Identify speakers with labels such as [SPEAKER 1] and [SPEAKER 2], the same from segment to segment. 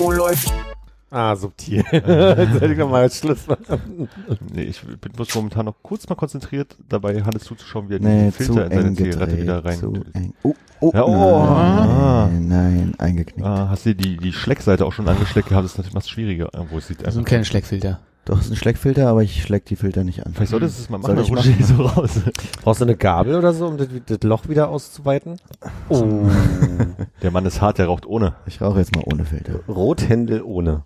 [SPEAKER 1] Oh, läuft.
[SPEAKER 2] Ah, subtil. Jetzt hätte ich noch mal als Schluss machen.
[SPEAKER 3] Nee, ich bin muss momentan noch kurz mal konzentriert, dabei Hannes zuzuschauen, wie er
[SPEAKER 4] Nee,
[SPEAKER 3] die
[SPEAKER 4] zu
[SPEAKER 3] Filter in seine Zigarette wieder rein.
[SPEAKER 4] Zu eng. Oh, oh,
[SPEAKER 3] Ja, oh.
[SPEAKER 4] nein, nein, eingeknickt.
[SPEAKER 3] Ah, hast du die, die Schleckseite auch schon angeschleckt gehabt? Das ist natürlich was schwieriger, wo es sieht
[SPEAKER 5] So ein
[SPEAKER 3] einfach.
[SPEAKER 5] kleiner Schleckfilter.
[SPEAKER 4] Doch, ist ein Schleckfilter, aber ich schleck die Filter nicht an.
[SPEAKER 3] Vielleicht solltest du es mal machen,
[SPEAKER 4] Soll
[SPEAKER 3] dann
[SPEAKER 4] ich
[SPEAKER 3] so raus.
[SPEAKER 2] Brauchst du eine Gabel oder so, um das, das Loch wieder auszuweiten? Oh.
[SPEAKER 3] Der Mann ist hart, der raucht ohne.
[SPEAKER 4] Ich rauche jetzt mal ohne Filter.
[SPEAKER 2] Rothändel ohne.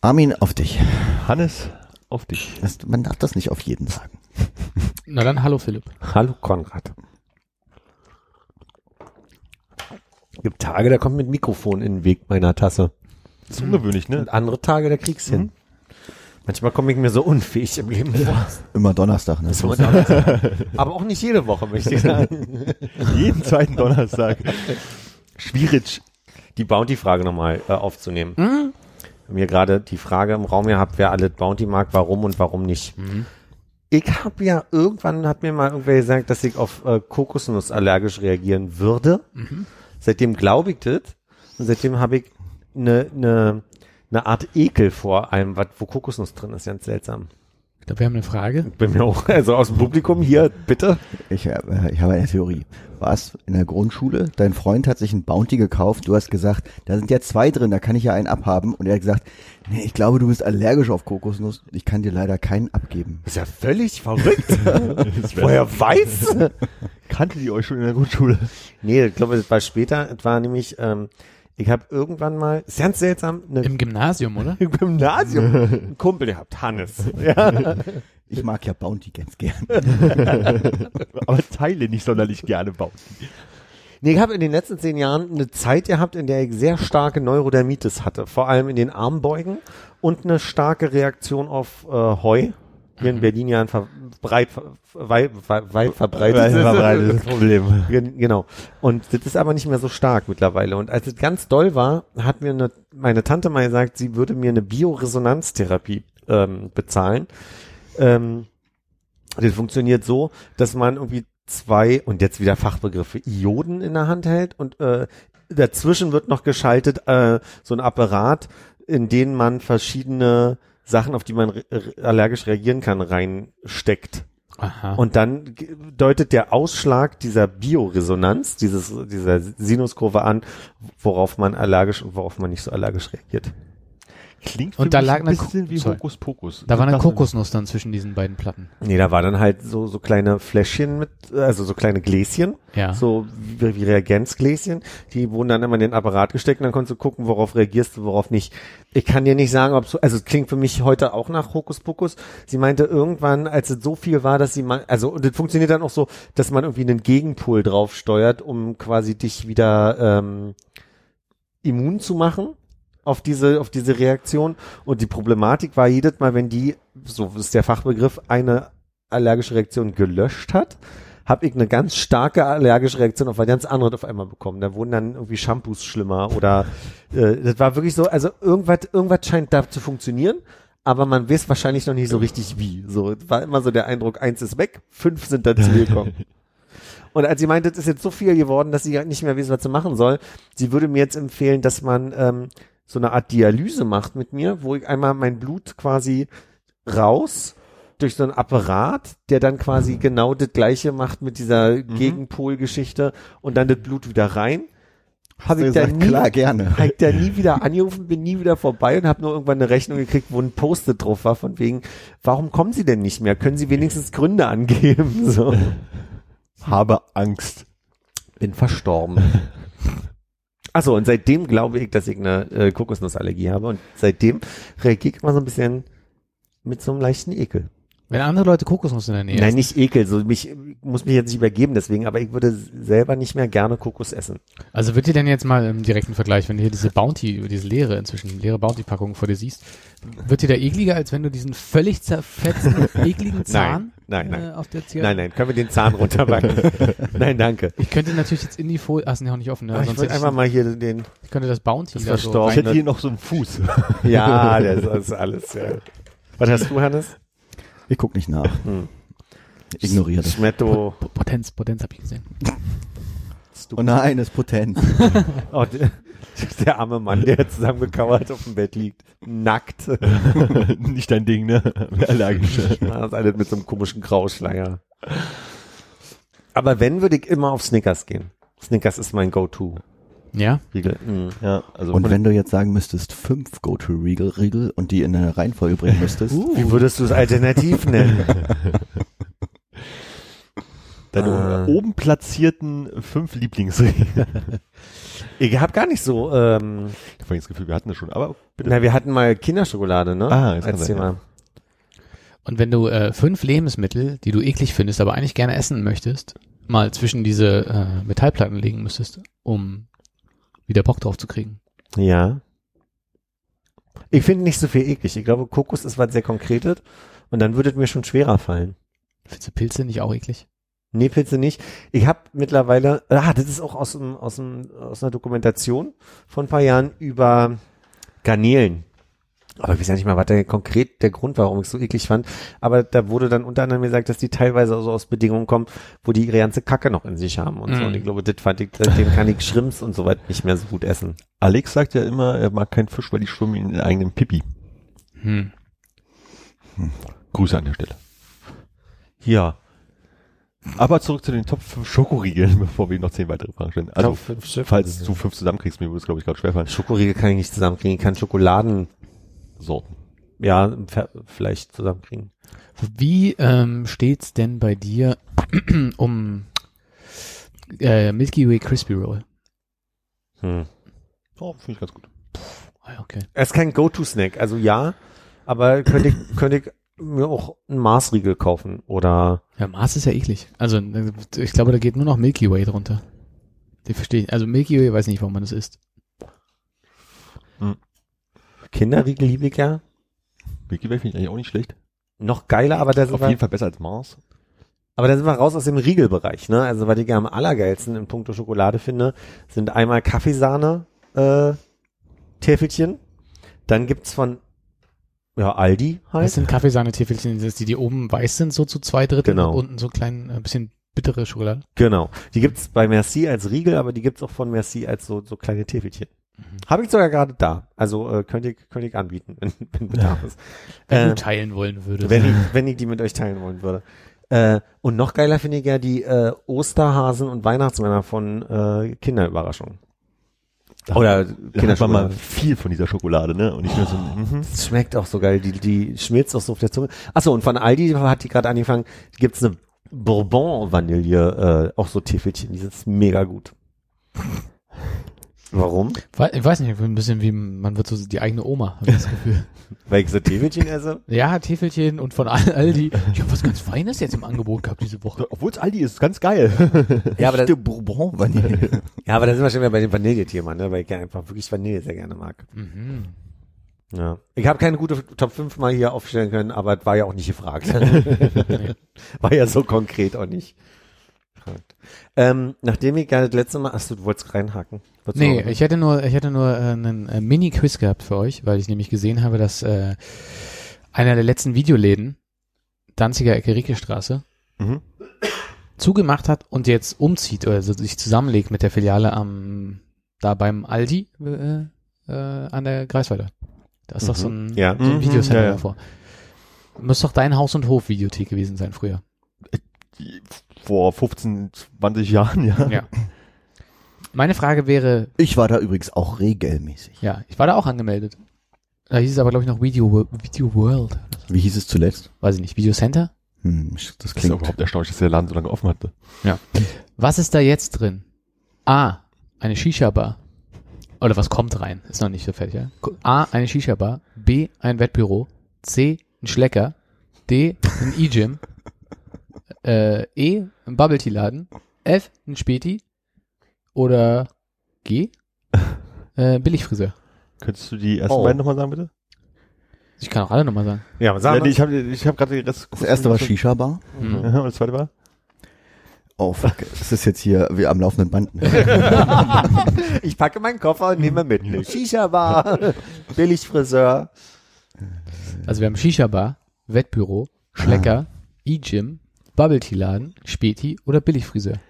[SPEAKER 4] Armin, auf dich.
[SPEAKER 3] Hannes, auf dich.
[SPEAKER 4] Das, man darf das nicht auf jeden sagen.
[SPEAKER 5] Na dann, hallo Philipp.
[SPEAKER 2] Hallo Konrad. Gibt Tage, da kommt mit Mikrofon in den Weg meiner Tasse.
[SPEAKER 3] Das ist ungewöhnlich, ne?
[SPEAKER 2] Und andere Tage, da kriegst du hin. Manchmal komme ich mir so unfähig im Leben vor.
[SPEAKER 4] Immer Donnerstag, ne?
[SPEAKER 2] So Aber auch nicht jede Woche, möchte ich sagen.
[SPEAKER 3] Jeden zweiten Donnerstag. Schwierig.
[SPEAKER 2] Die Bounty-Frage nochmal äh, aufzunehmen. Wir haben hier gerade die Frage im Raum gehabt, wer alle Bounty mag, warum und warum nicht. Ich habe ja irgendwann, hat mir mal irgendwer gesagt, dass ich auf äh, Kokosnuss allergisch reagieren würde. Seitdem glaube ich das. Und seitdem habe ich eine ne, ne Art Ekel vor allem, was, wo Kokosnuss drin ist. Ganz seltsam.
[SPEAKER 5] Ich glaube, wir haben eine Frage.
[SPEAKER 2] Bin mir auch, also aus dem Publikum hier, bitte.
[SPEAKER 4] Ich, äh, ich habe eine Theorie. Warst in der Grundschule, dein Freund hat sich ein Bounty gekauft, du hast gesagt, da sind ja zwei drin, da kann ich ja einen abhaben. Und er hat gesagt, nee, ich glaube, du bist allergisch auf Kokosnuss, ich kann dir leider keinen abgeben.
[SPEAKER 2] Das ist ja völlig verrückt. Woher weiß?
[SPEAKER 3] Kannte die euch schon in der Grundschule?
[SPEAKER 2] Nee, ich glaube, das war später. Es war nämlich, ähm, ich habe irgendwann mal, ist ganz seltsam, eine
[SPEAKER 5] Im Gymnasium, oder?
[SPEAKER 2] im Gymnasium einen Kumpel gehabt, Hannes. Ja.
[SPEAKER 4] Ich mag ja Bounty ganz gern.
[SPEAKER 3] Aber teile nicht sonderlich gerne bauen.
[SPEAKER 2] Nee, ich habe in den letzten zehn Jahren eine Zeit gehabt, in der ich sehr starke Neurodermitis hatte. Vor allem in den Armbeugen und eine starke Reaktion auf äh, Heu. Hier in Berlin ja ein ver breit, weit, weit, verbreitetes
[SPEAKER 3] verbreitetes Problem.
[SPEAKER 2] Gen- Genau. Und das ist aber nicht mehr so stark mittlerweile. Und als es ganz doll war, hat mir eine, meine Tante mal gesagt, sie würde mir eine Bioresonanztherapie ähm, bezahlen. Ähm, das funktioniert so, dass man irgendwie zwei, und jetzt wieder Fachbegriffe, Ioden in der Hand hält und äh, dazwischen wird noch geschaltet äh, so ein Apparat, in den man verschiedene Sachen, auf die man allergisch reagieren kann, reinsteckt.
[SPEAKER 5] Aha.
[SPEAKER 2] Und dann deutet der Ausschlag dieser Bioresonanz, dieses, dieser Sinuskurve an, worauf man allergisch und worauf man nicht so allergisch reagiert.
[SPEAKER 3] Klingt
[SPEAKER 5] Und da lag
[SPEAKER 3] ein
[SPEAKER 5] Ko-
[SPEAKER 3] bisschen wie
[SPEAKER 5] sorry.
[SPEAKER 3] Hokus Pokus.
[SPEAKER 5] da war eine Kokosnuss dann zwischen diesen beiden Platten.
[SPEAKER 2] Nee, da war dann halt so, so kleine Fläschchen mit, also so kleine Gläschen,
[SPEAKER 5] Ja.
[SPEAKER 2] so wie, wie Reagenzgläschen, die wurden dann immer in den Apparat gesteckt und dann konntest du gucken, worauf reagierst du, worauf nicht. Ich kann dir nicht sagen, ob so, also es klingt für mich heute auch nach Hokuspokus. Sie meinte irgendwann, als es so viel war, dass sie mal, also und das funktioniert dann auch so, dass man irgendwie einen Gegenpol drauf steuert, um quasi dich wieder ähm, immun zu machen auf diese, auf diese Reaktion. Und die Problematik war jedes Mal, wenn die, so ist der Fachbegriff, eine allergische Reaktion gelöscht hat, habe ich eine ganz starke allergische Reaktion auf was ganz anderes auf einmal bekommen. Da wurden dann irgendwie Shampoos schlimmer oder äh, das war wirklich so, also irgendwas, irgendwas scheint da zu funktionieren, aber man weiß wahrscheinlich noch nicht so richtig wie. So es war immer so der Eindruck, eins ist weg, fünf sind dazu gekommen. Und als sie meinte, es ist jetzt so viel geworden, dass sie nicht mehr weiß, was sie machen soll, sie würde mir jetzt empfehlen, dass man ähm, so eine Art Dialyse macht mit mir, wo ich einmal mein Blut quasi raus durch so einen Apparat, der dann quasi genau das gleiche macht mit dieser Gegenpolgeschichte und dann das Blut wieder rein. Habe ich da
[SPEAKER 4] gesagt,
[SPEAKER 2] nie,
[SPEAKER 4] klar, gerne.
[SPEAKER 2] hab ich da nie wieder angerufen, bin nie wieder vorbei und habe nur irgendwann eine Rechnung gekriegt, wo ein Post-it drauf war, von wegen, warum kommen Sie denn nicht mehr? Können Sie wenigstens Gründe angeben? So.
[SPEAKER 3] Habe Angst.
[SPEAKER 2] Bin verstorben. Achso, und seitdem glaube ich, dass ich eine äh, Kokosnussallergie habe und seitdem reagiere ich immer so ein bisschen mit so einem leichten Ekel.
[SPEAKER 5] Wenn andere Leute Kokosnuss in der Nähe
[SPEAKER 2] Nein, nicht Ekel, so mich, ich muss mich jetzt nicht übergeben deswegen, aber ich würde selber nicht mehr gerne Kokos essen.
[SPEAKER 5] Also wird dir denn jetzt mal im direkten Vergleich, wenn du hier diese Bounty, diese leere inzwischen, leere Bounty-Packung vor dir siehst, wird dir der ekliger, als wenn du diesen völlig zerfetzten, ekligen Zahn
[SPEAKER 2] nein, nein.
[SPEAKER 5] Äh, auf der Zigarette?
[SPEAKER 2] Nein, nein, können wir den Zahn runterbacken? nein, danke.
[SPEAKER 5] Ich könnte natürlich jetzt in die Folie, ach, ist ja auch nicht offen, ne?
[SPEAKER 2] Aber ich
[SPEAKER 5] Sonst
[SPEAKER 2] würde
[SPEAKER 5] hätte
[SPEAKER 2] einfach mal hier den,
[SPEAKER 5] ich könnte das Bounty
[SPEAKER 2] Das
[SPEAKER 5] da so.
[SPEAKER 3] Ich hätte hier noch so einen Fuß.
[SPEAKER 2] ja, das ist alles, ja. Was hast du, Hannes?
[SPEAKER 4] Ich guck nicht nach.
[SPEAKER 2] Hm.
[SPEAKER 4] Ignoriere das.
[SPEAKER 2] Schmetto.
[SPEAKER 5] Po- Potenz, Potenz habe ich gesehen.
[SPEAKER 4] Oh nein, das ist potent.
[SPEAKER 2] Oh, der, der arme Mann, der zusammengekauert auf dem Bett liegt. Nackt.
[SPEAKER 3] Nicht dein Ding, ne? Allergisch.
[SPEAKER 2] Das ist alles mit so einem komischen Grauschleier. Aber wenn, würde ich immer auf Snickers gehen. Snickers ist mein Go-To-Riegel.
[SPEAKER 5] Ja?
[SPEAKER 2] Mhm.
[SPEAKER 3] Ja, also
[SPEAKER 4] Und wenn du jetzt sagen müsstest, fünf Go-To-Riegel Riegel und die in eine Reihenfolge bringen müsstest,
[SPEAKER 2] Wie würdest du es alternativ nennen?
[SPEAKER 3] deine
[SPEAKER 2] äh,
[SPEAKER 3] oben platzierten fünf Lieblingsregeln.
[SPEAKER 2] Ich habe gar nicht so, ähm,
[SPEAKER 3] Ich habe das Gefühl, wir hatten das schon, aber bitte.
[SPEAKER 2] na, wir hatten mal Kinderschokolade, ne?
[SPEAKER 3] Ah, das kann
[SPEAKER 2] Als
[SPEAKER 3] sein,
[SPEAKER 2] Thema.
[SPEAKER 5] Und wenn du äh, fünf Lebensmittel, die du eklig findest, aber eigentlich gerne essen möchtest, mal zwischen diese äh, Metallplatten legen müsstest, um wieder Bock drauf zu kriegen.
[SPEAKER 2] Ja. Ich finde nicht so viel eklig. Ich glaube, Kokos ist was sehr Konkretes und dann würde es mir schon schwerer fallen.
[SPEAKER 5] Findest du Pilze nicht auch eklig?
[SPEAKER 2] Nee, Pilze nicht. Ich habe mittlerweile, ah, das ist auch aus, dem, aus, dem, aus einer Dokumentation von ein paar Jahren über Garnelen. Aber ich weiß ja nicht mal, was der konkret der Grund war, warum ich es so eklig fand. Aber da wurde dann unter anderem gesagt, dass die teilweise also aus Bedingungen kommen, wo die ihre ganze Kacke noch in sich haben und so.
[SPEAKER 5] Mhm.
[SPEAKER 2] Und ich glaube, das fand ich, seitdem kann ich Schrimps und so weit nicht mehr so gut essen.
[SPEAKER 3] Alex sagt ja immer, er mag keinen Fisch, weil die schwimmen in ihren eigenen Pipi.
[SPEAKER 5] Hm.
[SPEAKER 3] Grüße an der Stelle.
[SPEAKER 2] Ja.
[SPEAKER 3] Aber zurück zu den Top 5 Schokoriegeln, bevor wir noch zehn weitere Fragen stellen. Also,
[SPEAKER 2] Top fünf Stück.
[SPEAKER 3] falls du fünf zusammenkriegst, mir würde es, glaube ich, gerade schwerfallen.
[SPEAKER 2] Schokoriegel kann ich nicht zusammenkriegen. Ich kann Schokoladen,
[SPEAKER 3] Sorten.
[SPEAKER 2] ja, vielleicht zusammenkriegen.
[SPEAKER 5] Wie ähm, steht's denn bei dir um äh, Milky Way Crispy Roll?
[SPEAKER 2] Hm.
[SPEAKER 3] Oh, finde ich ganz gut.
[SPEAKER 5] Ah, okay.
[SPEAKER 2] Er ist kein Go-To-Snack, also ja, aber könnte ich, könnte ich mir auch einen Maßriegel kaufen oder
[SPEAKER 5] Ja, Mars ist ja eklig. Also äh, ich glaube, da geht nur noch Milky Way drunter. Die verstehe ich. Also Milky Way weiß nicht, warum man das isst.
[SPEAKER 2] Kinderriegel liebe ich ja.
[SPEAKER 3] Milky Way finde ich eigentlich auch nicht schlecht.
[SPEAKER 2] Noch geiler, aber da sind
[SPEAKER 3] Auf
[SPEAKER 2] wir,
[SPEAKER 3] jeden Fall besser als Mars.
[SPEAKER 2] aber da sind wir raus aus dem Riegelbereich, ne? Also was ich ja am allergeilsten in puncto Schokolade finde, sind einmal Kaffeesahne, äh, Täfelchen. Dann gibt's von, ja, Aldi
[SPEAKER 5] Das
[SPEAKER 2] halt.
[SPEAKER 5] sind Kaffeesahne-Täfelchen, die, die oben weiß sind, so zu zwei Drittel
[SPEAKER 2] Genau.
[SPEAKER 5] und unten so klein, ein bisschen bittere Schokolade.
[SPEAKER 2] Genau. Die gibt's bei Merci als Riegel, aber die gibt's auch von Merci als so, so kleine Täfelchen. Habe ich sogar gerade da. Also äh, könnte ich, könnte ich anbieten, wenn, wenn Bedarf ist.
[SPEAKER 5] Wenn
[SPEAKER 2] Äh,
[SPEAKER 5] du teilen wollen würdest.
[SPEAKER 2] wenn, ich, wenn ich die mit euch teilen wollen würde. Äh, und noch geiler finde ich ja die äh, Osterhasen und Weihnachtsmänner von äh, Kinderüberraschung. Oder
[SPEAKER 3] Da man mal viel von dieser Schokolade, ne? Und ich nur so, mhm.
[SPEAKER 2] Das schmeckt auch so geil. Die, die schmilzt auch so auf der Zunge. Achso, und von Aldi hat die gerade angefangen, gibt's eine Bourbon-Vanille, äh, auch so Täfelchen. Die sind mega gut. Warum?
[SPEAKER 5] Wei- Ich weiß nicht, ein bisschen wie, man wird so die eigene Oma, habe ich das Gefühl.
[SPEAKER 2] Weil ich so Täfelchen esse?
[SPEAKER 5] ja, Täfelchen und von die, ich habe was ganz Feines jetzt im Angebot gehabt diese Woche.
[SPEAKER 3] Obwohl es Aldi ist, ganz geil.
[SPEAKER 2] Ja, aber, da,
[SPEAKER 4] Echte Bourbon Vanille.
[SPEAKER 2] ja, aber da sind wir schon wieder bei dem Vanillethema, ne? Weil ich ja einfach wirklich Vanille sehr gerne mag.
[SPEAKER 5] Mhm.
[SPEAKER 2] Ja. Ich habe keine gute Top 5 mal hier aufstellen können, aber es war ja auch nicht gefragt. war ja so konkret auch nicht. Gefragt. Ähm, nachdem ich gerade das letzte Mal, achso, du wolltest reinhaken. Wolltest
[SPEAKER 5] Nee, ich hätte nur, ich hätte nur äh, einen äh, Mini-Quiz gehabt für euch, weil ich nämlich gesehen habe, dass äh, einer der letzten Videoläden, Danziger Ecke Riekestraße,
[SPEAKER 3] Mhm.
[SPEAKER 5] zugemacht hat und jetzt umzieht oder so sich zusammenlegt mit der Filiale am da beim Aldi äh, äh, an der Greifswalder. Da ist doch so ein,
[SPEAKER 2] Ja.
[SPEAKER 5] so ein
[SPEAKER 3] Mhm.
[SPEAKER 5] Videocenter
[SPEAKER 3] Ja, ja.
[SPEAKER 5] davor. Muss doch dein Haus- und Hof-Videothek gewesen sein früher.
[SPEAKER 3] Vor 15, 20 Jahren, ja.
[SPEAKER 5] Ja. Meine Frage wäre,
[SPEAKER 4] Ich war da übrigens auch regelmäßig.
[SPEAKER 5] ja, ich war da auch angemeldet. Da hieß es aber, glaube ich, noch Video, Video World.
[SPEAKER 4] Wie hieß es zuletzt?
[SPEAKER 5] Weiß ich nicht, Video Center?
[SPEAKER 4] Hm, das
[SPEAKER 3] Das ist
[SPEAKER 4] klingt.
[SPEAKER 3] überhaupt erstaunlich, dass der Laden so lange offen hatte.
[SPEAKER 5] Was ist da jetzt drin? A, eine Shisha-Bar. Oder was kommt rein? Ist noch nicht so fertig, ja? A, eine Shisha-Bar. B, ein Wettbüro. C, ein Schlecker. D, ein E-Gym, äh, E, ein Bubble Tea Laden, F, ein Späti oder G, äh, Billigfriseur.
[SPEAKER 3] Könntest du die ersten
[SPEAKER 2] Oh.
[SPEAKER 3] beiden nochmal sagen, bitte?
[SPEAKER 5] Ich kann auch alle nochmal sagen.
[SPEAKER 2] Ja, aber
[SPEAKER 3] Ja,
[SPEAKER 2] sagen
[SPEAKER 3] nee, ich habe ich hab gerade den Rest.
[SPEAKER 4] Das erste war Shisha-Bar.
[SPEAKER 5] Mhm.
[SPEAKER 3] Aha, und das zweite war?
[SPEAKER 4] Oh fuck, das ist jetzt hier wie am laufenden Band.
[SPEAKER 2] ich packe meinen Koffer und nehme mit. Eine Shisha-Bar, Billigfriseur.
[SPEAKER 5] Also wir haben Shisha-Bar, Wettbüro, Schlecker, E-Gym, Bubble Tea Laden, Späti oder Billigfriseur.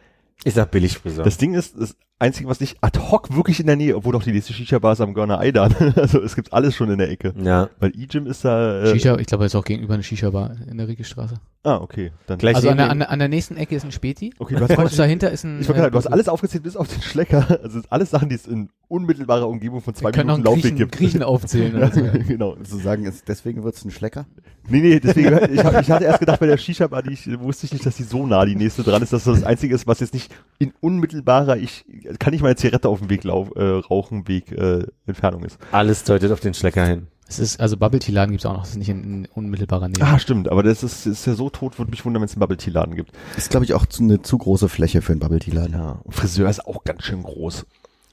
[SPEAKER 2] Ich sag Billigfriseur.
[SPEAKER 3] Das Ding ist, das Einzige, was nicht ad hoc wirklich in der Nähe, obwohl doch die nächste Shisha-Bar ist am Görner Eidan. Also es gibt alles schon in der Ecke.
[SPEAKER 2] ja.
[SPEAKER 3] Weil E-Gym ist da... Äh,
[SPEAKER 5] Shisha, ich glaube, ist auch gegenüber eine Shisha-Bar in der Riegestraße.
[SPEAKER 3] Ah, okay. Dann,
[SPEAKER 2] Gleich
[SPEAKER 5] Also an der, an, der, an der nächsten Ecke ist ein Späti.
[SPEAKER 3] okay, du hast,
[SPEAKER 5] Kurz dahinter ist ein.
[SPEAKER 3] ich
[SPEAKER 5] äh,
[SPEAKER 3] sagen, du hast alles aufgezählt bis auf den Schlecker. Also alles Sachen, die es in unmittelbarer Umgebung von zwei
[SPEAKER 5] wir
[SPEAKER 3] Minuten Laufweg
[SPEAKER 5] Griechen,
[SPEAKER 3] gibt.
[SPEAKER 5] Griechen aufzählen oder so.
[SPEAKER 3] genau.
[SPEAKER 4] Sozusagen, ist, deswegen wird's ein Schlecker.
[SPEAKER 3] Nee, nee, deswegen, ich, hab, ich hatte erst gedacht, bei der Shisha-Bar, die ich, wusste ich nicht, dass die so nah die nächste dran ist, dass das das Einzige ist, was jetzt nicht in unmittelbarer, ich kann nicht mal eine Zigarette auf dem Weg lauf, äh, rauchen, Weg, äh, Entfernung ist.
[SPEAKER 2] Alles deutet auf den Schlecker hin.
[SPEAKER 5] Es ist, also Bubble Tea Laden gibt's auch noch, das ist nicht in, in unmittelbarer Nähe.
[SPEAKER 3] Ah, stimmt, aber das ist, ist ja so tot, würde mich wundern, wenn es einen Bubble-Tea-Laden gibt.
[SPEAKER 4] Ist, glaube ich, auch zu, eine zu große Fläche für einen Bubble-Tea-Laden.
[SPEAKER 3] Ja. Und Friseur ist auch ganz schön groß.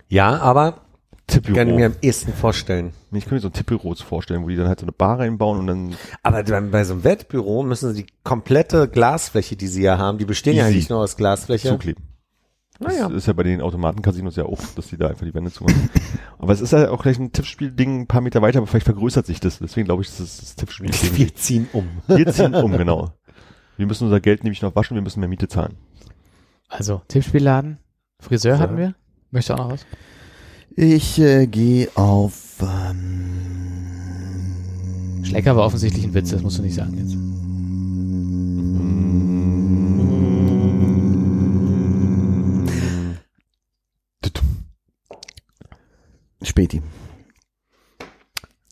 [SPEAKER 2] Ja, aber
[SPEAKER 3] Tippbüro.
[SPEAKER 2] kann ich mir am ehesten vorstellen.
[SPEAKER 3] Ich könnte mir so ein Tippbüro vorstellen, wo die dann halt so eine Bar reinbauen und dann
[SPEAKER 2] Aber dann bei so einem Wettbüro müssen sie die komplette Glasfläche, die sie ja haben, die bestehen ja
[SPEAKER 3] Easy.
[SPEAKER 2] nicht nur aus Glasfläche.
[SPEAKER 3] zukleben.
[SPEAKER 2] Naja.
[SPEAKER 3] Das ist ja bei den Automatencasinos ja auch, dass die da einfach die Wände zumachen. aber es ist ja auch gleich ein Tippspielding ein paar Meter weiter, aber vielleicht vergrößert sich das. Deswegen glaube ich, das ist das Tippspiel.
[SPEAKER 2] Wir ziehen um.
[SPEAKER 3] Wir ziehen um, genau. Wir müssen unser Geld nämlich noch waschen, wir müssen mehr Miete zahlen.
[SPEAKER 5] Also, Tippspielladen, Friseur hatten wir. Möchtest du auch noch was?
[SPEAKER 4] Ich äh, gehe auf ähm,
[SPEAKER 5] Schlecker war offensichtlich ein Witz, das musst du nicht sagen jetzt.
[SPEAKER 4] Späti.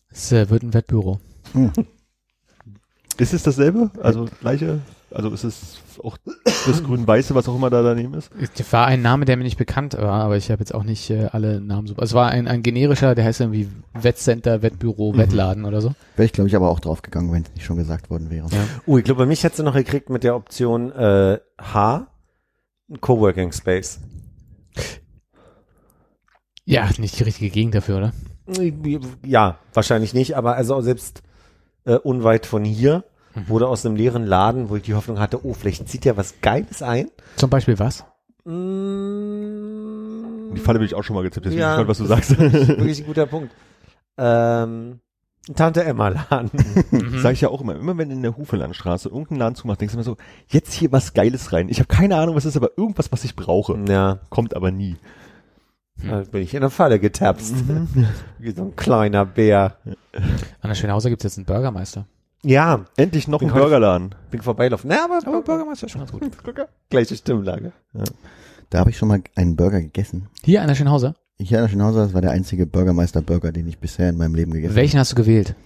[SPEAKER 5] Es äh, wird ein Wettbüro.
[SPEAKER 3] Ist es dasselbe? Also gleiche? Also ist es auch das grün-weiße, was auch immer da daneben ist?
[SPEAKER 5] Es war ein Name, der mir nicht bekannt war, aber ich habe jetzt auch nicht äh, alle Namen so. Es war ein, ein generischer, der heißt irgendwie Wettcenter, Wettbüro,
[SPEAKER 3] Mhm.
[SPEAKER 5] Wettladen oder so.
[SPEAKER 4] Wäre ich, glaube ich, aber auch drauf gegangen, wenn es nicht schon gesagt worden wäre.
[SPEAKER 5] Ja.
[SPEAKER 2] Uh, ich glaube, mich hättest du noch gekriegt mit der Option äh, H, ein Coworking Space.
[SPEAKER 5] Ja, nicht die richtige Gegend dafür, oder?
[SPEAKER 2] Ja, wahrscheinlich nicht, aber also selbst äh, unweit von hier wurde aus einem leeren Laden, wo ich die Hoffnung hatte, oh, vielleicht zieht ja was Geiles ein.
[SPEAKER 5] Zum Beispiel was?
[SPEAKER 2] Mm,
[SPEAKER 3] die Falle bin ich auch schon mal getippt, deswegen
[SPEAKER 2] Ja.
[SPEAKER 3] ja. was du sagst.
[SPEAKER 2] wirklich ein guter Punkt. Ähm, Tante Emma Laden.
[SPEAKER 5] Mhm.
[SPEAKER 3] Sag ich ja auch immer. Immer wenn in der Hufelandstraße irgendein Laden zumacht, denkst du immer so, jetzt hier was Geiles rein. Ich habe keine Ahnung, was ist, aber irgendwas, was ich brauche.
[SPEAKER 2] ja,
[SPEAKER 3] Kommt aber nie.
[SPEAKER 2] Da bin ich in der Falle getapst. Wie so ein kleiner Bär.
[SPEAKER 5] An der Schönhauser gibt's jetzt einen Bürgermeister.
[SPEAKER 2] Ja,
[SPEAKER 3] Endlich noch ein
[SPEAKER 2] Bin heute-
[SPEAKER 3] Burgerladen.
[SPEAKER 2] bin vorbeilaufen. Na, aber,
[SPEAKER 5] Aber Bürgermeister ist schon ganz gut.
[SPEAKER 2] gleiche Stimmlage.
[SPEAKER 4] Da habe ich schon mal einen Burger gegessen.
[SPEAKER 5] Hier an der Schönhauser.
[SPEAKER 4] Hier an der Schönhauser, das war der einzige Bürgermeister-Burger, den ich bisher in meinem Leben gegessen
[SPEAKER 5] Welchen hast du gewählt?
[SPEAKER 4] habe.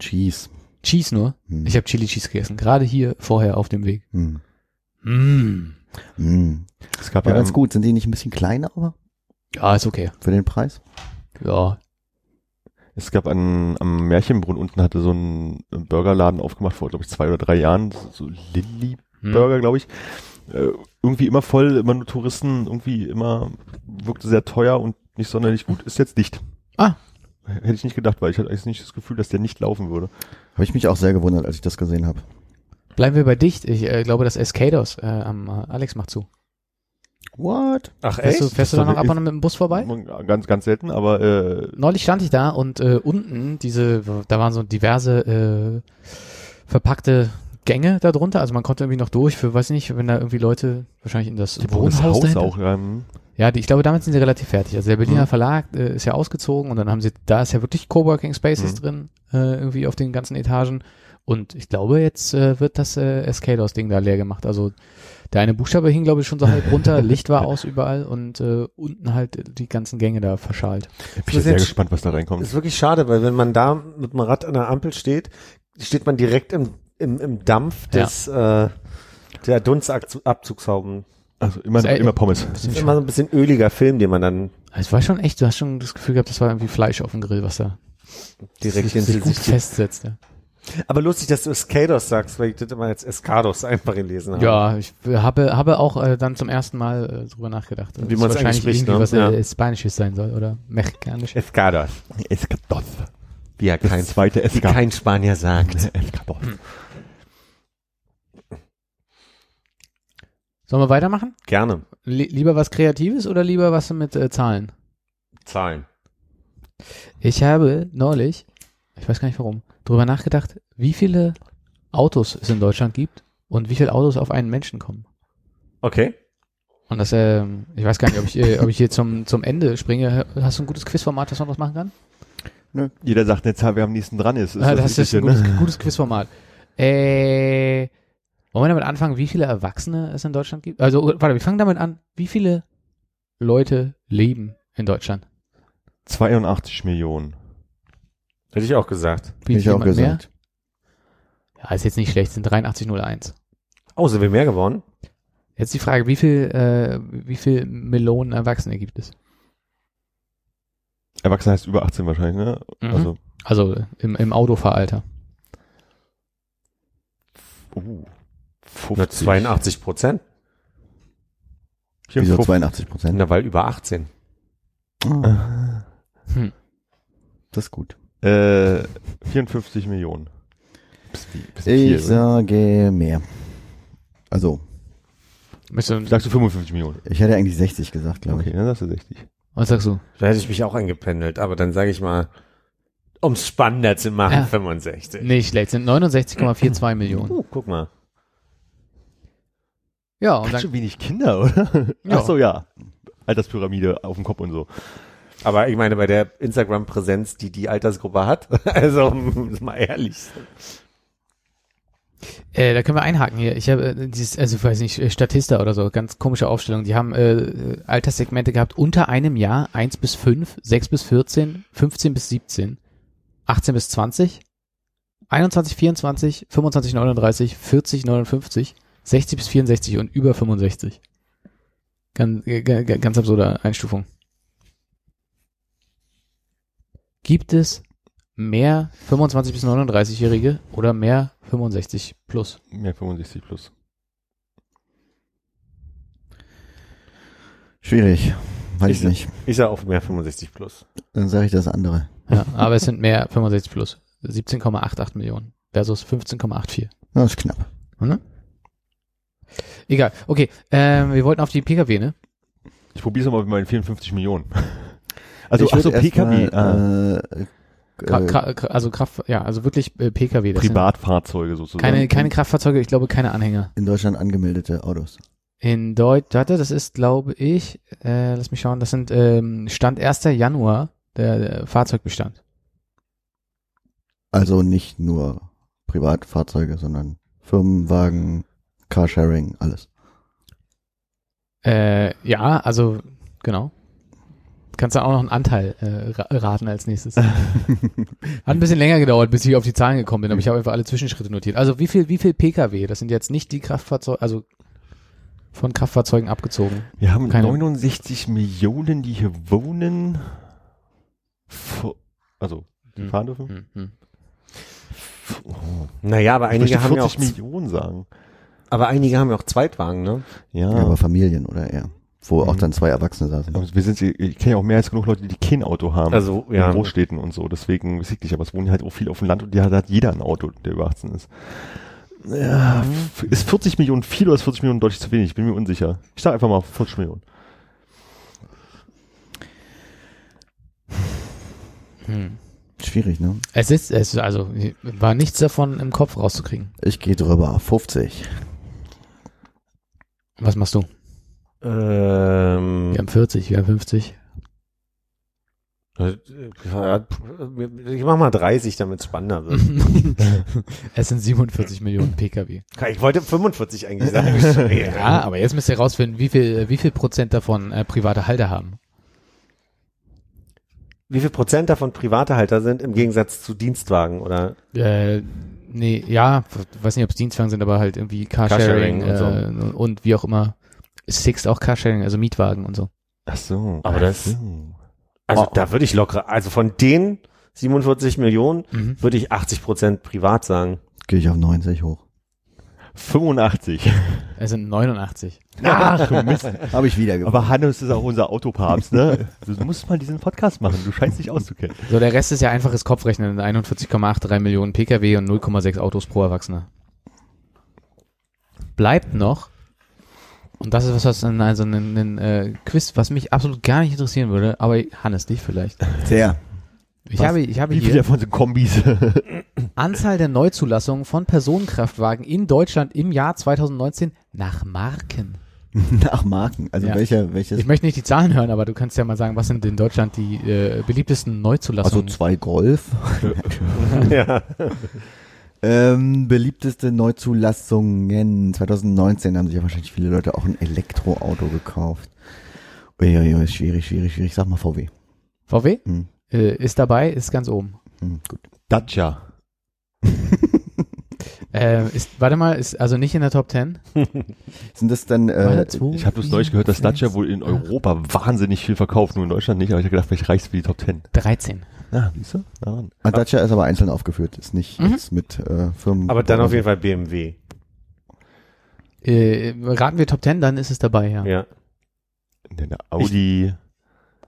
[SPEAKER 4] Cheese.
[SPEAKER 5] Cheese nur?
[SPEAKER 4] Hm.
[SPEAKER 5] Ich habe Chili Cheese gegessen. Gerade hier vorher auf dem Weg.
[SPEAKER 4] Hm.
[SPEAKER 5] Mm.
[SPEAKER 4] Hm.
[SPEAKER 3] Es gab
[SPEAKER 4] Ja,
[SPEAKER 3] ja,
[SPEAKER 4] ganz gut. Sind die nicht ein bisschen kleiner, aber
[SPEAKER 5] Ja, ist okay.
[SPEAKER 4] für den Preis?
[SPEAKER 5] Ja.
[SPEAKER 3] es gab einen, am Märchenbrunn unten hatte so ein Burgerladen aufgemacht vor, glaube ich, zwei oder drei Jahren. So Lilly
[SPEAKER 5] Hm.
[SPEAKER 3] Burger, glaube ich. Äh, irgendwie immer voll, immer nur Touristen, irgendwie immer wirkte sehr teuer und nicht sonderlich gut. Ist jetzt dicht.
[SPEAKER 5] Ah.
[SPEAKER 3] Hätte ich nicht gedacht, weil ich hatte eigentlich nicht das Gefühl, dass der nicht laufen würde.
[SPEAKER 4] Habe ich mich auch sehr gewundert, als ich das gesehen habe.
[SPEAKER 5] Bleiben wir bei dicht. Ich äh, glaube, das Escados äh, am äh, Alex macht zu.
[SPEAKER 4] What?
[SPEAKER 2] Ach
[SPEAKER 5] Fährst du, fährst du da
[SPEAKER 3] Das
[SPEAKER 5] noch ab und an mit dem Bus vorbei?
[SPEAKER 3] Ganz, ganz selten, aber äh,
[SPEAKER 5] Neulich stand ich da und äh, unten diese, da waren so diverse äh, verpackte Gänge da drunter. Also man konnte irgendwie noch durch für, weiß nicht, wenn da irgendwie Leute wahrscheinlich in das
[SPEAKER 3] das
[SPEAKER 5] Wohnhaus
[SPEAKER 3] Haus
[SPEAKER 5] dahinter.
[SPEAKER 3] auch. Ähm,
[SPEAKER 5] Ja, die, ich glaube, damit sind sie relativ fertig. Also der Berliner
[SPEAKER 3] Mhm.
[SPEAKER 5] Verlag äh, ist ja ausgezogen und dann haben sie, da ist ja wirklich Coworking Spaces
[SPEAKER 3] Mhm.
[SPEAKER 5] drin, äh, irgendwie auf den ganzen Etagen. Und ich glaube, jetzt äh, wird das äh, Escados-Ding da leer gemacht. Also der eine Buchstabe hing, glaube ich, schon so halb runter, Licht war aus überall und äh, unten halt die ganzen Gänge da verschalt.
[SPEAKER 3] bin ich
[SPEAKER 2] ist
[SPEAKER 3] sehr gespannt, was da reinkommt.
[SPEAKER 2] ist wirklich schade, weil wenn man da mit dem Rad an der Ampel steht, steht man direkt im, im, im Dampf
[SPEAKER 5] Ja.
[SPEAKER 2] des äh, der Dunstabzugshauben.
[SPEAKER 3] Also immer,
[SPEAKER 5] Ist,
[SPEAKER 3] immer Pommes.
[SPEAKER 2] Das ist immer so ein bisschen öliger Film, den man dann
[SPEAKER 5] Es war schon echt, du hast schon das Gefühl gehabt, das war irgendwie Fleisch auf dem Grill, was da
[SPEAKER 2] direkt
[SPEAKER 5] sich, sich gut
[SPEAKER 2] hinter sich
[SPEAKER 5] festsetzt. Ja.
[SPEAKER 2] Aber lustig, dass du Escados sagst, weil ich das immer als Escados einfach gelesen habe.
[SPEAKER 5] Ja, ich habe, habe auch äh, dann zum ersten Mal äh, drüber nachgedacht.
[SPEAKER 2] Wie man es
[SPEAKER 5] wahrscheinlich
[SPEAKER 2] eigentlich spricht,
[SPEAKER 5] irgendwie
[SPEAKER 2] ne?
[SPEAKER 5] was
[SPEAKER 2] Ja.
[SPEAKER 5] äh, Spanisches sein soll oder Mexikanisch.
[SPEAKER 2] Escados.
[SPEAKER 3] Escados.
[SPEAKER 2] Wie ja kein,
[SPEAKER 3] Das zweite
[SPEAKER 2] wie kein Spanier sagt.
[SPEAKER 3] Escados.
[SPEAKER 5] Sollen wir weitermachen?
[SPEAKER 2] Gerne.
[SPEAKER 5] Li lieber was Kreatives oder lieber was mit äh, Zahlen?
[SPEAKER 2] Zahlen.
[SPEAKER 5] Ich habe neulich, ich weiß gar nicht warum, drüber nachgedacht, wie viele Autos es in Deutschland gibt und wie viele Autos auf einen Menschen kommen.
[SPEAKER 2] Okay.
[SPEAKER 5] Und das, ähm, ich weiß gar nicht, ob ich, äh, ob ich hier zum, zum Ende springe. Hast du ein gutes Quizformat, das man was machen kann?
[SPEAKER 3] Jeder sagt eine Zahl, wer am nächsten dran ist.
[SPEAKER 5] Ah, das ist ein gutes,
[SPEAKER 3] ne?
[SPEAKER 5] gutes Quizformat. Äh, wollen wir damit anfangen, wie viele Erwachsene es in Deutschland gibt? Also, warte, wir fangen damit an. Wie viele Leute leben in Deutschland?
[SPEAKER 3] 82 Millionen.
[SPEAKER 2] Hätte ich auch gesagt.
[SPEAKER 4] Hätte ich auch
[SPEAKER 5] jemand mehr?
[SPEAKER 4] gesagt.
[SPEAKER 5] Ja, ist jetzt nicht schlecht, sind 8301.
[SPEAKER 2] Oh, sind wir mehr geworden?
[SPEAKER 5] Jetzt die Frage, wie viel, äh, wie viel Millionen Erwachsene gibt es?
[SPEAKER 3] Erwachsener heißt über 18 wahrscheinlich, ne?
[SPEAKER 5] Mhm.
[SPEAKER 3] Also,
[SPEAKER 5] Also im, im Autofahralter.
[SPEAKER 3] uh,
[SPEAKER 2] Na,
[SPEAKER 3] 50.
[SPEAKER 2] 82 Prozent.
[SPEAKER 4] Wieso
[SPEAKER 3] 54.
[SPEAKER 4] 82 Prozent?
[SPEAKER 2] Na, weil über 18.
[SPEAKER 4] Ah,
[SPEAKER 5] Hm.
[SPEAKER 4] das ist gut.
[SPEAKER 3] Äh, 54 Millionen. Bisschen, bisschen
[SPEAKER 4] Ich
[SPEAKER 3] viel, oder?
[SPEAKER 4] sage mehr. Also,
[SPEAKER 3] Sagst du 55 Millionen?
[SPEAKER 4] ich hätte eigentlich 60 gesagt, glaube
[SPEAKER 3] Okay, dann sagst du 60.
[SPEAKER 5] was sagst du?
[SPEAKER 2] Da hätte ich mich auch eingependelt, aber dann sage ich mal, um es spannender zu machen,
[SPEAKER 5] Ja.
[SPEAKER 2] 65.
[SPEAKER 5] Nicht schlecht, sind 69,42 Millionen.
[SPEAKER 2] Uh, guck mal.
[SPEAKER 5] Ja, und
[SPEAKER 3] Hat
[SPEAKER 5] dann,
[SPEAKER 3] schon wenig Kinder, oder?
[SPEAKER 5] Ja.
[SPEAKER 3] Ach so, ja. Alterspyramide auf dem Kopf und so.
[SPEAKER 2] Aber ich meine, bei der Instagram-Präsenz, die die Altersgruppe hat, also mal ehrlich.
[SPEAKER 5] äh, da können wir einhaken hier. Ich habe äh, dieses, also weiß nicht, Statista oder so, ganz komische Aufstellung. Die haben äh, Alterssegmente gehabt unter einem Jahr, 1 bis 5, 6 bis 14, 15 bis 17, 18 bis 20, 21, 24, 25, 39, 40, 59, 60 bis 64 und über 65. Ganz, äh, ga- ga- ganz absurde Einstufung. Gibt es mehr 25 bis 39-Jährige oder mehr 65 plus?
[SPEAKER 3] Mehr 65 plus.
[SPEAKER 4] Schwierig. Weiß ich
[SPEAKER 2] Ich-
[SPEAKER 4] nicht.
[SPEAKER 2] Ich sage auf mehr 65 plus.
[SPEAKER 4] Dann sage ich das andere.
[SPEAKER 5] Ja, aber es sind mehr 65 plus. 17,88 Millionen versus 15,84.
[SPEAKER 4] Das ist knapp.
[SPEAKER 5] Ne? Egal. Okay, ähm, wir wollten auf die PKW, ne?
[SPEAKER 3] Ich probiere es mal mit meinen 54 Millionen. Also,
[SPEAKER 4] Ich
[SPEAKER 3] ach so,
[SPEAKER 4] würd erst
[SPEAKER 3] PKW.
[SPEAKER 4] Mal,
[SPEAKER 3] ah,
[SPEAKER 4] äh, äh,
[SPEAKER 5] also Kraft, ja, also wirklich äh, PKW.
[SPEAKER 3] Privatfahrzeuge sozusagen.
[SPEAKER 5] keine, keine Kraftfahrzeuge, ich glaube keine Anhänger.
[SPEAKER 4] in Deutschland angemeldete Autos.
[SPEAKER 5] In Deutsch, warte, das ist, glaube ich, äh, lass mich schauen, das sind ähm, Stand 1. Januar der, der Fahrzeugbestand.
[SPEAKER 4] Also nicht nur Privatfahrzeuge, sondern Firmenwagen, Carsharing, alles.
[SPEAKER 5] Äh, ja, also genau. Kannst du auch noch einen Anteil äh, ra raten als nächstes. Hat ein bisschen länger gedauert, bis ich auf die Zahlen gekommen bin, aber ich habe einfach alle Zwischenschritte notiert. Also wie viel, wie viel PKW? Das sind jetzt nicht die Kraftfahrzeuge, also von Kraftfahrzeugen abgezogen.
[SPEAKER 3] Wir haben
[SPEAKER 5] Keine-
[SPEAKER 3] 69 Millionen, die hier wohnen. Also, die
[SPEAKER 5] Hm.
[SPEAKER 3] fahren dürfen.
[SPEAKER 5] Hm, hm.
[SPEAKER 2] Naja, aber einige haben ja auch,
[SPEAKER 3] 40 Millionen sagen.
[SPEAKER 2] aber einige haben ja auch Zweitwagen, ne?
[SPEAKER 3] Ja.
[SPEAKER 4] Ja, aber Familien oder eher. Wo auch
[SPEAKER 3] Mhm.
[SPEAKER 4] dann zwei Erwachsene saßen.
[SPEAKER 3] Aber wir sind, ich kenne ja auch mehr als genug Leute, die kein Auto haben.
[SPEAKER 2] Also, ja.
[SPEAKER 3] In Großstädten und so. Deswegen weiß ich nicht, aber es wohnen halt auch viel auf dem Land und da hat jeder ein Auto, der über 18 ist. Ja, ist 40 Millionen viel oder ist 40 Millionen deutlich zu wenig? Ich bin mir unsicher. Ich sag einfach mal 40 Millionen.
[SPEAKER 5] Hm.
[SPEAKER 4] Schwierig, ne?
[SPEAKER 5] Es ist, es ist, also war nichts davon im Kopf rauszukriegen.
[SPEAKER 4] Ich gehe drüber. 50.
[SPEAKER 5] Was machst du?
[SPEAKER 2] Ähm,
[SPEAKER 5] Wir haben 40, wir haben 50.
[SPEAKER 2] ja, ich mach mal 30, damit es spannender wird.
[SPEAKER 5] es sind 47 Millionen PKW.
[SPEAKER 2] Ich wollte 45 eigentlich sagen.
[SPEAKER 5] Ja, aber jetzt müsst ihr rausfinden, wie viel, wie viel Prozent davon äh, private Halter haben.
[SPEAKER 2] Wie viel Prozent davon private Halter sind im Gegensatz zu Dienstwagen oder?
[SPEAKER 5] Äh, nee, ja, weiß nicht, ob es Dienstwagen sind, aber halt irgendwie Carsharing,
[SPEAKER 2] Carsharing
[SPEAKER 5] äh, und wie auch immer. Sixt auch Carsharing, also Mietwagen und so.
[SPEAKER 3] Ach so.
[SPEAKER 2] Aber das-
[SPEAKER 3] so.
[SPEAKER 2] Also
[SPEAKER 5] Oh.
[SPEAKER 2] da würde ich locker, also von den 47 Millionen,
[SPEAKER 5] Mhm.
[SPEAKER 2] würde ich 80 Prozent privat sagen.
[SPEAKER 4] Gehe ich auf 90 hoch.
[SPEAKER 3] 85.
[SPEAKER 5] Es sind 89.
[SPEAKER 3] Ach, Mist.
[SPEAKER 4] Habe ich wieder gewonnen.
[SPEAKER 3] Aber Hannes ist auch unser Autopapst, ne? Du musst mal diesen Podcast machen. Du scheinst dich auszukennen.
[SPEAKER 5] So, der Rest ist ja einfaches Kopfrechnen. 41,83 Millionen Pkw und 0,6 Autos pro Erwachsener. Bleibt noch, und das ist was, was in also ein, ein äh, Quiz, was mich absolut gar nicht interessieren würde, aber Hannes, dich vielleicht.
[SPEAKER 4] Sehr.
[SPEAKER 5] Ich
[SPEAKER 4] Was?
[SPEAKER 5] habe, ich habe
[SPEAKER 3] Wie viele davon sind Kombis?
[SPEAKER 5] Anzahl der Neuzulassungen von Personenkraftwagen in Deutschland im Jahr 2019 nach Marken.
[SPEAKER 4] Nach Marken. Also
[SPEAKER 5] Ja.
[SPEAKER 4] welcher, welches?
[SPEAKER 5] Ich möchte nicht die Zahlen hören, aber du kannst ja mal sagen, was sind in Deutschland die äh, beliebtesten
[SPEAKER 4] also
[SPEAKER 5] Neuzulassungen?
[SPEAKER 4] zwei Golf.
[SPEAKER 2] ja.
[SPEAKER 4] Ähm, beliebteste Neuzulassungen. 2019 haben sich ja wahrscheinlich viele Leute auch ein Elektroauto gekauft. Uiuiui, schwierig, schwierig, schwierig. Sag mal VW.
[SPEAKER 5] VW
[SPEAKER 4] Hm.
[SPEAKER 5] äh, ist dabei, ist ganz oben.
[SPEAKER 4] Hm, gut.
[SPEAKER 3] Dacia.
[SPEAKER 5] Äh, ist, warte mal, ist also nicht in der Top 10.
[SPEAKER 4] Sind das dann, äh,
[SPEAKER 3] Ich habe bloß neulich gehört, dass Dacia wohl in Europa wahnsinnig viel verkauft, nur in Deutschland nicht. Aber ich habe gedacht, vielleicht reicht's für die Top 10.
[SPEAKER 5] 13.
[SPEAKER 3] Na, siehst du? Daran.
[SPEAKER 4] ah, Dacia ist aber einzeln aufgeführt, ist nicht
[SPEAKER 5] Mhm.
[SPEAKER 4] jetzt mit äh, Firmen.
[SPEAKER 2] Aber dann auf jeden Fall BMW.
[SPEAKER 5] Äh, raten wir Top 10, dann ist es dabei, ja.
[SPEAKER 2] Ja.
[SPEAKER 3] In der Audi.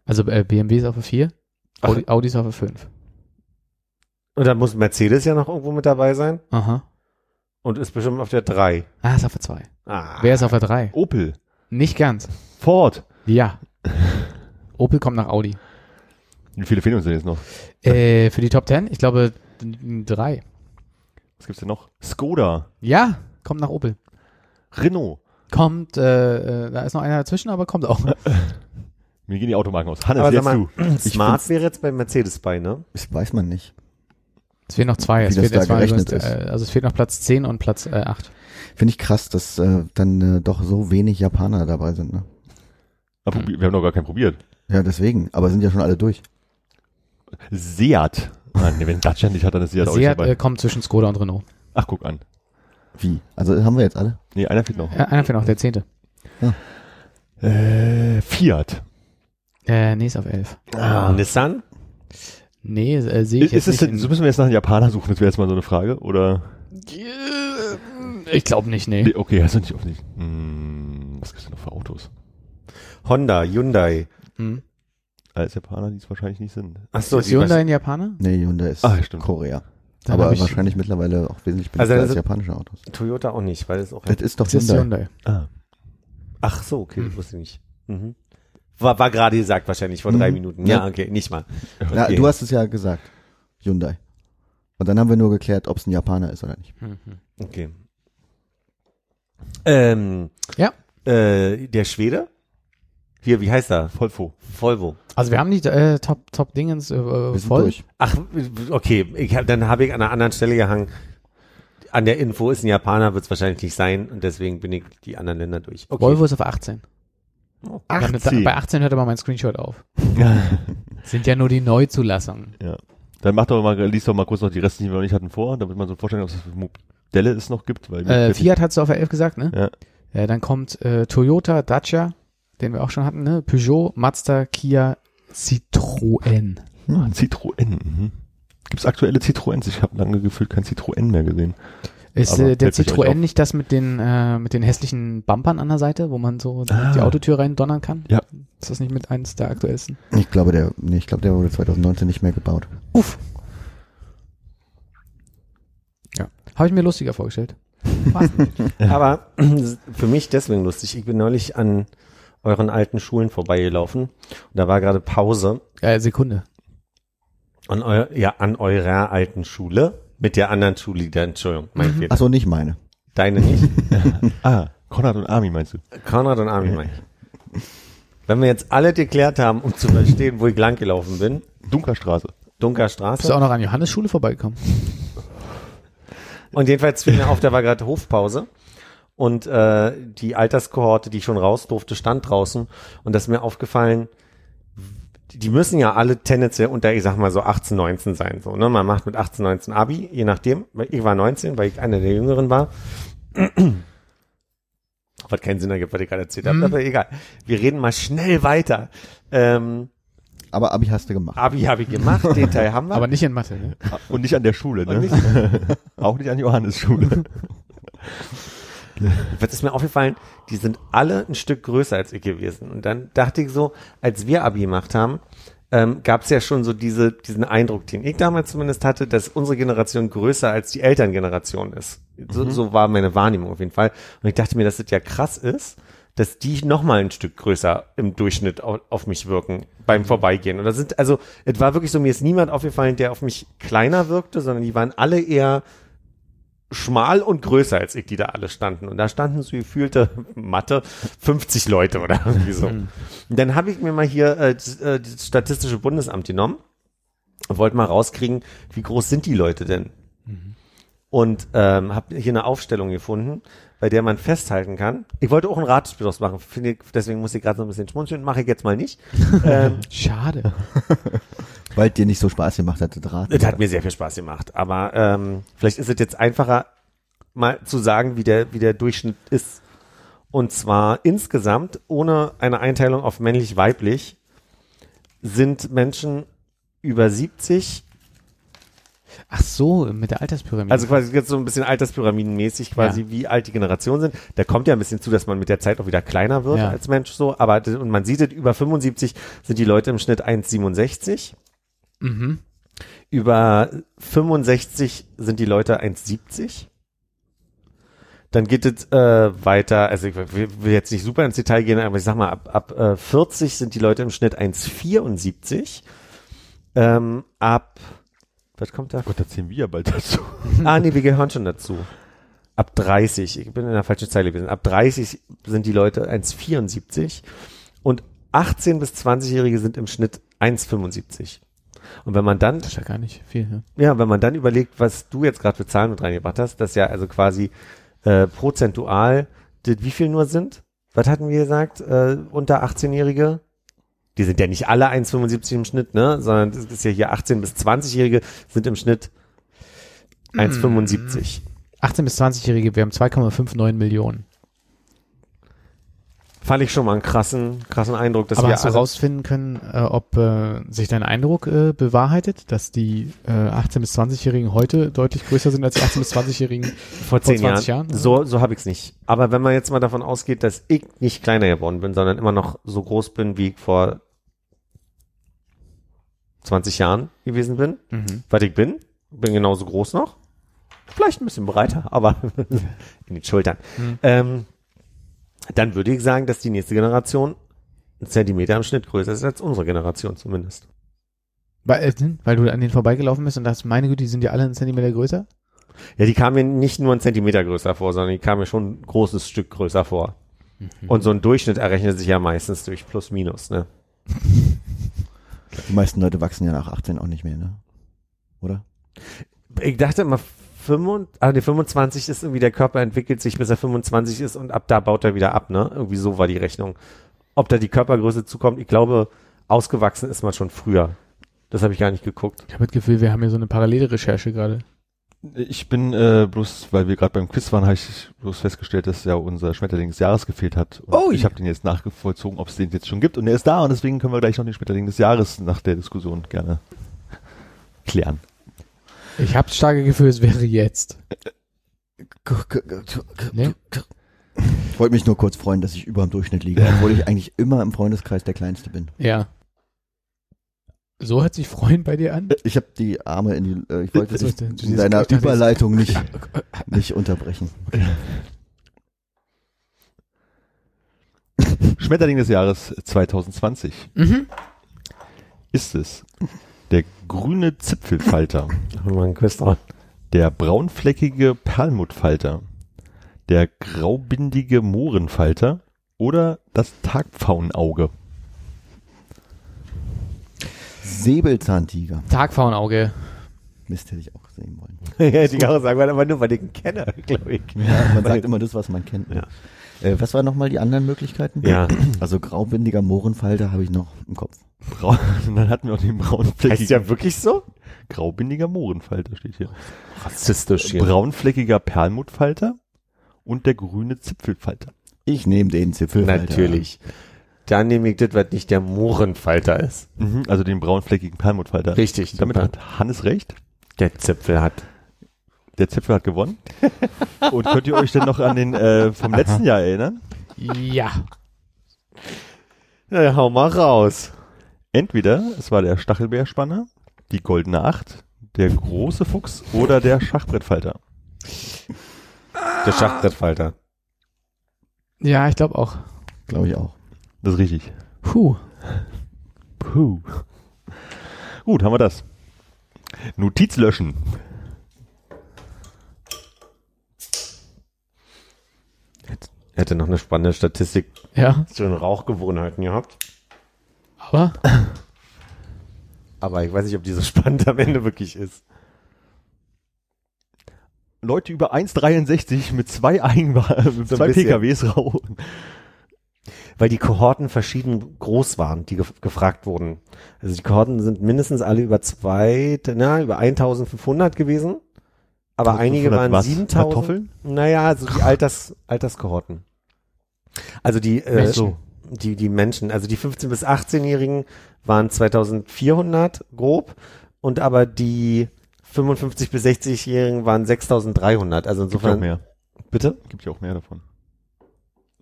[SPEAKER 5] Also äh, BMW ist auf der 4,
[SPEAKER 2] Ach.
[SPEAKER 5] Audi, Audi ist auf der 5.
[SPEAKER 2] Und dann muss Mercedes ja noch irgendwo mit dabei sein
[SPEAKER 5] Aha.
[SPEAKER 2] Und ist bestimmt auf der 3.
[SPEAKER 5] Ah, ist auf der 2.
[SPEAKER 2] Ah.
[SPEAKER 5] Wer ist auf der 3?
[SPEAKER 3] Opel.
[SPEAKER 5] Nicht ganz.
[SPEAKER 3] Ford.
[SPEAKER 5] Ja. Opel kommt nach Audi.
[SPEAKER 3] Wie viele fehlen uns denn jetzt noch?
[SPEAKER 5] Äh, für die Top 10, ich glaube 3.
[SPEAKER 3] Was gibt's denn noch? Skoda.
[SPEAKER 5] Ja, kommt nach Opel.
[SPEAKER 3] Renault.
[SPEAKER 5] Kommt, äh, äh, da ist noch einer dazwischen, aber kommt auch.
[SPEAKER 3] Mir gehen die Automarken aus. Hannes,
[SPEAKER 2] Aber
[SPEAKER 3] jetzt
[SPEAKER 2] mal,
[SPEAKER 3] du.
[SPEAKER 2] Smart wäre jetzt bei Mercedes bei, ne?
[SPEAKER 4] Das weiß man nicht.
[SPEAKER 5] Es fehlen noch zwei.
[SPEAKER 4] Wie
[SPEAKER 5] Es
[SPEAKER 4] das
[SPEAKER 5] fehlt
[SPEAKER 4] da
[SPEAKER 5] mal
[SPEAKER 4] gerechnet
[SPEAKER 5] übrigens,
[SPEAKER 4] ist.
[SPEAKER 5] äh, also es fehlt noch Platz 10 und Platz äh, 8.
[SPEAKER 4] Finde ich krass, dass äh, dann äh, doch so wenig Japaner dabei sind. Ne?
[SPEAKER 3] Ah, probi- Wir haben noch gar keinen probiert.
[SPEAKER 4] Ja, deswegen. Aber sind ja schon alle durch.
[SPEAKER 3] Seat. Ah, nee, wenn Dacia nicht hat, dann ist Seat, auch nicht
[SPEAKER 5] Seat
[SPEAKER 3] dabei.
[SPEAKER 5] äh, kommt zwischen Skoda und Renault.
[SPEAKER 3] Ach, guck an.
[SPEAKER 4] Wie? Also haben wir jetzt alle?
[SPEAKER 3] Nee, einer fehlt noch.
[SPEAKER 5] Äh, einer fehlt noch, der zehnte.
[SPEAKER 3] Äh, Fiat.
[SPEAKER 5] Äh, nee, ist auf 11.
[SPEAKER 2] Ah, Nissan?
[SPEAKER 5] Nee, äh, sehe ich
[SPEAKER 3] Ist
[SPEAKER 5] jetzt
[SPEAKER 3] es denn,
[SPEAKER 5] nicht.
[SPEAKER 3] so müssen wir jetzt nach einem Japaner suchen, das wäre jetzt mal so eine Frage, oder?
[SPEAKER 5] ich glaube nicht, nee.
[SPEAKER 3] Nee, okay, also nicht offensichtlich. Hm, was gibt's denn noch für Autos?
[SPEAKER 2] Honda, Hyundai.
[SPEAKER 5] Hm.
[SPEAKER 3] Als Japaner, die es wahrscheinlich nicht sind.
[SPEAKER 2] Ach so,
[SPEAKER 5] Ist Hyundai ein Japaner?
[SPEAKER 4] Nee, Hyundai ist
[SPEAKER 3] Ah, stimmt.
[SPEAKER 4] Korea.
[SPEAKER 5] Dann
[SPEAKER 4] aber
[SPEAKER 5] hab ich-
[SPEAKER 4] wahrscheinlich mittlerweile auch wesentlich
[SPEAKER 2] Also
[SPEAKER 4] billiger
[SPEAKER 2] das
[SPEAKER 4] als
[SPEAKER 2] ist-
[SPEAKER 4] japanische Autos.
[SPEAKER 2] Toyota auch nicht, weil es auch.
[SPEAKER 4] Das ist doch
[SPEAKER 5] Das ist
[SPEAKER 4] Hyundai.
[SPEAKER 5] Hyundai.
[SPEAKER 3] Ah.
[SPEAKER 2] Ach so, okay, das wusste ich nicht. Mhm. War, war gerade gesagt wahrscheinlich vor drei
[SPEAKER 4] Mhm.
[SPEAKER 2] Minuten. Ja,
[SPEAKER 4] Ja.
[SPEAKER 2] okay, nicht mal.
[SPEAKER 4] Ja,
[SPEAKER 2] Okay.
[SPEAKER 4] du hast es ja gesagt. Hyundai. Und dann haben wir nur geklärt, ob es ein Japaner ist oder nicht.
[SPEAKER 5] Mhm.
[SPEAKER 2] Okay. Ähm,
[SPEAKER 5] Ja.
[SPEAKER 2] Äh, der Schwede? Hier, wie heißt er?
[SPEAKER 3] Volvo.
[SPEAKER 2] Volvo.
[SPEAKER 5] Also wir haben die äh, Top Top Dingens äh,
[SPEAKER 4] sind
[SPEAKER 5] voll.
[SPEAKER 4] durch.
[SPEAKER 2] Ach, okay. Ich dann habe ich an einer anderen Stelle gehangen. An der Info ist ein Japaner, wird es wahrscheinlich nicht sein und deswegen bin ich die anderen Länder durch. Okay.
[SPEAKER 5] Volvo ist auf 18.
[SPEAKER 2] Oh.
[SPEAKER 5] Dann-
[SPEAKER 3] 18.
[SPEAKER 5] Bei 18 hört aber mein Screenshot auf. Sind ja nur die Neuzulassungen.
[SPEAKER 3] ja. Dann mach doch mal, liest doch mal kurz noch die restlichen, die wir noch nicht hatten vor, damit man so vorstellen kann, was es für Modelle es noch gibt. Weil
[SPEAKER 5] Äh, Fiat hast du auf der 11 gesagt, ne?
[SPEAKER 3] Ja.
[SPEAKER 5] Ja, dann kommt äh, Toyota, Dacia, den wir auch schon hatten, ne? Peugeot, Mazda, Kia, Citroën.
[SPEAKER 3] Ah, Citroën. Mhm. Gibt es aktuelle Citroëns? Ich habe lange gefühlt kein Citroën mehr gesehen.
[SPEAKER 5] Ist
[SPEAKER 3] Aber
[SPEAKER 5] äh, der Citroën nicht das mit den äh, mit den hässlichen Bumpern an der Seite, wo man so
[SPEAKER 3] Ah.
[SPEAKER 5] die Autotür rein donnern kann?
[SPEAKER 3] Ja.
[SPEAKER 5] Ist das nicht mit eins der aktuellsten?
[SPEAKER 4] Ich glaube, der, nee, ich glaube, der wurde 2019 nicht mehr gebaut.
[SPEAKER 5] Uff. Ja. Habe ich mir lustiger vorgestellt.
[SPEAKER 2] Aber für mich deswegen lustig. Ich bin neulich an euren alten Schulen vorbeigelaufen und da war gerade Pause
[SPEAKER 5] äh, Sekunde.
[SPEAKER 2] an, eu ja, an eurer alten Schule mit der anderen Schule, die da, Entschuldigung, mein Fehler.
[SPEAKER 4] Ach so, nicht meine.
[SPEAKER 2] Deine nicht.
[SPEAKER 3] Ah, Konrad und Armin meinst du?
[SPEAKER 2] Konrad und Armin mein ich. Wenn wir jetzt alle geklärt haben, um zu verstehen, wo ich lang gelaufen bin,
[SPEAKER 3] Dunkerstraße.
[SPEAKER 2] Dunker
[SPEAKER 5] Bist du
[SPEAKER 2] Straße.
[SPEAKER 5] auch noch an Johannes Schule vorbeigekommen?
[SPEAKER 2] Und jedenfalls fiel mir auf, da war gerade Hofpause. Und äh, die Alterskohorte, die schon raus durfte, stand draußen. Und das ist mir aufgefallen, die müssen ja alle tendenziell unter, ich sag mal so 18, 19 sein. So, ne? Man macht mit 18, 19 Abi, je nachdem. Weil Ich war 19, weil ich einer der Jüngeren war. Was keinen Sinn ergibt, was ich gerade erzählt habe,
[SPEAKER 5] Mhm.
[SPEAKER 2] aber egal. Wir reden mal schnell weiter. Ähm,
[SPEAKER 4] Aber Abi hast du gemacht.
[SPEAKER 2] Abi habe ich gemacht, den Teil haben wir.
[SPEAKER 5] Aber nicht in Mathe, ne?
[SPEAKER 3] Und nicht an der Schule, ne?
[SPEAKER 2] nicht-
[SPEAKER 3] Auch nicht an Johannes Schule.
[SPEAKER 2] Was ist mir aufgefallen, die sind alle ein Stück größer als ich gewesen. Und dann dachte ich so, als wir Abi gemacht haben, ähm, gab es ja schon so diese, diesen Eindruck, den ich damals zumindest hatte, dass unsere Generation größer als die Elterngeneration ist. So, so war meine Wahrnehmung auf jeden Fall. Und ich dachte mir, dass das ja krass ist, dass die noch mal ein Stück größer im Durchschnitt auf, auf mich wirken beim Vorbeigehen. Und das sind, also, es war wirklich so, mir ist niemand aufgefallen, der auf mich kleiner wirkte, sondern die waren alle eher schmal und größer als ich, die da alle standen. Und da standen so gefühlte Mathe 50 Leute oder irgendwie so. Und dann habe ich mir mal hier äh, das, äh, das Statistische Bundesamt genommen und wollte mal rauskriegen, wie groß sind die Leute denn? Und ähm, habe hier eine Aufstellung gefunden, bei der man festhalten kann. Ich wollte auch ein Ratspiel draus machen, finde ich, deswegen muss ich gerade so ein bisschen schmunzeln, mache ich jetzt mal nicht. ähm,
[SPEAKER 5] Schade.
[SPEAKER 4] Weil dir nicht so Spaß gemacht hat, das Raten.
[SPEAKER 2] Es hat mir sehr viel Spaß gemacht, aber ähm, vielleicht ist es jetzt einfacher, mal zu sagen, wie der, wie der Durchschnitt ist. Und zwar insgesamt, ohne eine Einteilung auf männlich-weiblich, sind Menschen über 70,
[SPEAKER 5] Ach so, mit der Alterspyramide.
[SPEAKER 2] also quasi jetzt so ein bisschen alterspyramidenmäßig quasi,
[SPEAKER 5] Ja.
[SPEAKER 2] wie alt die Generationen sind. Da kommt ja ein bisschen zu, dass man mit der Zeit auch wieder kleiner wird
[SPEAKER 5] Ja.
[SPEAKER 2] als Mensch so, aber und man sieht es, über 75 sind die Leute im Schnitt 1,67.
[SPEAKER 5] Mhm.
[SPEAKER 2] Über 65 sind die Leute 1,70. Dann geht es äh, weiter, also ich will jetzt nicht super ins Detail gehen, aber ich sag mal, ab, ab äh, 40 sind die Leute im Schnitt 1,74. Ähm, ab, was kommt da?
[SPEAKER 3] Gott, da zählen wir ja bald dazu.
[SPEAKER 2] Ah, nee, wir gehören schon dazu. Ab 30, ich bin in der falschen Zeile gewesen, ab 30 sind die Leute 1,74 und 18 bis 20-Jährige sind im Schnitt 1,75. Und wenn man dann
[SPEAKER 5] Das ist ja gar nicht viel. Ne?
[SPEAKER 2] ja, wenn man dann überlegt, was du jetzt gerade für Zahlen mit reingebracht hast, dass ja also quasi äh, prozentual, wie viel nur sind? Was hatten wir gesagt? Äh, unter 18-Jährige? Die sind ja nicht alle 1,75 im Schnitt, ne? Sondern es ist ja hier 18 bis 20-Jährige sind im Schnitt 1,75.
[SPEAKER 5] 18 bis 20-Jährige, wir haben 2,59 Millionen.
[SPEAKER 2] Fand ich schon mal einen krassen, krassen Eindruck, dass
[SPEAKER 5] Aber
[SPEAKER 2] wir
[SPEAKER 5] hast du rausfinden können, äh, ob äh, sich dein Eindruck äh, bewahrheitet, dass die äh, 18 bis 20-Jährigen heute deutlich größer sind als die 18 bis 20-Jährigen?
[SPEAKER 2] vor zehn
[SPEAKER 5] 20
[SPEAKER 2] Jahren.
[SPEAKER 5] Jahren?
[SPEAKER 2] So, so habe ich es nicht. Aber wenn man jetzt mal davon ausgeht, dass ich nicht kleiner geworden bin, sondern immer noch so groß bin, wie ich vor 20 Jahren gewesen bin,
[SPEAKER 5] Mhm.
[SPEAKER 2] was ich bin, bin genauso groß noch. Vielleicht ein bisschen breiter, aber in den Schultern.
[SPEAKER 5] Mhm.
[SPEAKER 2] Ähm, dann würde ich sagen, dass die nächste Generation ein Zentimeter im Schnitt größer ist als unsere Generation zumindest.
[SPEAKER 5] Weil, äh, weil du an denen vorbeigelaufen bist und dachtest, meine Güte, die sind ja alle einen Zentimeter größer?
[SPEAKER 2] Ja, die kamen mir nicht nur einen Zentimeter größer vor, sondern die kamen mir schon ein großes Stück größer vor. Und so ein Durchschnitt errechnet sich ja meistens durch Plus Minus, ne?
[SPEAKER 4] Die meisten Leute wachsen ja nach 18 auch nicht mehr, ne? Oder?
[SPEAKER 2] Ich dachte immer, 25, ah, nee, 25 ist irgendwie, der Körper entwickelt sich, bis er 25 ist und ab da baut er wieder ab, ne? Irgendwie so war die Rechnung. Ob da die Körpergröße zukommt, ich glaube, ausgewachsen ist man schon früher. Das habe ich gar nicht geguckt.
[SPEAKER 5] Ich habe das Gefühl, wir haben hier so eine parallele Recherche gerade.
[SPEAKER 3] Ich bin äh, bloß, weil wir gerade beim Quiz waren, habe ich bloß festgestellt, dass ja unser Schmetterling des Jahres gefehlt hat. Und
[SPEAKER 4] Oh,
[SPEAKER 3] ich habe den jetzt nachvollzogen, ob es den jetzt schon gibt. Und er ist da und deswegen können wir gleich noch den Schmetterling des Jahres nach der Diskussion gerne klären.
[SPEAKER 5] Ich habe das starke Gefühl, es wäre jetzt. Nee?
[SPEAKER 4] Ich wollte mich nur kurz freuen, dass ich über dem Durchschnitt liege, obwohl ich eigentlich immer im Freundeskreis der Kleinste bin.
[SPEAKER 5] Ja. So hört sich Freuen bei dir an?
[SPEAKER 4] Ich habe die Arme in die, äh, ich wollte
[SPEAKER 5] Also,
[SPEAKER 4] dich in deiner Überleitung nicht, nicht unterbrechen.
[SPEAKER 3] Schmetterling des Jahres 2020
[SPEAKER 5] Mhm.
[SPEAKER 3] ist es der grüne Zipfelfalter,
[SPEAKER 2] Machen wir
[SPEAKER 3] der braunfleckige Perlmuttfalter, der graubindige Mohrenfalter oder das Tagpfauenauge.
[SPEAKER 4] Säbelzahntiger.
[SPEAKER 5] Tagpfauenauge.
[SPEAKER 4] Mist, hätte ich auch sehen wollen.
[SPEAKER 2] ja, hätte ich auch sagen wollen, aber nur, weil ich ihn kenne, glaube ich.
[SPEAKER 4] Ja, man sagt immer das, was man kennt. ne?
[SPEAKER 2] Ja.
[SPEAKER 4] Äh, was waren nochmal die anderen Möglichkeiten?
[SPEAKER 2] Ja.
[SPEAKER 4] Also graubindiger Mohrenfalter habe ich noch im Kopf.
[SPEAKER 3] Braun, und dann hatten wir noch den
[SPEAKER 2] Heißt
[SPEAKER 3] braunfleckigen,
[SPEAKER 2] ja wirklich so?
[SPEAKER 3] graubindiger Mohrenfalter steht hier.
[SPEAKER 2] Rassistisch hier.
[SPEAKER 3] Braunfleckiger Perlmuttfalter und der grüne Zipfelfalter.
[SPEAKER 4] Ich nehme den Zipfelfalter.
[SPEAKER 2] Natürlich. Dann nehme ich das, was nicht der Mohrenfalter ist.
[SPEAKER 3] Mhm, also den braunfleckigen Perlmuttfalter.
[SPEAKER 2] Richtig.
[SPEAKER 3] Damit
[SPEAKER 2] super.
[SPEAKER 3] hat Hannes recht.
[SPEAKER 2] der Zipfel hat.
[SPEAKER 3] Der Zipfel hat gewonnen. Und könnt ihr euch denn noch an den äh, vom letzten Jahr erinnern?
[SPEAKER 5] Ja.
[SPEAKER 2] Ja, hau mal raus.
[SPEAKER 3] Entweder es war der Stachelbeerspanner, die goldene Acht, der große Fuchs oder der Schachbrettfalter.
[SPEAKER 2] Der Schachbrettfalter.
[SPEAKER 5] Ja, ich glaube auch.
[SPEAKER 4] Glaube ich auch.
[SPEAKER 3] Das ist richtig.
[SPEAKER 5] Puh.
[SPEAKER 3] Puh. Gut, haben wir das. Notiz löschen.
[SPEAKER 2] Hätte noch eine spannende Statistik
[SPEAKER 5] Ja,
[SPEAKER 2] zu den Rauchgewohnheiten gehabt.
[SPEAKER 5] aber
[SPEAKER 2] Aber ich weiß nicht, ob die so spannend am Ende wirklich ist.
[SPEAKER 3] Leute über 1,63 mit zwei Eigenwagen, mit
[SPEAKER 2] So
[SPEAKER 3] zwei. PKWs rauchen.
[SPEAKER 2] Weil die Kohorten verschieden groß waren, die gef gefragt wurden. Also die Kohorten sind mindestens alle über zwei, na, über 1500 gewesen. Aber einige
[SPEAKER 3] 500
[SPEAKER 2] waren
[SPEAKER 3] was?
[SPEAKER 2] 7000.
[SPEAKER 3] Kartoffeln?
[SPEAKER 2] Naja, also die Alters, Alterskohorten. Also die, äh,
[SPEAKER 5] Menschen.
[SPEAKER 2] die, die Menschen, also die 15- bis 18-Jährigen waren 2400 grob und aber die 55 bis 60-Jährigen waren 6300. Also
[SPEAKER 3] Gibt ja auch
[SPEAKER 2] insofern,
[SPEAKER 3] mehr.
[SPEAKER 2] bitte?
[SPEAKER 3] Gibt ja auch mehr davon.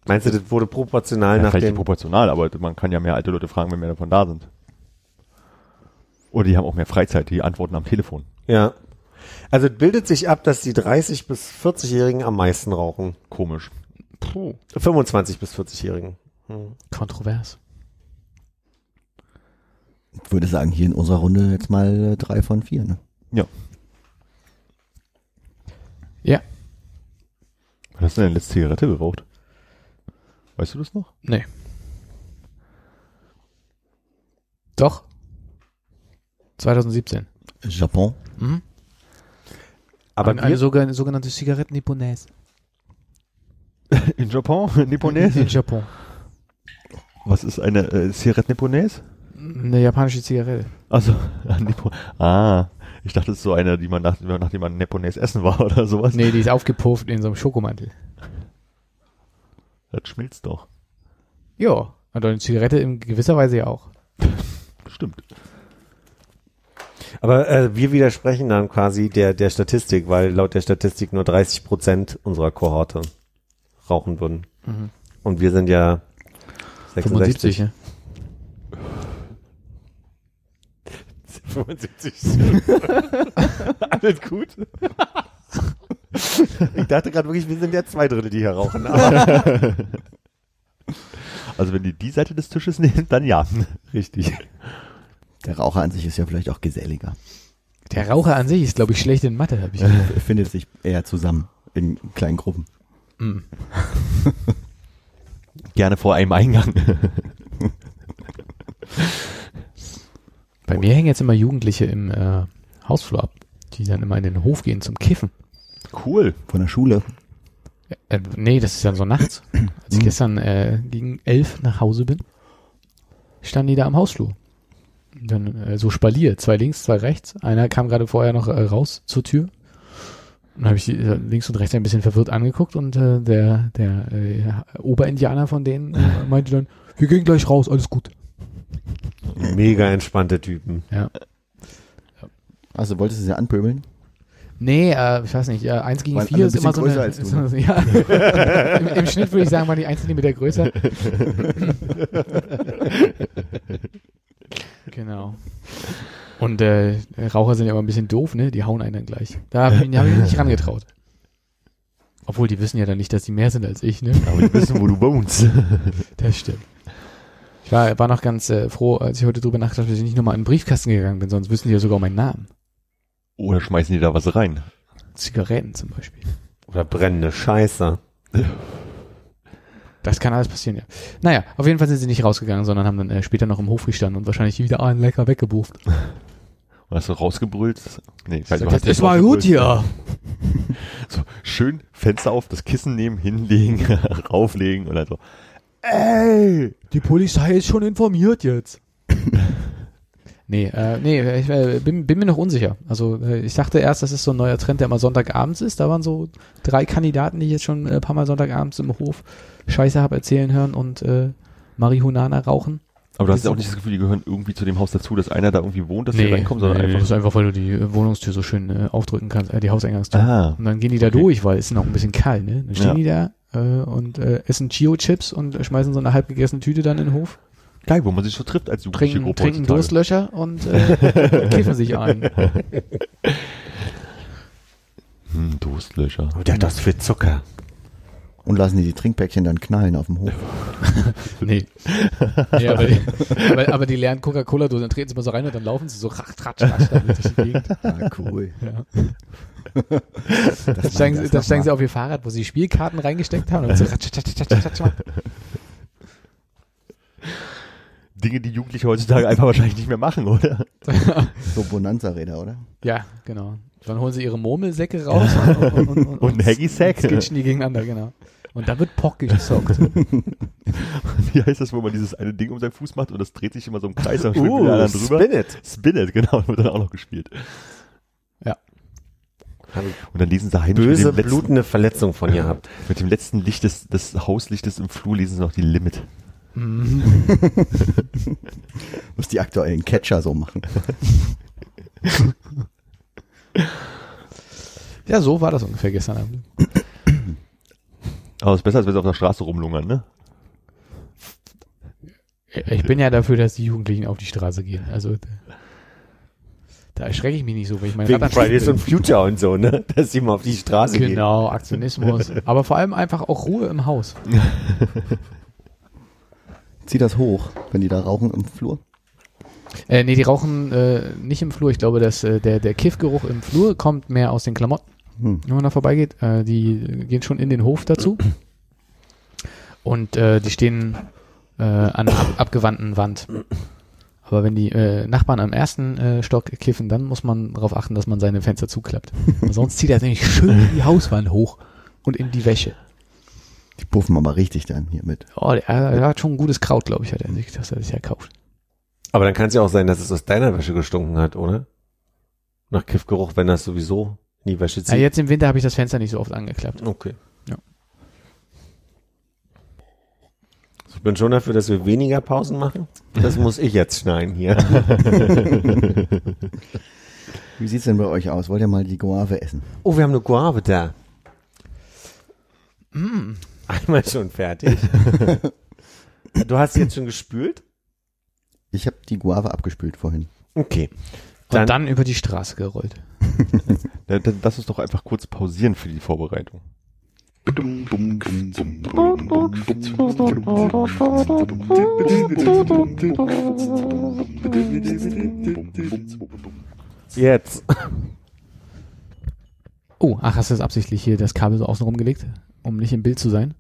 [SPEAKER 2] Meinst du, das wurde proportional
[SPEAKER 3] Ja,
[SPEAKER 2] nach
[SPEAKER 3] vielleicht nicht
[SPEAKER 2] dem,
[SPEAKER 3] proportional, aber man kann ja mehr alte Leute fragen, wenn mehr davon da sind. Oder die haben auch mehr Freizeit, die antworten am Telefon.
[SPEAKER 2] ja. Also es bildet sich ab, dass die 30 bis 40-Jährigen am meisten rauchen.
[SPEAKER 3] Komisch.
[SPEAKER 5] puh,
[SPEAKER 2] 25 bis 40-Jährigen. Hm.
[SPEAKER 5] kontrovers.
[SPEAKER 4] Ich würde sagen, hier in unserer Runde jetzt mal äh, drei von vier. Ne?
[SPEAKER 5] Ja,
[SPEAKER 3] Was hast du denn letzte Zigarette geraucht? Weißt du das noch?
[SPEAKER 5] nee. Doch. 2017.
[SPEAKER 4] Japon.
[SPEAKER 5] Mhm.
[SPEAKER 2] Aber
[SPEAKER 5] eine, eine sogenannte, Zigarette Nipponaise.
[SPEAKER 3] In Japan? Nipponaise?
[SPEAKER 5] In Japan.
[SPEAKER 3] Was ist eine äh, Zigarette Nipponaise?
[SPEAKER 5] Eine japanische Zigarette.
[SPEAKER 3] Also, ah, ich dachte, es ist so eine, die man nach, nachdem man Nipponaise essen war oder sowas.
[SPEAKER 5] Nee, die ist aufgepufft in so einem Schokomantel.
[SPEAKER 3] Das schmilzt doch.
[SPEAKER 5] Ja, und eine Zigarette in gewisser Weise ja auch.
[SPEAKER 3] Stimmt.
[SPEAKER 2] Aber äh, wir widersprechen dann quasi der, der Statistik, weil laut der Statistik nur 30 Prozent unserer Kohorte rauchen würden.
[SPEAKER 5] Mhm.
[SPEAKER 2] Und wir sind ja 66.
[SPEAKER 5] 75, ne?
[SPEAKER 2] 75. Alles gut. ich dachte gerade wirklich, wir sind ja zwei Drittel, die hier rauchen.
[SPEAKER 3] Also wenn die die Seite des Tisches nehmen, dann ja.
[SPEAKER 2] richtig.
[SPEAKER 4] Der Raucher an sich ist ja vielleicht auch geselliger.
[SPEAKER 5] Der Raucher an sich ist, glaube ich, schlecht in Mathe, habe ich
[SPEAKER 4] Er
[SPEAKER 5] gehört.
[SPEAKER 4] findet sich eher zusammen in kleinen Gruppen.
[SPEAKER 5] Mhm.
[SPEAKER 3] Gerne vor einem Eingang.
[SPEAKER 5] Bei mir hängen jetzt immer Jugendliche im äh, Hausflur ab, die dann immer in den Hof gehen zum Kiffen.
[SPEAKER 3] cool.
[SPEAKER 4] Von der Schule.
[SPEAKER 5] Äh, nee, das ist dann so nachts. Als ich
[SPEAKER 4] Mhm.
[SPEAKER 5] gestern äh, gegen elf nach Hause bin, standen die da am Hausflur. Dann äh, so Spalier, zwei links, zwei rechts. Einer kam gerade vorher noch äh, raus zur Tür. Und dann habe ich die äh, links und rechts ein bisschen verwirrt angeguckt und äh, der, der äh, Oberindianer von denen äh, meinte dann, wir gehen gleich raus, alles gut.
[SPEAKER 2] Mega entspannte Typen.
[SPEAKER 5] Ja.
[SPEAKER 4] Also wolltest du sie anpöbeln?
[SPEAKER 5] Nee, äh, ich weiß nicht, äh, eins gegen
[SPEAKER 4] Waren
[SPEAKER 5] vier
[SPEAKER 4] alle
[SPEAKER 5] ist
[SPEAKER 4] ein
[SPEAKER 5] immer so
[SPEAKER 4] bisschen
[SPEAKER 5] eine,
[SPEAKER 4] größer als
[SPEAKER 5] immer so- ja. Im, Im Schnitt würde ich sagen, waren die ein Zentimeter größer. genau. Und äh, Raucher sind ja immer ein bisschen doof, ne? Die hauen einen dann gleich. Da habe ich, hab ich mich nicht rangetraut. Obwohl, die wissen ja dann nicht, dass die mehr sind als ich, ne?
[SPEAKER 3] Aber die wissen, wo du wohnst.
[SPEAKER 5] Das stimmt. Ich war, war noch ganz äh, froh, als ich heute drüber nachgedacht habe, dass ich nicht nochmal in den Briefkasten gegangen bin, sonst wissen die ja sogar meinen Namen.
[SPEAKER 3] Oder schmeißen die da was rein?
[SPEAKER 5] Zigaretten zum Beispiel.
[SPEAKER 2] Oder brennende Scheiße.
[SPEAKER 5] Das kann alles passieren, ja. Naja, auf jeden Fall sind sie nicht rausgegangen, sondern haben dann äh, später noch im Hof gestanden und wahrscheinlich wieder einen lecker weggebufft.
[SPEAKER 3] Und hast du rausgebrüllt? Nee,
[SPEAKER 5] Sagt,
[SPEAKER 3] du hast
[SPEAKER 5] es
[SPEAKER 3] nicht
[SPEAKER 5] war gut hier.
[SPEAKER 3] So, schön Fenster auf, das Kissen nehmen, hinlegen, rauflegen und dann so, ey!
[SPEAKER 5] Die Polizei ist schon informiert jetzt. nee, äh, nee, ich äh, bin, bin mir noch unsicher. Also äh, ich dachte erst, das ist so ein neuer Trend, der immer Sonntagabends ist. Da waren so drei Kandidaten, die ich jetzt schon äh, ein paar Mal Sonntagabends im Hof Scheiße habe erzählen hören und äh, Marihuana rauchen.
[SPEAKER 3] Aber du hast ja auch nicht das Gefühl, die gehören irgendwie zu dem Haus dazu, dass einer da irgendwie wohnt, dass die reinkommen, sondern
[SPEAKER 5] nee,
[SPEAKER 3] einfach.
[SPEAKER 5] das ist einfach, weil du die äh, Wohnungstür so schön äh, aufdrücken kannst, äh, die Hauseingangstür.
[SPEAKER 3] Ah.
[SPEAKER 5] Und dann gehen die da
[SPEAKER 3] Okay.
[SPEAKER 5] durch, weil es ist noch ein bisschen kalt, ne? Dann stehen
[SPEAKER 3] Ja.
[SPEAKER 5] die da äh, und äh, essen Chio-Chips und äh, schmeißen so eine halb gegessene Tüte dann in den Hof,
[SPEAKER 3] Geil, wo man sich so trifft als jugendliche
[SPEAKER 5] trinken,
[SPEAKER 3] Gruppe
[SPEAKER 5] trinken. Durstlöcher und äh, kiffen sich ein.
[SPEAKER 3] Hm, Durstlöcher.
[SPEAKER 2] Der hat das für Zucker.
[SPEAKER 4] Und lassen die die Trinkpäckchen dann knallen auf dem Hof.
[SPEAKER 5] Nee. nee aber, die, aber, aber die lernen Coca-Cola-Dose, dann treten sie mal so rein und dann laufen sie so ratsch, ratsch, ratsch durch die Gegend.
[SPEAKER 4] Ah, cool.
[SPEAKER 5] Ja.
[SPEAKER 4] Das
[SPEAKER 5] Dann steigen, sie, dann steigen sie auf ihr Fahrrad, wo sie Spielkarten reingesteckt haben und so ratsch, ratsch, ratsch, ratsch, ratsch.
[SPEAKER 3] Dinge, die Jugendliche heutzutage einfach wahrscheinlich nicht mehr machen, oder?
[SPEAKER 4] So Bonanza-Räder, oder?
[SPEAKER 5] Ja, genau. Dann holen sie ihre Murmelsäcke raus und, und, und,
[SPEAKER 3] Und ein Hacky-Sack.
[SPEAKER 5] skitchen die gegeneinander, genau. Und dann wird Pock gezockt.
[SPEAKER 3] Wie heißt das, wo man dieses eine Ding um seinen Fuß macht und das dreht sich immer so im Kreis und
[SPEAKER 2] Uh,
[SPEAKER 3] mit anderen drüber?
[SPEAKER 2] spin it.
[SPEAKER 3] Spin it, genau, wird dann auch noch gespielt.
[SPEAKER 5] Ja.
[SPEAKER 3] Und dann lesen sie heimlich
[SPEAKER 2] Böse,
[SPEAKER 3] mit, dem letzten,
[SPEAKER 2] blutende Verletzung von ihr habt.
[SPEAKER 3] mit dem letzten Licht des, des Hauslichtes im Flur lesen sie noch die Limit.
[SPEAKER 4] Muss die aktuellen Catcher so machen.
[SPEAKER 5] Ja, so war das ungefähr gestern Abend.
[SPEAKER 3] Aber es ist besser, als wenn sie auf der Straße rumlungern, ne?
[SPEAKER 5] Ich bin ja dafür, dass die Jugendlichen auf die Straße gehen. Also da erschrecke ich mich nicht so, wenn ich mein
[SPEAKER 2] Wegen Fridays and Future und so, ne? Dass sie mal auf die Straße gehen.
[SPEAKER 5] Genau, Aktionismus. Aber vor allem einfach auch Ruhe im Haus.
[SPEAKER 4] Zieh das hoch, wenn die da rauchen im Flur.
[SPEAKER 5] Äh, nee, die rauchen äh, nicht im Flur. Ich glaube, dass äh, der, der Kiffgeruch im Flur kommt mehr aus den Klamotten,
[SPEAKER 4] Hm.
[SPEAKER 5] wenn man da vorbeigeht. Äh, die gehen schon in den Hof dazu. Und äh, die stehen äh, an einer ab, abgewandten Wand. Aber wenn die äh, Nachbarn am ersten äh, Stock kiffen, dann muss man darauf achten, dass man seine Fenster zuklappt. Sonst zieht er nämlich schön die Hauswand hoch und in die Wäsche.
[SPEAKER 4] Die puffen aber richtig dann hier mit.
[SPEAKER 5] Oh, der, der hat schon ein gutes Kraut, glaube ich, hat er sich, dass er sich ja kauft.
[SPEAKER 2] Aber dann kann es ja auch sein, dass es aus deiner Wäsche gestunken hat, oder? Nach Kiffgeruch, wenn das sowieso die Wäsche
[SPEAKER 5] Ja,
[SPEAKER 2] zieht.
[SPEAKER 5] jetzt im Winter habe ich das Fenster nicht so oft angeklappt.
[SPEAKER 2] Okay.
[SPEAKER 5] Ja.
[SPEAKER 2] Ich bin schon dafür, dass wir weniger Pausen machen. Das muss ich jetzt schneiden hier.
[SPEAKER 4] Wie sieht's denn bei euch aus? Wollt ihr mal die Guave essen?
[SPEAKER 2] Oh, wir haben eine Guave da. Einmal schon fertig. du hast sie jetzt schon gespült?
[SPEAKER 4] Ich habe die Guave abgespült vorhin.
[SPEAKER 2] Okay.
[SPEAKER 5] Und
[SPEAKER 2] Dann-
[SPEAKER 5] dann, über die Straße gerollt.
[SPEAKER 3] Lass uns doch einfach kurz pausieren für die Vorbereitung.
[SPEAKER 2] Jetzt.
[SPEAKER 5] Oh, ach, hast du das absichtlich hier das Kabel so außen rumgelegt, um nicht im Bild zu sein?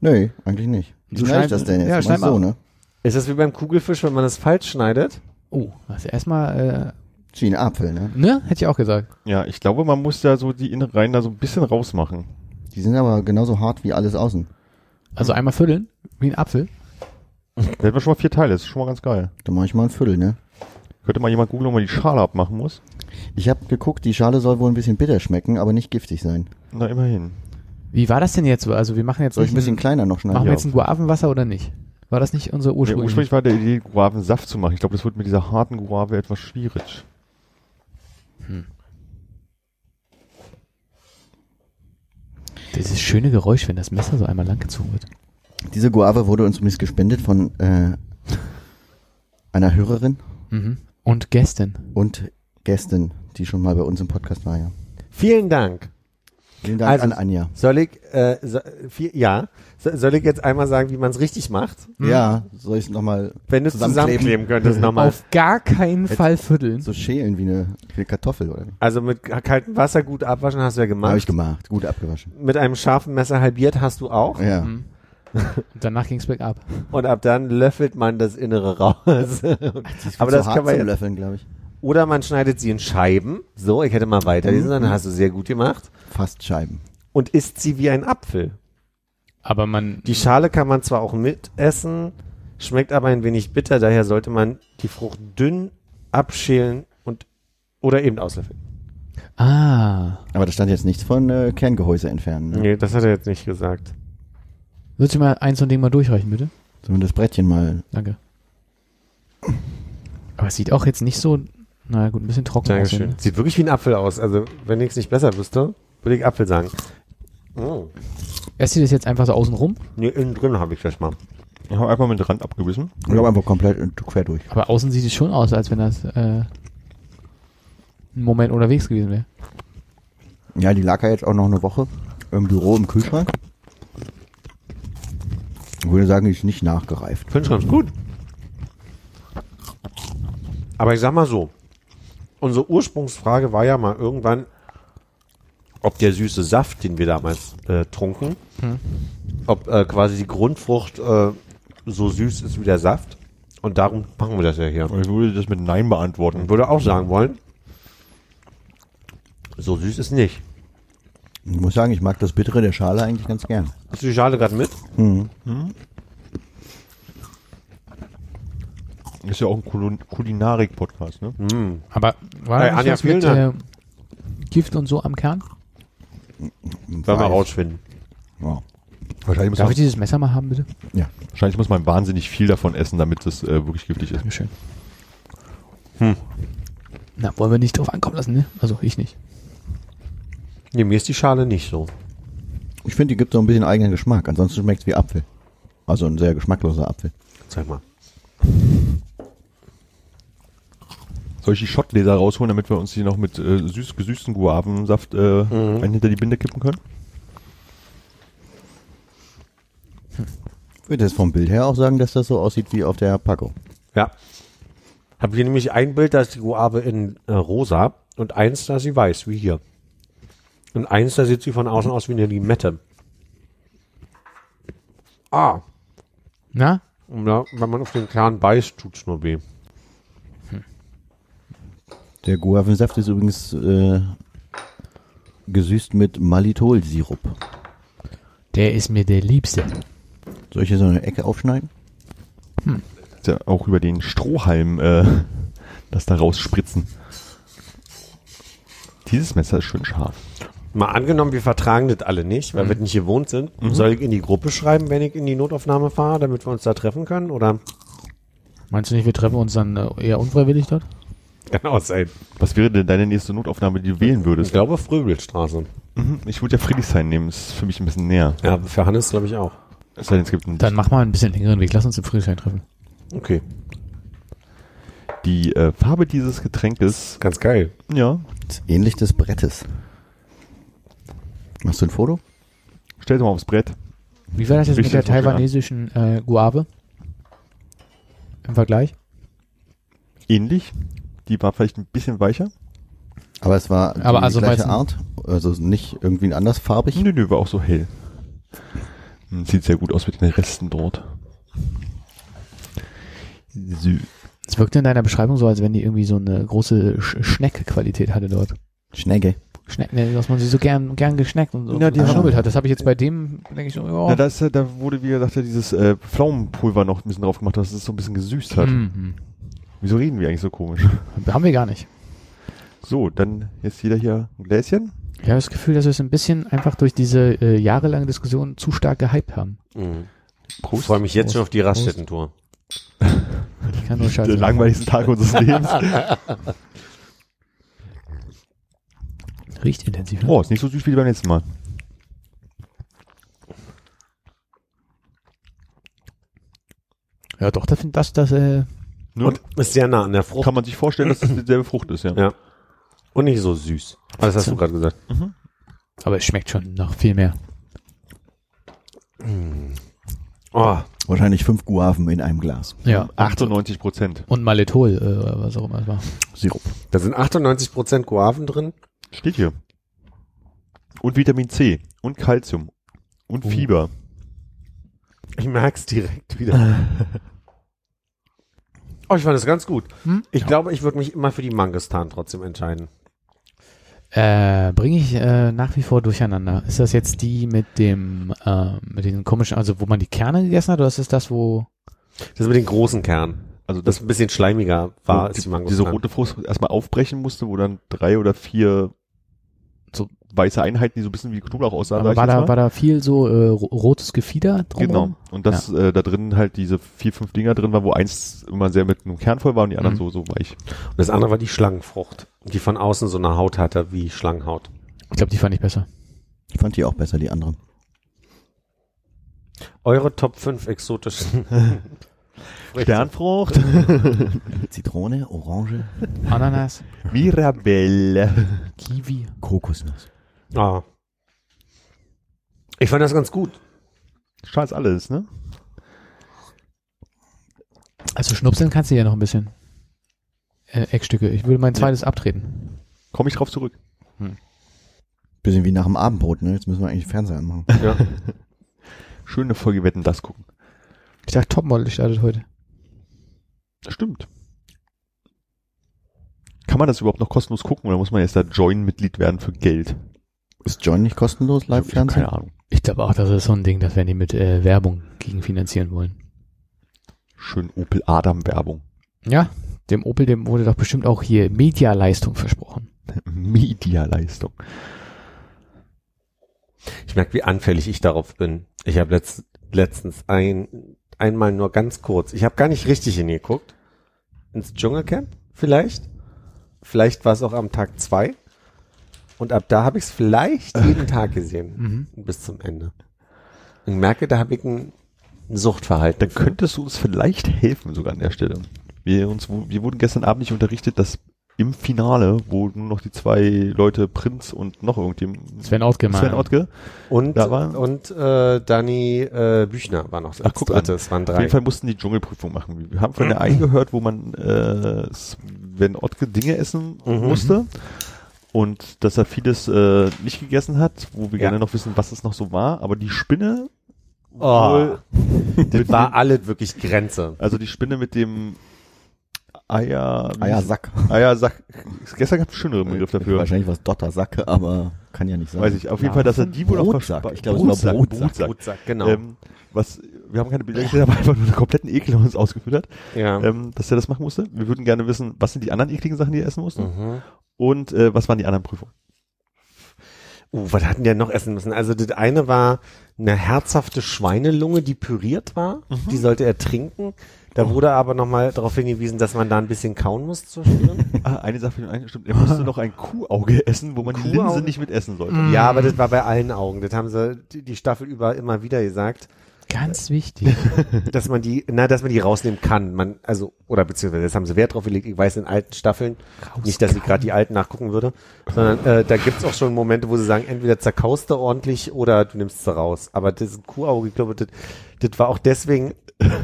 [SPEAKER 4] Nö, eigentlich nicht. Wie
[SPEAKER 5] Du
[SPEAKER 4] schneide ich das denn jetzt?
[SPEAKER 5] ja, schneid
[SPEAKER 4] so,
[SPEAKER 5] mal.
[SPEAKER 4] ne?
[SPEAKER 2] Ist das wie beim Kugelfisch, wenn man das falsch schneidet?
[SPEAKER 5] Oh, hast du erstmal,
[SPEAKER 4] Wie ein Apfel, ne?
[SPEAKER 5] ne? Hätte ich auch gesagt.
[SPEAKER 3] Ja, ich glaube, man muss ja so die Innereien da so ein bisschen rausmachen.
[SPEAKER 4] Die sind aber genauso hart wie alles außen.
[SPEAKER 5] Also einmal vierteln, wie ein Apfel.
[SPEAKER 3] Da hätten wir schon mal vier Teile, das ist schon mal ganz geil.
[SPEAKER 4] Da mache ich mal ein Viertel, ne?
[SPEAKER 3] Könnte mal jemand googeln, ob man die Schale abmachen muss?
[SPEAKER 4] Ich habe geguckt, die Schale soll wohl ein bisschen bitter schmecken, aber nicht giftig sein.
[SPEAKER 3] Na, immerhin.
[SPEAKER 5] Wie war das denn jetzt? Also wir machen jetzt
[SPEAKER 4] Soll ich ein bisschen kleiner noch
[SPEAKER 5] machen
[SPEAKER 4] schneiden?
[SPEAKER 5] wir
[SPEAKER 3] Ja.
[SPEAKER 5] jetzt ein Guavenwasser oder nicht? War das nicht unser
[SPEAKER 3] Ja,
[SPEAKER 5] Ursprung?
[SPEAKER 3] ursprünglich war der Idee, Guavensaft zu machen. Ich glaube, das wird mit dieser harten Guave etwas schwierig.
[SPEAKER 5] Dieses schöne Geräusch, wenn das Messer so einmal langgezogen wird.
[SPEAKER 4] Diese Guave wurde uns übrigens gespendet von äh, einer Hörerin
[SPEAKER 5] Mhm. Und Gästen.
[SPEAKER 4] und Gästin, die schon mal bei uns im Podcast war, ja.
[SPEAKER 2] Vielen Dank.
[SPEAKER 4] Vielen Dank
[SPEAKER 2] Also-
[SPEAKER 4] an Anja.
[SPEAKER 2] Soll ich, äh, so, viel, ja, so, soll ich jetzt einmal sagen, wie man es richtig macht?
[SPEAKER 4] Ja, soll ich es nochmal
[SPEAKER 2] Wenn du es
[SPEAKER 4] Zusammenkleben.
[SPEAKER 2] zusammenkleben könntest nochmal.
[SPEAKER 5] Auf gar keinen Fall vierteln.
[SPEAKER 4] so schälen wie eine, wie eine Kartoffel, oder?
[SPEAKER 2] Also mit kaltem Wasser gut abwaschen hast du ja gemacht.
[SPEAKER 4] Habe ich gemacht. Gut abgewaschen.
[SPEAKER 2] Mit einem scharfen Messer halbiert hast du auch.
[SPEAKER 4] Ja.
[SPEAKER 5] Mhm. Und danach ging's bergab.
[SPEAKER 2] Und ab dann löffelt man das Innere raus. Aber das
[SPEAKER 4] so
[SPEAKER 2] kann man
[SPEAKER 4] zum
[SPEAKER 2] ja,
[SPEAKER 4] Löffeln, glaube ich.
[SPEAKER 2] Oder man schneidet sie in Scheiben. So, ich hätte mal weiterlesen sollen, dann hast du sehr gut gemacht.
[SPEAKER 4] Fast Scheiben.
[SPEAKER 2] Und isst sie wie ein Apfel.
[SPEAKER 5] Aber man,
[SPEAKER 2] Die Schale kann man zwar auch mitessen, schmeckt aber ein wenig bitter, daher sollte man die Frucht dünn abschälen und oder eben auslöffeln.
[SPEAKER 5] ah,
[SPEAKER 4] Aber da stand jetzt nichts von äh, Kerngehäuse entfernen. Ne?
[SPEAKER 2] Nee, das hat er jetzt nicht gesagt.
[SPEAKER 5] würdest du mal eins und Ding mal durchreichen, bitte?
[SPEAKER 4] Sollen wir das Brettchen mal.
[SPEAKER 5] Danke. Aber es sieht auch jetzt nicht so, na gut, ein bisschen trocken.
[SPEAKER 2] Dankeschön. Sieht wirklich wie ein Apfel aus. Also, wenn ich es nicht besser wüsste, würde ich Apfel sagen. Oh.
[SPEAKER 5] Esst ihr das jetzt einfach so außen rum?
[SPEAKER 2] Nee, innen drin habe ich das mal.
[SPEAKER 3] Ich habe einfach mit dem Rand abgebissen.
[SPEAKER 4] Ich habe einfach komplett quer durch.
[SPEAKER 5] Aber außen sieht es schon aus, als wenn das äh, ein Moment unterwegs gewesen wäre.
[SPEAKER 4] Ja, die lag ja jetzt auch noch eine Woche im Büro im Kühlschrank. Ich würde sagen, die ist nicht nachgereift.
[SPEAKER 2] Finde ich ganz gut. Aber ich sag mal so, unsere Ursprungsfrage war ja mal irgendwann, ob der süße Saft, den wir damals äh, trunken, ob äh, quasi die Grundfrucht äh, so süß ist wie der Saft. Und darum machen wir das ja hier.
[SPEAKER 3] Ich würde das mit Nein beantworten.
[SPEAKER 2] Und würde auch sagen wollen, so süß ist nicht.
[SPEAKER 4] Ich muss sagen, ich mag das Bittere der Schale eigentlich ganz gern.
[SPEAKER 2] Hast du die Schale gerade mit?
[SPEAKER 4] Mhm.
[SPEAKER 3] Ist ja auch ein Kul Kulinarik-Podcast, ne?
[SPEAKER 2] Mm.
[SPEAKER 5] Aber war
[SPEAKER 2] Hey, Anja,
[SPEAKER 5] was mit äh, Gift und so am Kern?
[SPEAKER 2] Sollen wir rausfinden.
[SPEAKER 4] Ja.
[SPEAKER 3] Wahrscheinlich muss,
[SPEAKER 5] Darf
[SPEAKER 3] man,
[SPEAKER 5] ich dieses Messer mal haben, bitte?
[SPEAKER 3] wahrscheinlich muss man wahnsinnig viel davon essen, damit das äh, wirklich giftig ist.
[SPEAKER 5] Dankeschön. Na, wollen wir nicht drauf ankommen lassen, ne? Also ich nicht.
[SPEAKER 2] Nee, mir ist die Schale nicht so.
[SPEAKER 4] Ich finde, die gibt so ein bisschen eigenen Geschmack. Ansonsten schmeckt es wie Apfel. Also ein sehr geschmackloser Apfel.
[SPEAKER 2] Zeig mal.
[SPEAKER 3] Soll ich die Schottgläser rausholen, damit wir uns die noch mit äh, süß gesüßten Guavensaft äh, einen hinter die Binde kippen können?
[SPEAKER 4] Ich würde jetzt vom Bild her auch sagen, dass das so aussieht wie auf der Packung.
[SPEAKER 2] Ja. Hab hier nämlich ein Bild, da ist die Guave in äh, rosa und eins, da ist sie weiß, wie hier. Und eins, da sieht sie von außen aus wie eine Limette. Ah,
[SPEAKER 5] Na?
[SPEAKER 2] da, wenn man auf den Kern beißt, tut's nur weh.
[SPEAKER 4] Der Guavensaft ist übrigens äh, gesüßt mit Malitol-Sirup.
[SPEAKER 5] Der ist mir der Liebste.
[SPEAKER 4] Soll ich hier so eine Ecke aufschneiden?
[SPEAKER 3] Ist ja auch über den Strohhalm äh, das da rausspritzen. Dieses Messer ist schön scharf.
[SPEAKER 2] Mal angenommen, wir vertragen das alle nicht, weil wir nicht gewohnt sind. Soll ich in die Gruppe schreiben, wenn ich in die Notaufnahme fahre, damit wir uns da treffen können? Oder
[SPEAKER 5] Meinst du nicht, wir treffen uns dann äh, eher unfreiwillig dort?
[SPEAKER 2] Kann auch sein.
[SPEAKER 3] Was wäre denn deine nächste Notaufnahme, die du wählen
[SPEAKER 2] Ich
[SPEAKER 3] würdest?
[SPEAKER 2] glaube Fröbelstraße.
[SPEAKER 3] Mhm. Ich würde ja Friedrichshain nehmen, ist für mich ein bisschen näher.
[SPEAKER 2] Ja, für Hannes glaube ich auch.
[SPEAKER 3] Es sei denn, es gibt einen,
[SPEAKER 5] Dann mach mal ein bisschen längeren Weg. Lass uns im Friedrichshain treffen.
[SPEAKER 2] Okay,
[SPEAKER 3] die äh, Farbe dieses Getränkes,
[SPEAKER 2] ganz geil.
[SPEAKER 3] ja,
[SPEAKER 4] ist ähnlich des Brettes. Machst du ein Foto?
[SPEAKER 3] stell es mal aufs Brett.
[SPEAKER 5] Wie war das jetzt mit
[SPEAKER 3] Richtig
[SPEAKER 5] der
[SPEAKER 3] so schön an.
[SPEAKER 5] taiwanesischen äh, Guave? Im Vergleich?
[SPEAKER 3] Ähnlich. Die war vielleicht ein bisschen weicher.
[SPEAKER 4] Aber es war die
[SPEAKER 5] Aber also
[SPEAKER 4] gleiche Art. Also nicht irgendwie anders farbig.
[SPEAKER 3] Nö, nö, war auch so hell. Hm, Sieht sehr gut aus mit den Resten dort. So.
[SPEAKER 5] Es wirkte in deiner Beschreibung so, als wenn die irgendwie so eine große Sch Schneck-Qualität hatte dort.
[SPEAKER 4] Schnecke.
[SPEAKER 5] Schneck, ne, dass man sie so gern, gern geschneckt und so
[SPEAKER 3] Ja, die
[SPEAKER 5] geschnubbelt hat. Das habe ich jetzt bei dem, denke ich so, ja.
[SPEAKER 3] Ja- da wurde, wie gesagt, dieses äh, Pflaumenpulver noch ein bisschen drauf gemacht, dass es so ein bisschen gesüßt hat.
[SPEAKER 5] Mhm.
[SPEAKER 3] Wieso reden wir eigentlich so komisch?
[SPEAKER 5] Haben wir gar nicht.
[SPEAKER 3] So, dann jetzt jeder hier ein Gläschen.
[SPEAKER 5] Ich habe das Gefühl, dass wir es ein bisschen einfach durch diese äh, jahrelange Diskussion zu stark gehypt haben.
[SPEAKER 2] Mhm. Ich
[SPEAKER 3] Prost.
[SPEAKER 2] freue mich jetzt
[SPEAKER 5] Prost.
[SPEAKER 2] schon auf die Raststätten-Tour.
[SPEAKER 5] Ich kann nur scheiße.
[SPEAKER 3] Der langweiligste Tag unseres Lebens.
[SPEAKER 5] Riecht intensiv. Ne?
[SPEAKER 3] Oh, ist nicht so süß wie beim letzten Mal.
[SPEAKER 5] Ja, doch, das, das, das, äh,
[SPEAKER 3] Ne?
[SPEAKER 2] Und ist sehr nah an der Frucht.
[SPEAKER 3] Kann man sich vorstellen, dass das dieselbe Frucht ist, ja.
[SPEAKER 2] Ja. Und nicht so süß. Aber das hast du gerade gesagt.
[SPEAKER 5] aber es schmeckt schon noch viel mehr.
[SPEAKER 2] Oh,
[SPEAKER 4] Wahrscheinlich fünf Guaven in einem Glas.
[SPEAKER 5] Ja.
[SPEAKER 3] 98 Prozent.
[SPEAKER 5] Und Malethol, äh, was auch immer es war.
[SPEAKER 4] Sirup.
[SPEAKER 2] da sind 98% Guaven drin.
[SPEAKER 3] Steht hier. Und Vitamin C. Und Calcium. Und Fieber.
[SPEAKER 2] Ich merk's direkt wieder. oh, ich fand das ganz gut.
[SPEAKER 5] Hm?
[SPEAKER 2] Ich glaube, ich würde mich immer für die Mangistan trotzdem entscheiden.
[SPEAKER 5] Äh, bringe ich äh, nach wie vor durcheinander. Ist das jetzt die mit dem, äh, mit den komischen, also wo man die Kerne gegessen hat, oder ist es das, wo
[SPEAKER 2] Das mit den großen Kern.
[SPEAKER 3] Also
[SPEAKER 2] Das
[SPEAKER 3] das
[SPEAKER 2] ein bisschen schleimiger war als die
[SPEAKER 3] die,
[SPEAKER 2] Mangostan.
[SPEAKER 3] diese rote Frucht erstmal aufbrechen musste, wo dann drei oder vier weiße Einheiten, die so ein bisschen wie Knoblauch aussahen.
[SPEAKER 5] Aber war da,
[SPEAKER 3] mal.
[SPEAKER 5] war da viel so äh, ro- rotes Gefieder drumherum?
[SPEAKER 3] Genau. Und das äh, da drin halt diese vier, fünf Dinger drin war, wo eins immer sehr mit einem Kern voll war und die anderen
[SPEAKER 5] Mhm.
[SPEAKER 3] so, so weich.
[SPEAKER 2] Und das andere war die Schlangenfrucht, die von außen so eine Haut hatte wie Schlangenhaut.
[SPEAKER 5] Ich glaube, die fand ich besser.
[SPEAKER 4] Ich fand die auch besser, die anderen.
[SPEAKER 2] Eure Top 5 exotischen.
[SPEAKER 3] Sternfrucht,
[SPEAKER 4] Zitrone, Orange,
[SPEAKER 5] Ananas,
[SPEAKER 3] Mirabelle.
[SPEAKER 5] Kiwi.
[SPEAKER 4] Kokosnuss.
[SPEAKER 2] Ah. Ich fand das ganz gut.
[SPEAKER 3] Scheiß alles, ne?
[SPEAKER 5] Also schnupseln kannst du ja noch ein bisschen. Äh, Eckstücke. Ich würde mein zweites abtreten.
[SPEAKER 3] Komme ich drauf zurück.
[SPEAKER 4] Bisschen wie nach dem Abendbrot, ne? Jetzt müssen wir eigentlich Fernseher anmachen.
[SPEAKER 2] Ja.
[SPEAKER 3] Schöne Folge Wetten, das gucken.
[SPEAKER 5] Ich dachte, Topmodel startet heute.
[SPEAKER 3] Das stimmt. Kann man das überhaupt noch kostenlos gucken oder muss man jetzt da Join-Mitglied werden für Geld?
[SPEAKER 4] Ist Join nicht kostenlos, Live-Fernsehen?
[SPEAKER 3] Keine Ahnung.
[SPEAKER 5] Ich glaube auch, das ist so ein Ding, das werden die mit äh, Werbung gegenfinanzieren wollen.
[SPEAKER 3] Schön Opel Adam Werbung.
[SPEAKER 5] Ja, dem Opel, dem wurde doch bestimmt auch hier Medialeistung versprochen.
[SPEAKER 3] Medialeistung.
[SPEAKER 2] Ich merke, wie anfällig ich darauf bin. Ich habe letzt, letztens ein, einmal nur ganz kurz, ich habe gar nicht richtig hingeguckt, ins Dschungelcamp vielleicht. Vielleicht war es auch am Tag zwei. Und ab da habe ich es vielleicht jeden Tag gesehen.
[SPEAKER 5] Mhm.
[SPEAKER 2] Bis zum Ende. Und merke, da habe ich ein, Suchtverhalten.
[SPEAKER 3] Dann könntest du uns vielleicht helfen sogar an der Stelle. Wir, uns, wir wurden gestern Abend nicht unterrichtet, dass im Finale, wo nur noch die zwei Leute, Prinz und noch irgendjemand,
[SPEAKER 5] Sven Outke mal.
[SPEAKER 3] Sven Ottke,
[SPEAKER 2] Und,
[SPEAKER 3] Da war-
[SPEAKER 2] und äh, Danny äh, Büchner war noch
[SPEAKER 3] Ach, guck an.
[SPEAKER 2] Es waren
[SPEAKER 3] auf
[SPEAKER 2] drei.
[SPEAKER 3] jeden Fall mussten die Dschungelprüfung machen. Wir haben von der einen gehört, wo man äh, Sven Ottke Dinge essen
[SPEAKER 2] Mhm.
[SPEAKER 3] musste und dass er vieles äh, nicht gegessen hat, wo wir
[SPEAKER 2] Ja.
[SPEAKER 3] gerne noch wissen, was es noch so war. Aber die Spinne,
[SPEAKER 2] Oh,
[SPEAKER 3] wohl
[SPEAKER 2] das war alles wirklich Grenze.
[SPEAKER 3] also die Spinne mit dem Eier,
[SPEAKER 4] Eiersack.
[SPEAKER 3] Eiersack. Gestern gab es einen schöneren Begriff dafür.
[SPEAKER 4] Wahrscheinlich was Dottersacke, aber kann ja nicht sein.
[SPEAKER 3] Weiß ich. Auf jeden Fall, dass er die wohl auch verspa-
[SPEAKER 4] Ich glaube, es war
[SPEAKER 3] Brotsack,
[SPEAKER 4] Brotsack.
[SPEAKER 3] Brotsack.
[SPEAKER 2] Genau.
[SPEAKER 3] Ähm, was, wir haben keine Bilder gesehen, aber einfach nur einen kompletten Ekel uns ausgeführt hat,
[SPEAKER 2] ja.
[SPEAKER 3] ähm, dass er das machen musste. Wir würden gerne wissen, was sind die anderen ekligen Sachen, die er essen musste?
[SPEAKER 2] mhm.
[SPEAKER 3] Und äh, was waren die anderen Prüfungen?
[SPEAKER 2] Uh, was hatten die noch essen müssen? Also das eine war eine herzhafte Schweinelunge, die püriert war. Die sollte er trinken. Da wurde aber nochmal darauf hingewiesen, dass man da ein bisschen kauen muss zur Stirn.
[SPEAKER 3] Ah, eine Sache, eine stimmt. Er musste noch ein Kuhauge essen, wo man die Linse
[SPEAKER 2] Kuhauge?
[SPEAKER 3] nicht mit essen sollte.
[SPEAKER 2] ja, aber das war bei allen Augen. Das haben sie die Staffel über immer wieder gesagt,
[SPEAKER 5] Ganz wichtig.
[SPEAKER 2] dass man die, na, dass man die rausnehmen kann. Man, also, oder beziehungsweise das haben sie Wert drauf gelegt. Ich weiß in alten Staffeln, nicht, dass ich gerade die alten nachgucken würde, sondern äh, da gibt's auch schon Momente, wo sie sagen, entweder zerkaust du ordentlich oder du nimmst sie raus. Aber das Kuhauge, ich glaube, das, das war auch deswegen.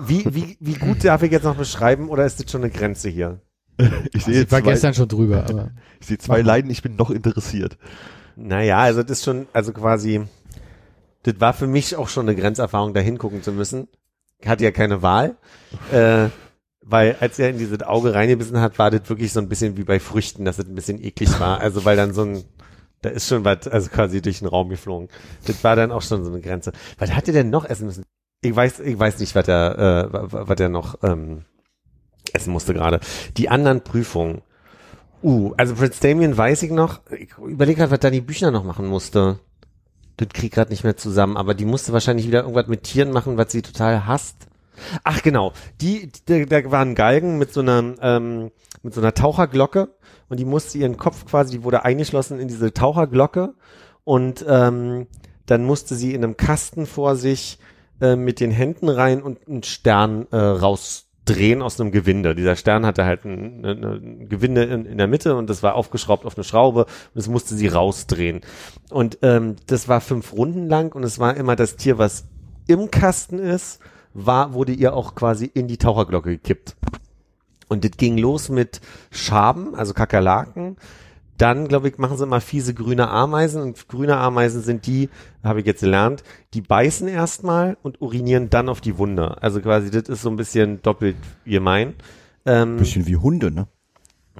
[SPEAKER 2] Wie, wie, wie gut darf ich jetzt noch beschreiben oder ist das schon eine Grenze hier?
[SPEAKER 3] Ich sehe
[SPEAKER 5] Ich war
[SPEAKER 3] zwei,
[SPEAKER 5] gestern schon drüber, aber
[SPEAKER 3] ich sehe zwei Leiden, ich bin noch interessiert.
[SPEAKER 2] Naja, also das ist schon, also quasi, das war für mich auch schon eine Grenzerfahrung, da hingucken zu müssen. Hatte ja keine Wahl, äh, weil als er in dieses Auge reingebissen hat, war das wirklich so ein bisschen wie bei Früchten, dass es ein bisschen eklig war. Also weil dann so ein, da ist schon was, also quasi durch den Raum geflogen. Das war dann auch schon so eine Grenze. Was hat er denn noch essen müssen? Ich weiß, ich weiß nicht, was er, äh, wa- wa- was er noch ähm, essen musste gerade. Die anderen Prüfungen. Uh, also Prince Damien weiß ich noch. Ich überlege gerade, was Danny Büchner noch machen musste. Das krieg gerade nicht mehr zusammen, aber die musste wahrscheinlich wieder irgendwas mit Tieren machen, was sie total hasst. Ach genau, die, die da waren Galgen mit so einer ähm, mit so einer Taucherglocke und die musste ihren Kopf quasi, die wurde eingeschlossen in diese Taucherglocke und ähm, dann musste sie in einem Kasten vor sich äh, mit den Händen rein und einen Stern äh, rausdrehen aus einem Gewinde. Dieser Stern hatte halt ein, ein, Gewinde in, in der Mitte und das war aufgeschraubt auf eine Schraube und das musste sie rausdrehen. Und ähm, das war fünf Runden lang und es war immer das Tier, was im Kasten ist, war, wurde ihr auch quasi in die Taucherglocke gekippt. Und das ging los mit Schaben, also Kakerlaken. Dann, glaube ich, machen sie immer fiese grüne Ameisen. Und grüne Ameisen sind die, habe ich jetzt gelernt, die beißen erstmal und urinieren dann auf die Wunde. Also quasi, das ist so ein bisschen doppelt gemein. Ähm,
[SPEAKER 4] Bisschen wie Hunde, ne?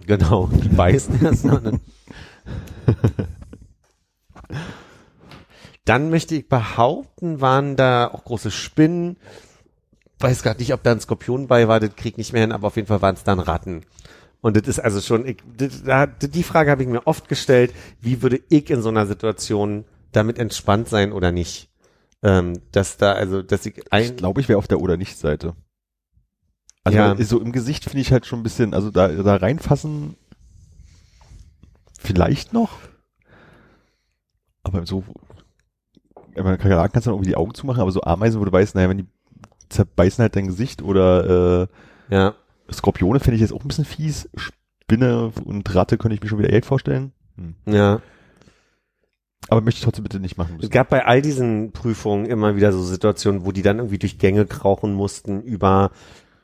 [SPEAKER 2] Genau, die beißen erstmal. Dann, dann möchte ich behaupten, waren da auch große Spinnen. Weiß gar nicht, ob da ein Skorpion bei war, das krieg ich nicht mehr hin, aber auf jeden Fall waren es dann Ratten. Und das ist also schon, ich, da, die Frage habe ich mir oft gestellt, wie würde ich in so einer Situation damit entspannt sein oder nicht? Ähm, dass da, also, dass ich ein,
[SPEAKER 3] Ich glaube, ich wäre auf der oder nicht Seite. Also
[SPEAKER 2] Ja.
[SPEAKER 3] so im Gesicht finde ich halt schon ein bisschen, also da, da reinfassen vielleicht noch. Aber so, meine, Kakerlaken kannst du dann irgendwie die Augen zumachen, aber so Ameisen, wo du weißt, naja, wenn die zerbeißen halt dein Gesicht oder äh,
[SPEAKER 2] ja,
[SPEAKER 3] Skorpione finde ich jetzt auch ein bisschen fies. Spinne und Ratte könnte ich mir schon wieder echt vorstellen. Hm.
[SPEAKER 2] ja.
[SPEAKER 3] Aber möchte ich trotzdem bitte nicht machen
[SPEAKER 2] Es
[SPEAKER 3] müssen.
[SPEAKER 2] gab bei all diesen Prüfungen immer wieder so Situationen, wo die dann irgendwie durch Gänge krauchen mussten über,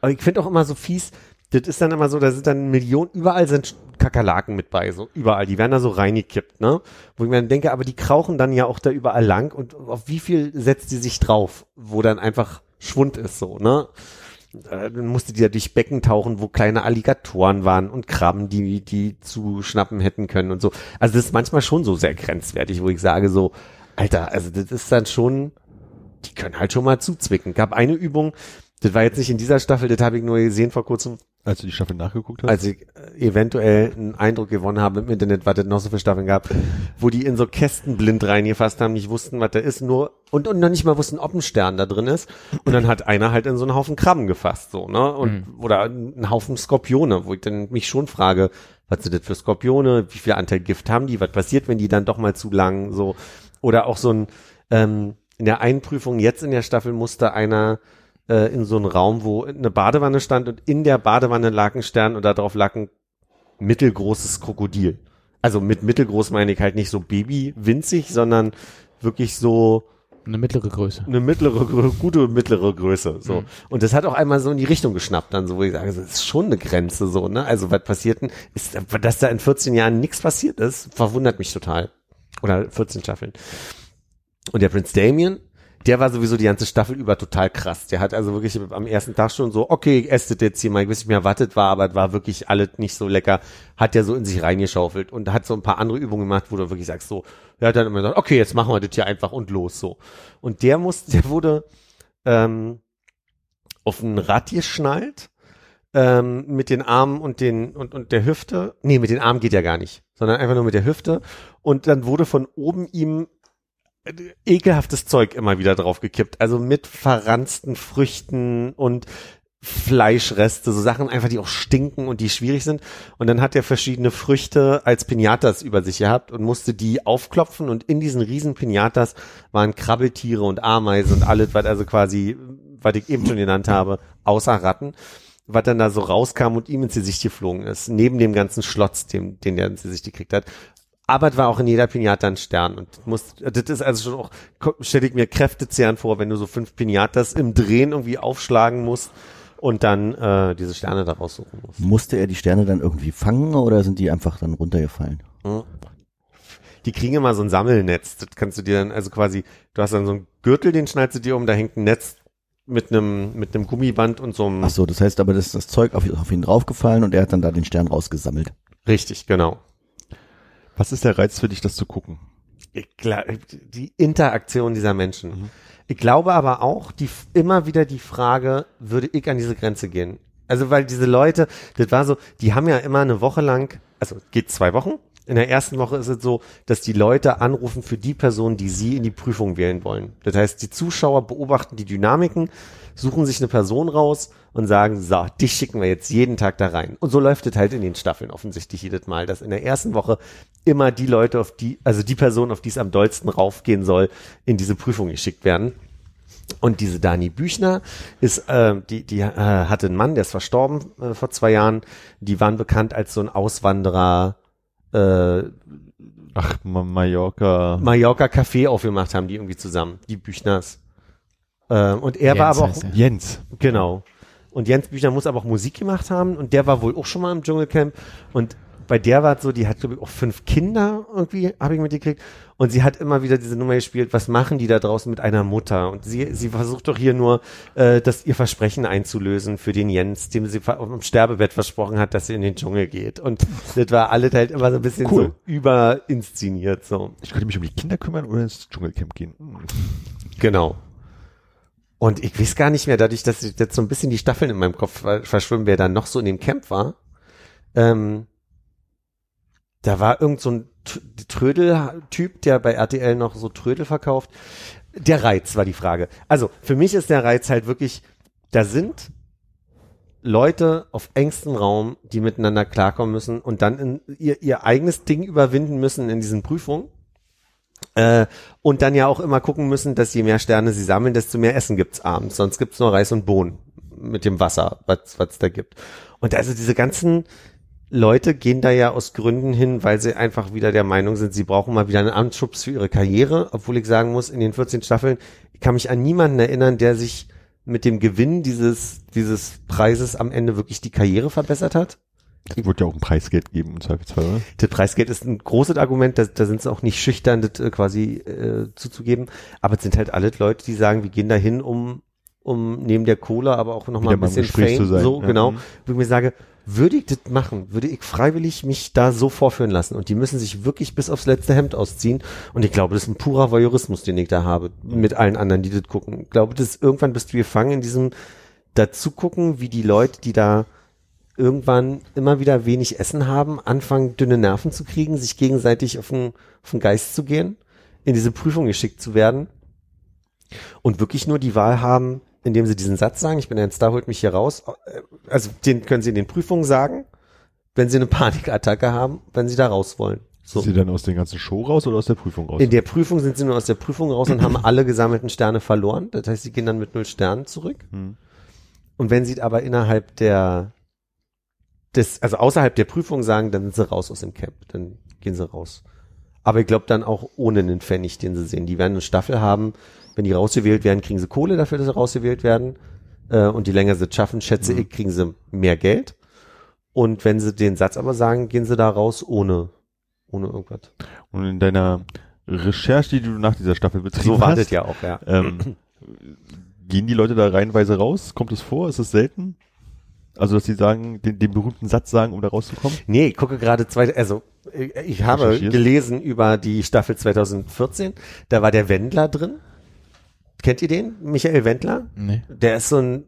[SPEAKER 2] aber ich finde auch immer so fies, das ist dann immer so, da sind dann Millionen, überall sind Kakerlaken mit bei, so überall, die werden da so reingekippt, ne? Wo ich mir dann denke, aber die krauchen dann ja auch da überall lang und auf wie viel setzt die sich drauf, wo dann einfach Schwund ist, so, ne? Dann musste die ja durch Becken tauchen, wo kleine Alligatoren waren und Krabben, die die zu schnappen hätten können und so. Also das ist manchmal schon so sehr grenzwertig, wo ich sage so, Alter, also das ist dann schon, die können halt schon mal zuzwicken. Gab eine Übung, das war jetzt nicht in dieser Staffel, das habe ich nur gesehen vor kurzem,
[SPEAKER 3] Als du die Staffel nachgeguckt hast.
[SPEAKER 2] als ich äh, eventuell einen Eindruck gewonnen habe im Internet, was es noch so für Staffeln gab, wo die in so Kästen blind reingefasst haben, nicht wussten, was da ist, nur und, und noch nicht mal wussten, ob ein Stern da drin ist. Und dann hat einer halt in so einen Haufen Krabben gefasst, so, ne? Und oder einen Haufen Skorpione, wo ich dann mich schon frage, was sind das für Skorpione, wie viel Anteil Gift haben die, was passiert, wenn die dann doch mal zu lang, so. Oder auch so ein, ähm, in der Einprüfung jetzt in der Staffel musste einer äh, in so einen Raum, wo eine Badewanne stand und in der Badewanne lag ein Stern und darauf lag ein mittelgroßes Krokodil. Also mit mittelgroß meine ich halt nicht so baby winzig, sondern wirklich so
[SPEAKER 5] Eine mittlere Größe.
[SPEAKER 2] eine mittlere, gute mittlere Größe, so.
[SPEAKER 5] Mhm.
[SPEAKER 2] Und das hat auch einmal so in die Richtung geschnappt, dann so, wo ich sage, das ist schon eine Grenze, so, ne? Also, was passiert denn? Ist, dass da in 14 Jahren nichts passiert ist, verwundert mich total. Oder 14 Staffeln. Und der Prinz Damien, der war sowieso die ganze Staffel über total krass. Der hat also wirklich am ersten Tag schon so, okay, ich esse das jetzt hier mal, ich weiß nicht mehr, das war, aber es war wirklich alles nicht so lecker. Hat der so in sich reingeschaufelt und hat so ein paar andere Übungen gemacht, wo du wirklich sagst so, er hat dann immer gesagt, okay, jetzt machen wir das hier einfach und los, so. Und der muss, der wurde, ähm, auf ein Rad geschnallt, ähm, mit den Armen und den, und, und der Hüfte. Nee, mit den Armen geht ja gar nicht, sondern einfach nur mit der Hüfte. Und dann wurde von oben ihm ekelhaftes Zeug immer wieder drauf gekippt. Also mit verranzten Früchten und Fleischreste, so Sachen einfach, die auch stinken und die schwierig sind. Und dann hat er verschiedene Früchte als Pinatas über sich gehabt und musste die aufklopfen und in diesen riesen Pinatas waren Krabbeltiere und Ameisen und alles, was also quasi, was ich eben schon genannt habe, außer Ratten, was dann da so rauskam und ihm ins Gesicht geflogen ist, neben dem ganzen Schlotz, dem, den der ins Gesicht gekriegt hat. Aber es war auch in jeder Pinata ein Stern und muss, das ist also schon auch, stelle ich mir kräftezehrend vor, wenn du so fünf Pinatas im Drehen irgendwie aufschlagen musst und dann äh, diese Sterne da raussuchen musst.
[SPEAKER 4] Musste er die Sterne dann irgendwie fangen oder sind die einfach dann runtergefallen?
[SPEAKER 2] Die kriegen immer so ein Sammelnetz. Das kannst du dir dann, also quasi, du hast dann so einen Gürtel, den schneidest du dir um, da hängt ein Netz mit einem, mit einem Gummiband und so einem.
[SPEAKER 4] Ach so, das heißt aber, das ist das Zeug auf, auf ihn draufgefallen und er hat dann da den Stern rausgesammelt.
[SPEAKER 2] Richtig, genau.
[SPEAKER 3] Was ist der Reiz für dich, das zu gucken?
[SPEAKER 2] Ich gla- die Interaktion dieser Menschen. Ich glaube aber auch, die immer wieder die Frage, würde ich an diese Grenze gehen? Also, weil diese Leute, das war so, die haben ja immer eine Woche lang, also geht zwei Wochen. In der ersten Woche ist es so, dass die Leute anrufen für die Person, die sie in die Prüfung wählen wollen. Das heißt, die Zuschauer beobachten die Dynamiken, suchen sich eine Person raus und sagen, so, dich schicken wir jetzt jeden Tag da rein. Und so läuft es halt in den Staffeln offensichtlich jedes Mal, dass in der ersten Woche immer die Leute, auf die, also die Person, auf die es am dollsten raufgehen soll, in diese Prüfung geschickt werden. Und diese Dani Büchner ist, äh, die, die äh, hatte einen Mann, der ist verstorben äh, vor zwei Jahren. Die waren bekannt als so ein Auswanderer, äh,
[SPEAKER 3] Ach, Ma- Mallorca.
[SPEAKER 2] Mallorca Café aufgemacht haben, die irgendwie zusammen, die Büchners. Äh, und er war
[SPEAKER 5] Jens
[SPEAKER 2] aber auch,
[SPEAKER 5] er.
[SPEAKER 3] Jens.
[SPEAKER 2] Genau. Und Jens Büchner muss aber auch Musik gemacht haben und der war wohl auch schon mal im Dschungelcamp und bei der war es so, die hat glaube ich auch fünf Kinder irgendwie, habe ich mitgekriegt und sie hat immer wieder diese Nummer gespielt, was machen die da draußen mit einer Mutter und sie, sie versucht doch hier nur, äh, das ihr Versprechen einzulösen für den Jens, dem sie dem Sterbebett versprochen hat, dass sie in den Dschungel geht und das war alles halt immer so ein bisschen
[SPEAKER 3] Cool.
[SPEAKER 2] so überinszeniert so.
[SPEAKER 3] Ich könnte mich um die Kinder kümmern oder ins Dschungelcamp gehen. Hm.
[SPEAKER 2] Genau. Und ich weiß gar nicht mehr, dadurch, dass jetzt so ein bisschen die Staffeln in meinem Kopf ver- verschwimmen, wer da noch so in dem Camp war. Ähm, da war irgend so ein Trödel-Typ, der bei RTL noch so Trödel verkauft. Der Reiz war die Frage. Also für mich ist der Reiz halt wirklich, da sind Leute auf engstem Raum, die miteinander klarkommen müssen und dann in ihr, ihr eigenes Ding überwinden müssen in diesen Prüfungen. Äh, und dann ja auch immer gucken müssen, dass je mehr Sterne sie sammeln, desto mehr Essen gibt's abends. Sonst gibt's nur Reis und Bohnen mit dem Wasser, was was da gibt. Und also diese ganzen Leute gehen da ja aus Gründen hin, weil sie einfach wieder der Meinung sind, sie brauchen mal wieder einen Anschubs für ihre Karriere. Obwohl ich sagen muss, in den 14 Staffeln, ich kann mich an niemanden erinnern, der sich mit dem Gewinn dieses, dieses Preises am Ende wirklich die Karriere verbessert hat.
[SPEAKER 3] Es wird ja auch ein Preisgeld geben im Zweifelsfall, oder?
[SPEAKER 2] Das Preisgeld ist ein großes Argument, da, da sind sie auch nicht schüchtern, das äh, quasi äh, zuzugeben. Aber es sind halt alle Leute, die sagen, wir gehen da hin, um, um neben der Kohle, aber auch nochmal ein bisschen Fame.
[SPEAKER 3] zu sein.
[SPEAKER 2] So,
[SPEAKER 3] Ja.
[SPEAKER 2] genau.
[SPEAKER 3] Mhm.
[SPEAKER 2] Wo ich mir sage, würde ich das machen, würde ich freiwillig mich da so vorführen lassen. Und die müssen sich wirklich bis aufs letzte Hemd ausziehen. Und ich glaube, das ist ein purer Voyeurismus, den ich da habe, mit allen anderen, die das gucken. Ich glaube, das irgendwann bist du gefangen in diesem dazu gucken, wie die Leute, die da irgendwann immer wieder wenig Essen haben, anfangen dünne Nerven zu kriegen, sich gegenseitig auf den, auf den Geist zu gehen, in diese Prüfung geschickt zu werden und wirklich nur die Wahl haben, indem sie diesen Satz sagen, ich bin ein Star, holt mich hier raus. Also den können sie in den Prüfungen sagen, wenn sie eine Panikattacke haben, wenn sie da raus wollen. So.
[SPEAKER 3] Sind sie dann aus der ganzen Show raus oder aus der Prüfung raus?
[SPEAKER 2] In der Prüfung sind sie nur aus der Prüfung raus und haben alle gesammelten Sterne verloren. Das heißt, sie gehen dann mit null Sternen zurück.
[SPEAKER 3] Hm.
[SPEAKER 2] Und wenn sie aber innerhalb der des, also außerhalb der Prüfung sagen, dann sind sie raus aus dem Camp, dann gehen sie raus. Aber ich glaube dann auch ohne einen Pfennig, den sie sehen. Die werden eine Staffel haben, wenn die rausgewählt werden, kriegen sie Kohle dafür, dass sie rausgewählt werden. Äh, und je länger sie es schaffen, schätze ich, kriegen sie mehr Geld. Und wenn sie den Satz aber sagen, gehen sie da raus ohne, ohne irgendwas.
[SPEAKER 3] Und in deiner Recherche, die du nach dieser Staffel betrieben
[SPEAKER 2] So
[SPEAKER 3] hast,
[SPEAKER 2] wartet ja auch, ja.
[SPEAKER 3] ähm, gehen die Leute da reihenweise raus? Kommt es vor? Ist es selten? Also, dass sie sagen, den, den berühmten Satz sagen, um da rauszukommen?
[SPEAKER 2] Nee, ich gucke gerade zwei, also ich, habe gelesen über die Staffel 2014. Da war der Wendler drin. Kennt ihr den? Michael Wendler?
[SPEAKER 5] Nee.
[SPEAKER 2] Der ist so ein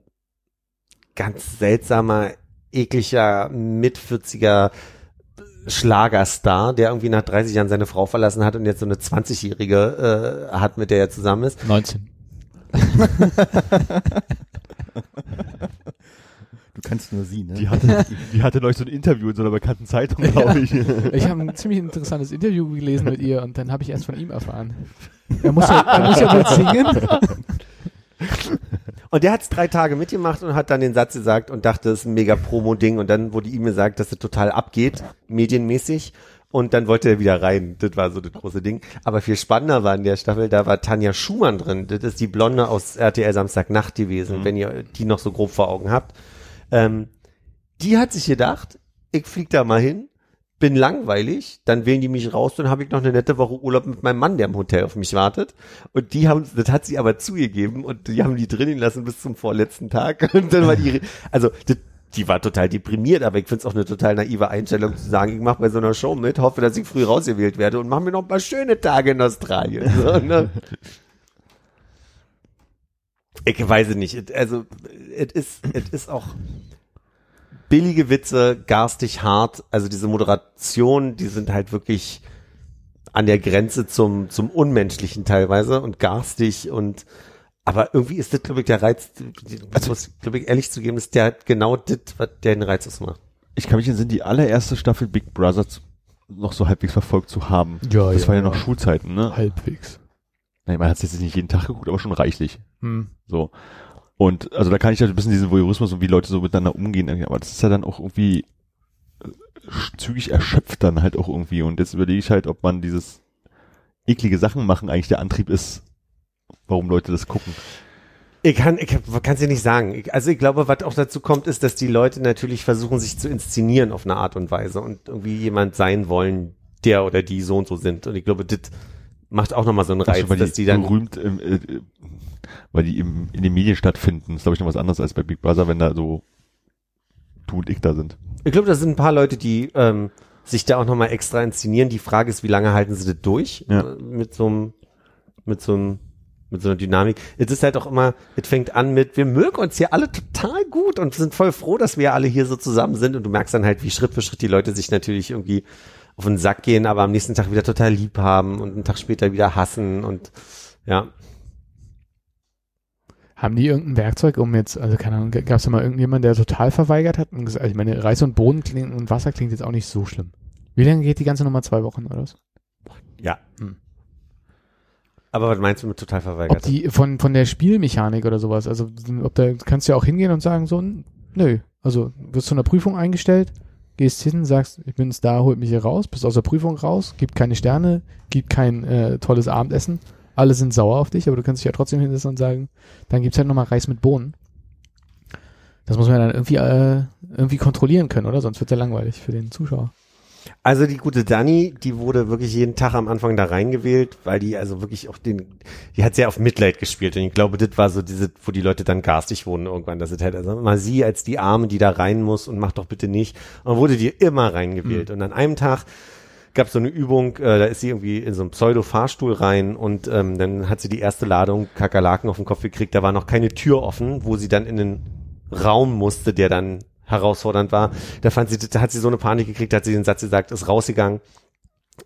[SPEAKER 2] ganz seltsamer, ekliger, mit 40er Schlagerstar, der irgendwie nach 30 Jahren seine Frau verlassen hat und jetzt so eine 20-Jährige äh, hat, mit der er zusammen ist.
[SPEAKER 5] 19.
[SPEAKER 4] Du kannst nur sie, ne?
[SPEAKER 3] Die hatte, die hatte neulich so ein Interview in so einer bekannten Zeitung, glaube ich.
[SPEAKER 5] Ich habe ein ziemlich interessantes Interview gelesen mit ihr und dann habe ich erst von ihm erfahren. Er muss ja, er muss ja wohl singen.
[SPEAKER 2] Und der hat es drei Tage mitgemacht und hat dann den Satz gesagt und dachte, es ist ein mega Promo-Ding. Und dann wurde ihm gesagt, dass es total abgeht, medienmäßig. Und dann wollte er wieder rein. Das war so das große Ding. Aber viel spannender war in der Staffel, da war Tanja Schumann drin. Das ist die Blonde aus RTL Samstagnacht gewesen, wenn ihr die noch so grob vor Augen habt. Ähm, die hat sich gedacht, ich flieg da mal hin, bin langweilig, dann wählen die mich raus, dann habe ich noch eine nette Woche Urlaub mit meinem Mann, der im Hotel auf mich wartet. Und die haben, das hat sie aber zugegeben und die haben die drinnen lassen bis zum vorletzten Tag. Und dann war die, also das, die war total deprimiert, aber ich finde es auch eine total naive Einstellung zu sagen, ich mache bei so einer Show mit, hoffe, dass ich früh rausgewählt werde und mache mir noch ein paar schöne Tage in Australien. So, ne? Ich weiß es nicht. Also, es ist, es ist auch billige Witze, garstig hart. Also diese Moderation, die sind halt wirklich an der Grenze zum, zum Unmenschlichen teilweise und garstig und aber irgendwie ist das, glaube ich, der Reiz, also muss, glaube ich, ehrlich zugeben, ist der genau das, was der den Reiz ausmacht.
[SPEAKER 3] Ich kann mich entsinnen, die allererste Staffel Big Brother zu- noch so halbwegs verfolgt zu haben.
[SPEAKER 5] Ja,
[SPEAKER 3] das
[SPEAKER 5] ja,
[SPEAKER 3] war ja
[SPEAKER 5] ja.
[SPEAKER 3] noch Schulzeiten, ne?
[SPEAKER 5] Halbwegs.
[SPEAKER 3] Nein, man hat es jetzt nicht jeden Tag geguckt, aber schon reichlich.
[SPEAKER 5] Hm.
[SPEAKER 3] So. Und also da kann ich halt ein bisschen diesen Voyeurismus und wie Leute so miteinander umgehen, aber das ist ja dann auch irgendwie äh, zügig erschöpft dann halt auch irgendwie. Und jetzt überlege ich halt, ob man dieses eklige Sachen machen eigentlich der Antrieb ist, warum Leute das gucken.
[SPEAKER 2] Ich kann, ich kann es dir nicht sagen. Ich, also ich glaube, was auch dazu kommt, ist, dass die Leute natürlich versuchen, sich zu inszenieren auf eine Art und Weise und irgendwie jemand sein wollen, der oder die so und so sind. Und ich glaube, das macht auch nochmal so einen Reiz,
[SPEAKER 3] weil
[SPEAKER 2] dass die dann
[SPEAKER 3] berühmt, ähm, äh, weil die im, in den Medien stattfinden. Das ist, glaube ich, noch was anderes als bei Big Brother, wenn da so du und ich da sind.
[SPEAKER 2] Ich glaube, das sind ein paar Leute, die ähm, sich da auch nochmal extra inszenieren. Die Frage ist, wie lange halten sie das durch?
[SPEAKER 3] Ja.
[SPEAKER 2] Äh, Mit so einem, mit so einem mit so einer Dynamik. Es ist halt auch immer, es fängt an mit, wir mögen uns hier alle total gut und sind voll froh, dass wir alle hier so zusammen sind und du merkst dann halt, wie Schritt für Schritt die Leute sich natürlich irgendwie auf den Sack gehen, aber am nächsten Tag wieder total lieb haben und einen Tag später wieder hassen und ja.
[SPEAKER 5] Haben die irgendein Werkzeug, um jetzt, also keine Ahnung, gab es da mal irgendjemand, der total verweigert hat und gesagt, also ich meine, Reis und Boden klingt, und Wasser klingt jetzt auch nicht so schlimm. Wie lange geht die ganze Nummer? Zwei Wochen oder was?
[SPEAKER 2] Ja.
[SPEAKER 5] Hm.
[SPEAKER 2] Aber was meinst du mit total
[SPEAKER 5] Ob
[SPEAKER 2] verweigert?
[SPEAKER 5] die von, von der Spielmechanik oder sowas, also ob da kannst du ja auch hingehen und sagen so, nö, also wirst zu einer Prüfung eingestellt, gehst hin, sagst, ich bin da, holt mich hier raus, bist aus der Prüfung raus, gibt keine Sterne, gibt kein äh, tolles Abendessen, alle sind sauer auf dich, aber du kannst dich ja trotzdem hinsetzen und sagen, dann gibt's halt nochmal Reis mit Bohnen. Das muss man dann irgendwie, äh, irgendwie kontrollieren können, oder? Sonst wird's ja langweilig für den Zuschauer.
[SPEAKER 2] Also die gute Dani, die wurde wirklich jeden Tag am Anfang da reingewählt, weil die also wirklich auch den, die hat sehr auf Mitleid gespielt. Und ich glaube, das war so diese, wo die Leute dann garstig wurden irgendwann, dass es halt also mal sie als die Arme, die da rein muss und macht doch bitte nicht, und wurde die immer reingewählt. Und an einem Tag gab es so eine Übung, äh, da ist sie irgendwie in so einen Pseudo-Fahrstuhl rein und ähm, dann hat sie die erste Ladung Kakerlaken auf den Kopf gekriegt, da war noch keine Tür offen, wo sie dann in den Raum musste, der dann herausfordernd war. Da fand sie, da hat sie so eine Panik gekriegt, da hat sie den Satz gesagt, ist rausgegangen.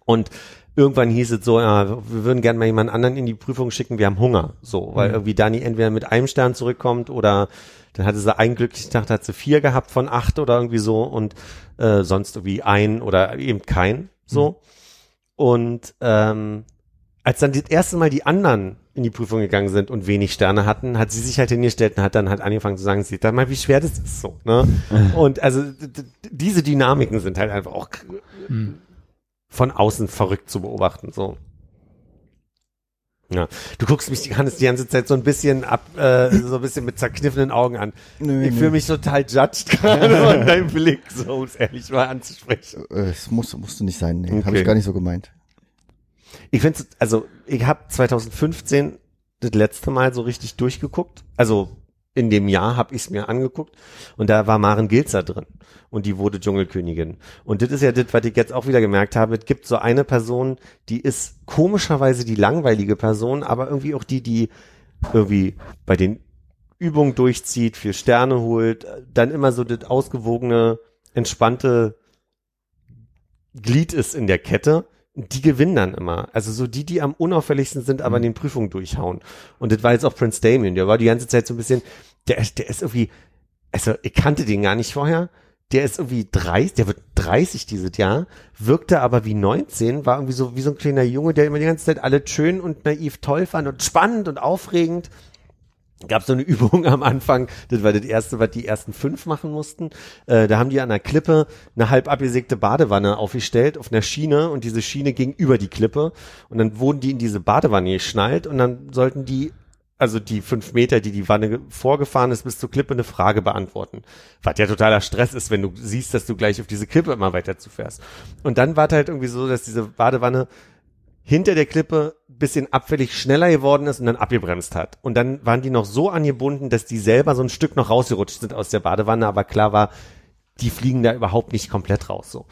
[SPEAKER 2] Und irgendwann hieß es so, ja, wir würden gerne mal jemand anderen in die Prüfung schicken, wir haben Hunger. So, weil irgendwie Dani entweder mit einem Stern zurückkommt oder dann hatte sie einen glücklichen Tag, da hat sie vier gehabt von acht oder irgendwie so und äh, sonst irgendwie ein oder eben kein. So. Und ähm, als dann das erste Mal die anderen in die Prüfung gegangen sind und wenig Sterne hatten, hat sie sich halt hingestellt und hat dann halt angefangen zu sagen, seht da mal, wie schwer das ist so. Ne? und also diese Dynamiken sind halt einfach auch k- von außen verrückt zu beobachten. So. Ja, du guckst mich die ganze, die ganze Zeit so ein bisschen ab, äh, so ein bisschen mit zerkniffenen Augen an.
[SPEAKER 4] Nö,
[SPEAKER 2] ich fühle mich total judged gerade von deinem Blick, so um es ehrlich mal anzusprechen.
[SPEAKER 4] Äh, Es muss, musste nicht sein. Nee,
[SPEAKER 2] Okay.
[SPEAKER 4] Habe ich gar nicht so gemeint.
[SPEAKER 2] Ich finde, also ich habe 2015 das letzte Mal so richtig durchgeguckt. Also in dem Jahr habe ich es mir angeguckt und da war Maren Gilzer drin und die wurde Dschungelkönigin. Und das ist ja das, was ich jetzt auch wieder gemerkt habe. Es gibt so eine Person, die ist komischerweise die langweilige Person, aber irgendwie auch die, die irgendwie bei den Übungen durchzieht, vier Sterne holt, dann immer so das ausgewogene, entspannte Glied ist in der Kette, die gewinnen dann immer. Also so die, die am unauffälligsten sind, aber in den Prüfungen durchhauen. Und das war jetzt auch Prince Damien, der war die ganze Zeit so ein bisschen, der, ist- der ist irgendwie, also ich kannte den gar nicht vorher. Der ist irgendwie 30, der wird 30 dieses Jahr, wirkte aber wie 19, war irgendwie so wie so ein kleiner Junge, der immer die ganze Zeit alles schön und naiv toll fand und spannend und aufregend gab so eine Übung am Anfang, das war das erste, was die ersten fünf machen mussten. Äh, da haben die an der Klippe eine halb abgesägte Badewanne aufgestellt auf einer Schiene und diese Schiene ging über die Klippe und dann wurden die in diese Badewanne geschnallt und dann sollten die also die fünf Meter, die die Wanne ge- vorgefahren ist, bis zur Klippe eine Frage beantworten. Was ja totaler Stress ist, wenn du siehst, dass du gleich auf diese Klippe immer weiter zufährst. Und dann war es halt irgendwie so, dass diese Badewanne hinter der Klippe bisschen abfällig schneller geworden ist und dann abgebremst hat. Und dann waren die noch so angebunden, dass die selber so ein Stück noch rausgerutscht sind aus der Badewanne, aber klar war, die fliegen da überhaupt nicht komplett raus so.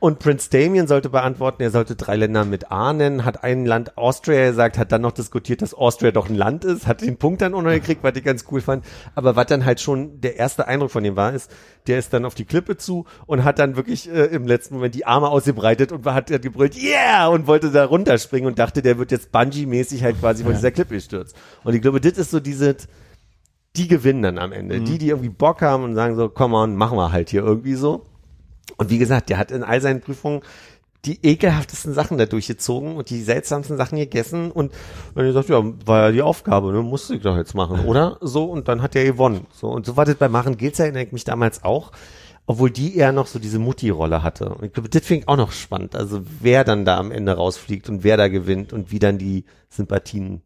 [SPEAKER 2] Und Prince Damien sollte beantworten, er sollte drei Länder mit A nennen, hat ein Land Austria gesagt, hat dann noch diskutiert, dass Austria doch ein Land ist, hat den Punkt dann auch noch gekriegt, was ich ganz cool fand. Aber was dann halt schon der erste Eindruck von ihm war, ist, der ist dann auf die Klippe zu und hat dann wirklich äh, im letzten Moment die Arme ausgebreitet und hat hat gebrüllt, yeah, und wollte da runterspringen und dachte, der wird jetzt Bungee-mäßig halt quasi von dieser Klippe gestürzt. Und ich glaube, das ist so diese, die gewinnen dann am Ende. Die, die irgendwie Bock haben und sagen so, come on, machen wir halt hier irgendwie so. Und wie gesagt, der hat in all seinen Prüfungen die ekelhaftesten Sachen da durchgezogen und die seltsamsten Sachen gegessen und dann gesagt, ja, war ja die Aufgabe, ne, musste ich doch jetzt machen, oder? So, und dann hat er gewonnen. So, und so war das bei Maren Gilzer, erinnere ich mich damals auch, obwohl die eher noch so diese Mutti-Rolle hatte. Und ich glaube, das finde ich auch noch spannend. Also wer dann da am Ende rausfliegt und wer da gewinnt und wie dann die Sympathien.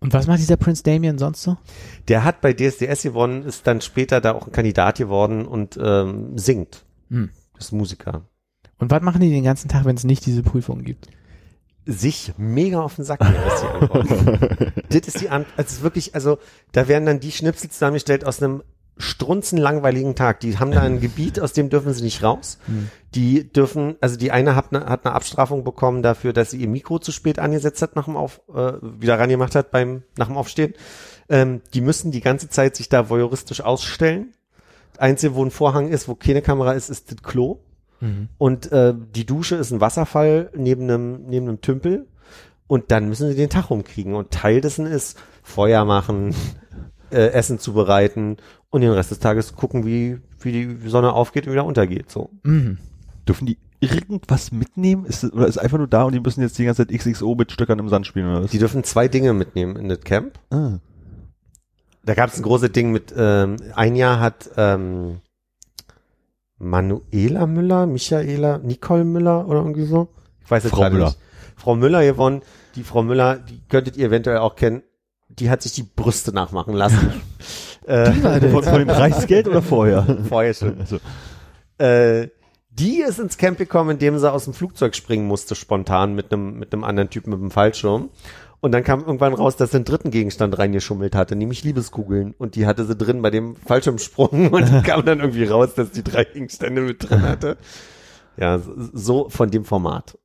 [SPEAKER 5] Und was macht dieser Prince Damien sonst so?
[SPEAKER 2] Der hat bei DSDS gewonnen, ist dann später da auch ein Kandidat geworden und ähm, singt.
[SPEAKER 5] Hm.
[SPEAKER 2] Ist Musiker.
[SPEAKER 5] Und was machen die den ganzen Tag, wenn es nicht diese Prüfung gibt?
[SPEAKER 2] sich mega auf den Sack gehen, ist die Antwort. das ist die Antwort. Also wirklich, also da werden dann die Schnipsel zusammengestellt aus einem strunzenlangweiligen Tag. Die haben da ein Gebiet, aus dem dürfen sie nicht raus. Die dürfen, also die eine hat eine, hat eine Abstrafung bekommen dafür, dass sie ihr Mikro zu spät angesetzt hat, nach dem Auf, äh, wieder rangemacht hat beim, nach dem Aufstehen. Ähm, die müssen die ganze Zeit sich da voyeuristisch ausstellen. Einzige, wo ein Vorhang ist, wo keine Kamera ist, ist das Klo. Und äh, die Dusche ist ein Wasserfall neben einem, neben einem Tümpel. Und dann müssen sie den Tag rumkriegen. Und Teil dessen ist Feuer machen, äh, Essen zubereiten und den Rest des Tages gucken, wie, wie die Sonne aufgeht und wieder untergeht. So.
[SPEAKER 5] Mhm.
[SPEAKER 3] Dürfen die irgendwas mitnehmen? Ist, es- oder ist einfach nur da und die müssen jetzt die ganze Zeit XXO mit Stöckern im Sand spielen oder was?
[SPEAKER 2] Die dürfen zwei Dinge mitnehmen in das Camp.
[SPEAKER 3] ah.
[SPEAKER 2] Da gab es ein großes Ding mit, ähm, ein Jahr hat ähm, Manuela Müller, Michaela, Nicole Müller oder irgendwie so. Ich weiß es
[SPEAKER 3] Frau Müller.
[SPEAKER 2] nicht. Frau Müller gewonnen. Die Frau Müller, die könntet ihr eventuell auch kennen. Die hat sich die Brüste nachmachen lassen. äh,
[SPEAKER 3] Von, von dem Preisgeld oder vorher?
[SPEAKER 2] vorher schon.
[SPEAKER 3] Also,
[SPEAKER 2] Äh, die ist ins Camp gekommen, indem sie aus dem Flugzeug springen musste, spontan mit einem mit einem anderen Typen mit einem Fallschirm. Und dann kam irgendwann raus, dass sie einen dritten Gegenstand reingeschummelt hatte, nämlich Liebeskugeln. Und die hatte sie drin bei dem Fallschirmsprung und kam dann irgendwie raus, dass die drei Gegenstände mit drin hatte. Ja, so- so von dem Format.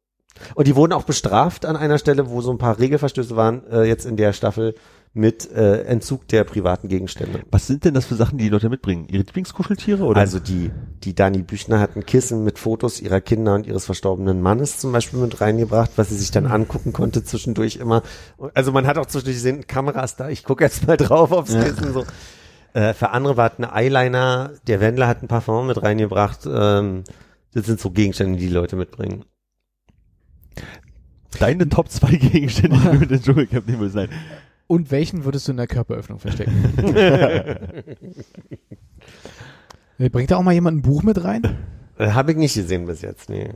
[SPEAKER 2] Und die wurden auch bestraft an einer Stelle, wo so ein paar Regelverstöße waren, äh, jetzt in der Staffel mit äh, Entzug der privaten Gegenstände.
[SPEAKER 3] was sind denn das für Sachen, die die Leute mitbringen? Ihre Lieblingskuscheltiere oder?
[SPEAKER 2] Also die, die Dani Büchner hat ein Kissen mit Fotos ihrer Kinder und ihres verstorbenen Mannes zum Beispiel mit reingebracht, was sie sich dann angucken konnte zwischendurch immer. Also man hat auch zwischendurch gesehen, Kameras da, ich gucke jetzt mal drauf aufs Kissen so. Äh, für andere war ein Eyeliner, der Wendler hat ein Parfum mit reingebracht. Ähm, das sind so Gegenstände, die die Leute mitbringen.
[SPEAKER 3] Deine Top 2 Gegenstände, die du mit dem Dschungelcamp nehmen willst. Nein.
[SPEAKER 5] Und welchen würdest du in der Körperöffnung verstecken? Äh, Bringt da auch mal jemand ein Buch mit rein?
[SPEAKER 2] Äh, Habe ich nicht gesehen bis jetzt, nee.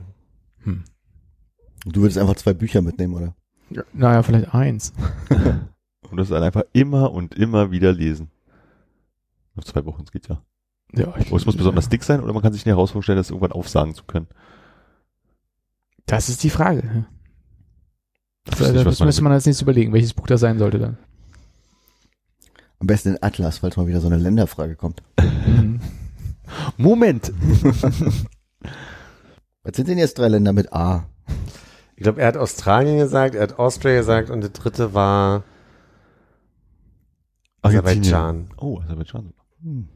[SPEAKER 4] Du würdest einfach zwei Bücher mitnehmen, oder?
[SPEAKER 5] Naja, vielleicht eins.
[SPEAKER 3] Und das dann einfach immer und immer wieder lesen. Auf zwei Wochen, es geht ja.
[SPEAKER 5] Ja, ich,
[SPEAKER 3] Oh, es muss besonders dick sein oder man kann sich eine Herausforderung stellen, das irgendwann aufsagen zu können.
[SPEAKER 5] Das ist die Frage. Das,
[SPEAKER 3] wüsste nicht, was
[SPEAKER 5] das
[SPEAKER 3] man
[SPEAKER 5] müsste man als nächstes überlegen, welches Buch das sein sollte dann.
[SPEAKER 4] Am besten in Atlas, falls mal wieder so eine Länderfrage kommt.
[SPEAKER 3] Moment!
[SPEAKER 4] Was sind denn jetzt drei Länder mit A?
[SPEAKER 2] Ich glaube, er hat Australien gesagt, er hat Austria gesagt und der dritte war Aserbaidschan.
[SPEAKER 3] Oh, Aserbaidschan. Hm.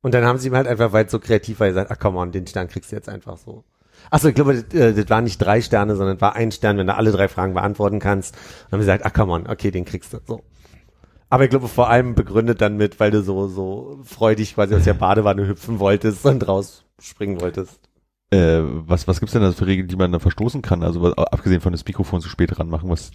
[SPEAKER 2] Und dann haben sie ihm halt einfach, weil es so kreativ war, gesagt, ach komm on, den Stern kriegst du jetzt einfach so. Achso, ich glaube, das, äh, das waren nicht drei Sterne, sondern es war ein Stern, wenn du alle drei Fragen beantworten kannst. Dann haben sie gesagt, ach komm on, okay, den kriegst du so. Aber ich glaube, vor allem begründet dann mit, weil du so, so freudig quasi aus der Badewanne hüpfen wolltest und rausspringen wolltest.
[SPEAKER 3] Äh, was, was gibt's denn da für Regeln, die man da verstoßen kann? Also was, abgesehen von das Mikrofon zu spät ranmachen, was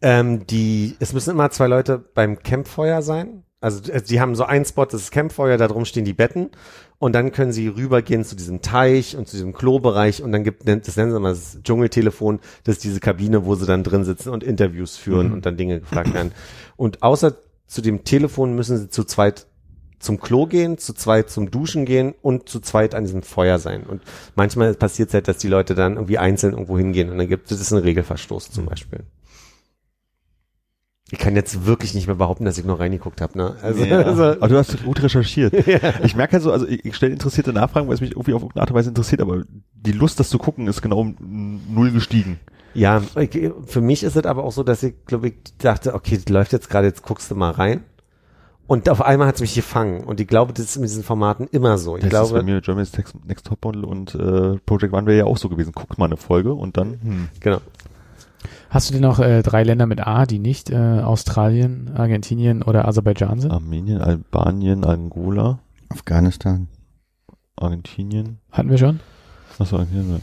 [SPEAKER 2] Ähm, die, es müssen immer zwei Leute beim Campfeuer sein. Also äh, die haben so einen Spot, das ist Campfeuer, da drum stehen die Betten und dann können sie rübergehen zu diesem Teich und zu diesem Klobereich und dann gibt, das nennen sie mal das Dschungeltelefon, das ist diese Kabine, wo sie dann drin sitzen und Interviews führen und dann Dinge gefragt werden. Und außer zu dem Telefon müssen sie zu zweit zum Klo gehen, zu zweit zum Duschen gehen und zu zweit an diesem Feuer sein. Und manchmal passiert es halt, dass die Leute dann irgendwie einzeln irgendwo hingehen und dann gibt es einen Regelverstoß zum Beispiel. Ich kann jetzt wirklich nicht mehr behaupten, dass ich noch reingeguckt habe. Ne? Also, also
[SPEAKER 3] Aber du hast gut recherchiert. Ich merke halt so, also ich, ich stelle interessierte Nachfragen, weil es mich irgendwie auf irgendeine Art und Weise interessiert, aber die Lust, das zu gucken, ist genau um null gestiegen.
[SPEAKER 2] ja, ich, für mich ist es aber auch so, dass ich, glaube ich, dachte, okay, das läuft jetzt gerade, jetzt guckst du mal rein. Und auf einmal hat es mich gefangen. Und ich glaube, das ist in diesen Formaten immer so. Ich
[SPEAKER 3] das ist bei
[SPEAKER 2] glaube,
[SPEAKER 3] mir mit Germany's Next, Next Top Model und äh, Project One wäre ja auch so gewesen. Guck mal eine Folge und dann, hm.
[SPEAKER 2] genau.
[SPEAKER 5] Hast du denn noch äh, drei Länder mit A, die nicht äh, Australien, Argentinien oder Aserbaidschan sind?
[SPEAKER 3] Armenien, Albanien, Angola,
[SPEAKER 4] Afghanistan.
[SPEAKER 3] Argentinien.
[SPEAKER 5] Hatten wir schon?
[SPEAKER 3] Achso, Argentinien.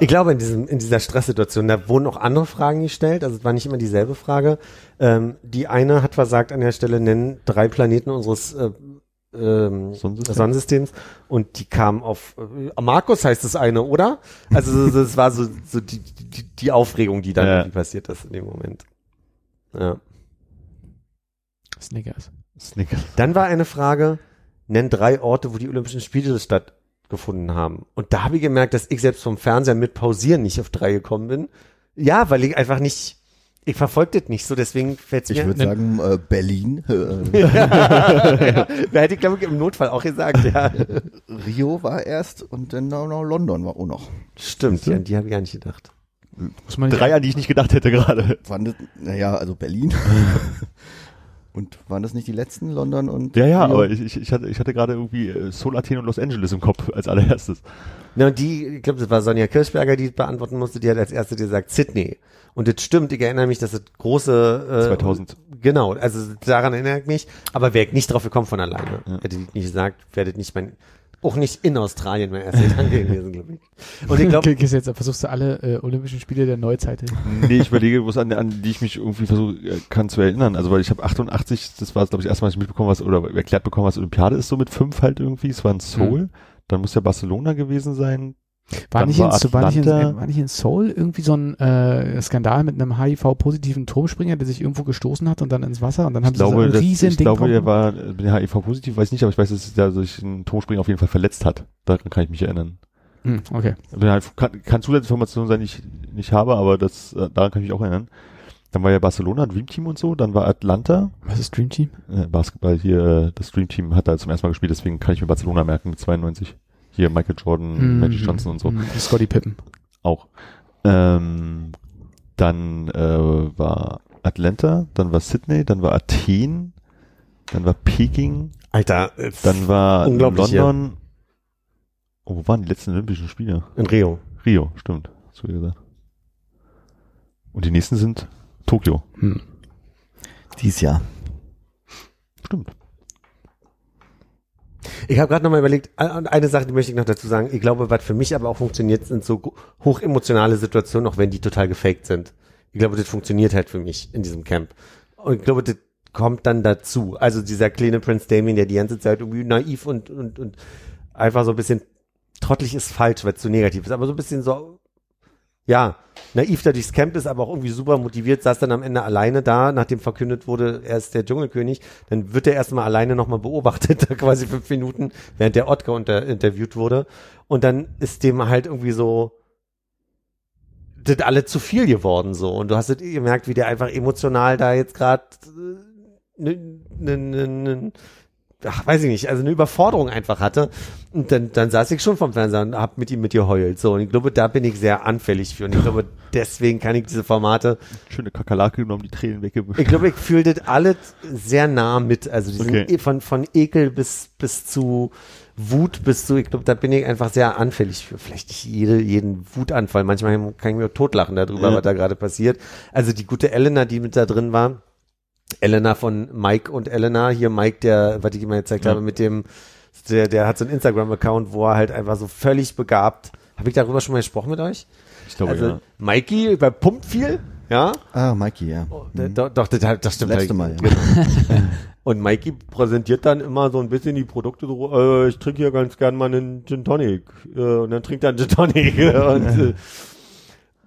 [SPEAKER 2] Ich glaube, in, diesem, in dieser Stresssituation, da wurden auch andere Fragen gestellt. Also es war nicht immer dieselbe Frage. Ähm, die eine hat versagt an der Stelle, nennen drei Planeten unseres äh, ähm,
[SPEAKER 3] Sonnensystem?
[SPEAKER 2] Sonnensystems und die kam auf äh, Markus heißt das eine, oder? Also so- so- das war so, so die, die, die Aufregung, die dann
[SPEAKER 3] Ja.
[SPEAKER 2] irgendwie passiert ist in dem Moment. Ja.
[SPEAKER 5] Snickers.
[SPEAKER 3] Snickers.
[SPEAKER 2] Dann war eine Frage, nenn drei Orte, wo die Olympischen Spiele stattgefunden haben. Und da habe ich gemerkt, dass ich selbst vom Fernseher mit Pausieren nicht auf drei gekommen bin. Ja, weil ich einfach nicht, Ich verfolge das nicht so, deswegen fällt es
[SPEAKER 4] Ich
[SPEAKER 2] mir.
[SPEAKER 4] würde sagen, äh, Berlin, äh,
[SPEAKER 2] Wer hätte ich, glaube ich, im Notfall auch gesagt, ja.
[SPEAKER 4] Rio war erst und dann noch noch London war auch noch.
[SPEAKER 2] Stimmt, ja, an die habe ich gar nicht gedacht.
[SPEAKER 5] Muss man
[SPEAKER 3] Drei, an die ich nicht gedacht hätte gerade.
[SPEAKER 4] Waren das, naja, also Berlin. und waren das nicht die letzten, London und
[SPEAKER 3] Ja, ja,
[SPEAKER 4] Rio?
[SPEAKER 3] aber ich, ich, ich hatte, ich hatte gerade irgendwie äh, Seoul, Athen und Los Angeles im Kopf als allererstes.
[SPEAKER 2] Na, und die, ich glaube, das war Sonja Kirchberger, die beantworten musste, die hat als erste gesagt Sydney. Und das stimmt, ich erinnere mich, dass das große äh,
[SPEAKER 3] 2000.
[SPEAKER 2] Genau, also daran erinnere ich mich, aber wäre ich nicht drauf gekommen von alleine.
[SPEAKER 3] Ja.
[SPEAKER 2] Hätte ich nicht gesagt, werdet nicht mein auch nicht in Australien mein erster Gedanke gewesen, glaube ich. Und ich glaube,
[SPEAKER 5] Gehst jetzt, versuchst du alle äh, Olympischen Spiele der Neuzeit.
[SPEAKER 3] Nee, ich überlege, was an, an die ich mich irgendwie versuche äh, kann zu erinnern. Also weil ich habe 88, das war glaube ich das erste Mal, dass ich mitbekommen was oder erklärt bekommen, was Olympiade ist, so mit fünf halt irgendwie. Es war in Seoul, dann muss ja Barcelona gewesen sein.
[SPEAKER 5] War nicht,
[SPEAKER 3] war
[SPEAKER 5] in, war, nicht in, war nicht in Seoul irgendwie so ein äh, Skandal mit einem HIV-positiven Turmspringer, der sich irgendwo gestoßen hat und dann ins Wasser und dann haben
[SPEAKER 3] Ich
[SPEAKER 5] sie so
[SPEAKER 3] glaube,
[SPEAKER 5] ein
[SPEAKER 3] das,
[SPEAKER 5] riesen
[SPEAKER 3] ich
[SPEAKER 5] Ding
[SPEAKER 3] glaube, er
[SPEAKER 5] gemacht.
[SPEAKER 3] war äh, HIV positiv, weiß nicht, aber ich weiß, dass er sich ein Turmspringer auf jeden Fall verletzt hat. Daran kann ich mich erinnern.
[SPEAKER 5] Hm, okay.
[SPEAKER 3] Kann, kann Zusatzinformation sein, die ich nicht habe, aber das äh, daran kann ich mich auch erinnern. Dann war ja Barcelona, Dream Team und so, dann war Atlanta,
[SPEAKER 5] Was ist Dream Team?
[SPEAKER 3] äh, Basketball hier, äh, das Dream Team hat da zum ersten Mal gespielt, deswegen kann ich mir Barcelona merken mit 92. Hier Michael Jordan,
[SPEAKER 5] Hm,
[SPEAKER 3] Magic Johnson und so
[SPEAKER 5] hm, Scotty Pippen.
[SPEAKER 3] auch. Ähm, dann äh, war Atlanta, dann war Sydney, dann war Athen, dann war Peking,
[SPEAKER 2] Alter, äh,
[SPEAKER 3] dann war. London. Oh, wo waren die letzten Olympischen Spiele?
[SPEAKER 2] in Rio.
[SPEAKER 3] Rio, stimmt. So wie gesagt. Und die nächsten sind Tokio.
[SPEAKER 5] Hm.
[SPEAKER 4] Dies Jahr.
[SPEAKER 3] Stimmt.
[SPEAKER 2] Ich habe gerade nochmal überlegt, eine Sache, die möchte ich noch dazu sagen. Ich glaube, was für mich aber auch funktioniert, sind so hochemotionale Situationen, auch wenn die total gefaked sind. Ich glaube, das funktioniert halt für mich in diesem Camp. Und ich glaube, das kommt dann dazu. Also dieser kleine Prince Damien, der die ganze Zeit irgendwie naiv und, und, und einfach so ein bisschen trottelig ist falsch, weil es zu negativ ist, aber so ein bisschen so, ja, naiv da durchs Camp ist, aber auch irgendwie super motiviert, saß dann am Ende alleine da, nachdem verkündet wurde, er ist der Dschungelkönig, dann wird er erstmal alleine nochmal beobachtet, da quasi fünf Minuten, während der Otka unter, interviewt wurde. Und dann ist dem halt irgendwie so, das alle zu viel geworden so. Und du hast es gemerkt, wie der einfach emotional da jetzt gerade ne, ne, ne, ne, ach, weiß ich nicht, also eine Überforderung einfach hatte. Und dann, dann saß ich schon vom Fernseher und hab mit ihm mit geheult. So, und ich glaube, da bin ich sehr anfällig für. Und ich glaube, deswegen kann ich diese Formate,
[SPEAKER 3] Schöne Kakerlake genommen, die Tränen weggewischt.
[SPEAKER 2] ich glaube, ich fühle das alles sehr nah mit. Also diesen
[SPEAKER 3] Okay.
[SPEAKER 2] e von, von Ekel bis, bis zu Wut bis zu, ich glaube, da bin ich einfach sehr anfällig für. Vielleicht nicht jede, jeden Wutanfall. Manchmal kann ich mir totlachen darüber,
[SPEAKER 3] Ja.
[SPEAKER 2] was da gerade passiert. Also die gute Elena, die mit da drin war, Elena von Mike und Elena, hier Mike, der, was ich immer gezeigt
[SPEAKER 3] Ja.
[SPEAKER 2] habe, mit dem, der, der hat so einen Instagram-Account, wo er halt einfach so völlig begabt. Habe ich darüber schon mal gesprochen mit euch?
[SPEAKER 3] Ich glaube,
[SPEAKER 2] also,
[SPEAKER 3] ja.
[SPEAKER 2] Mikey, bei Pumpt viel, ja.
[SPEAKER 4] Ah, Mikey, ja.
[SPEAKER 2] D- Doch, doch, das, das stimmt.
[SPEAKER 4] Letzte. Mal, ja.
[SPEAKER 2] Genau. Und Mikey präsentiert dann immer so ein bisschen die Produkte so, äh, ich trinke hier ganz gern mal einen Gin Tonic. Äh, und dann trinkt er einen Gin Tonic. und äh,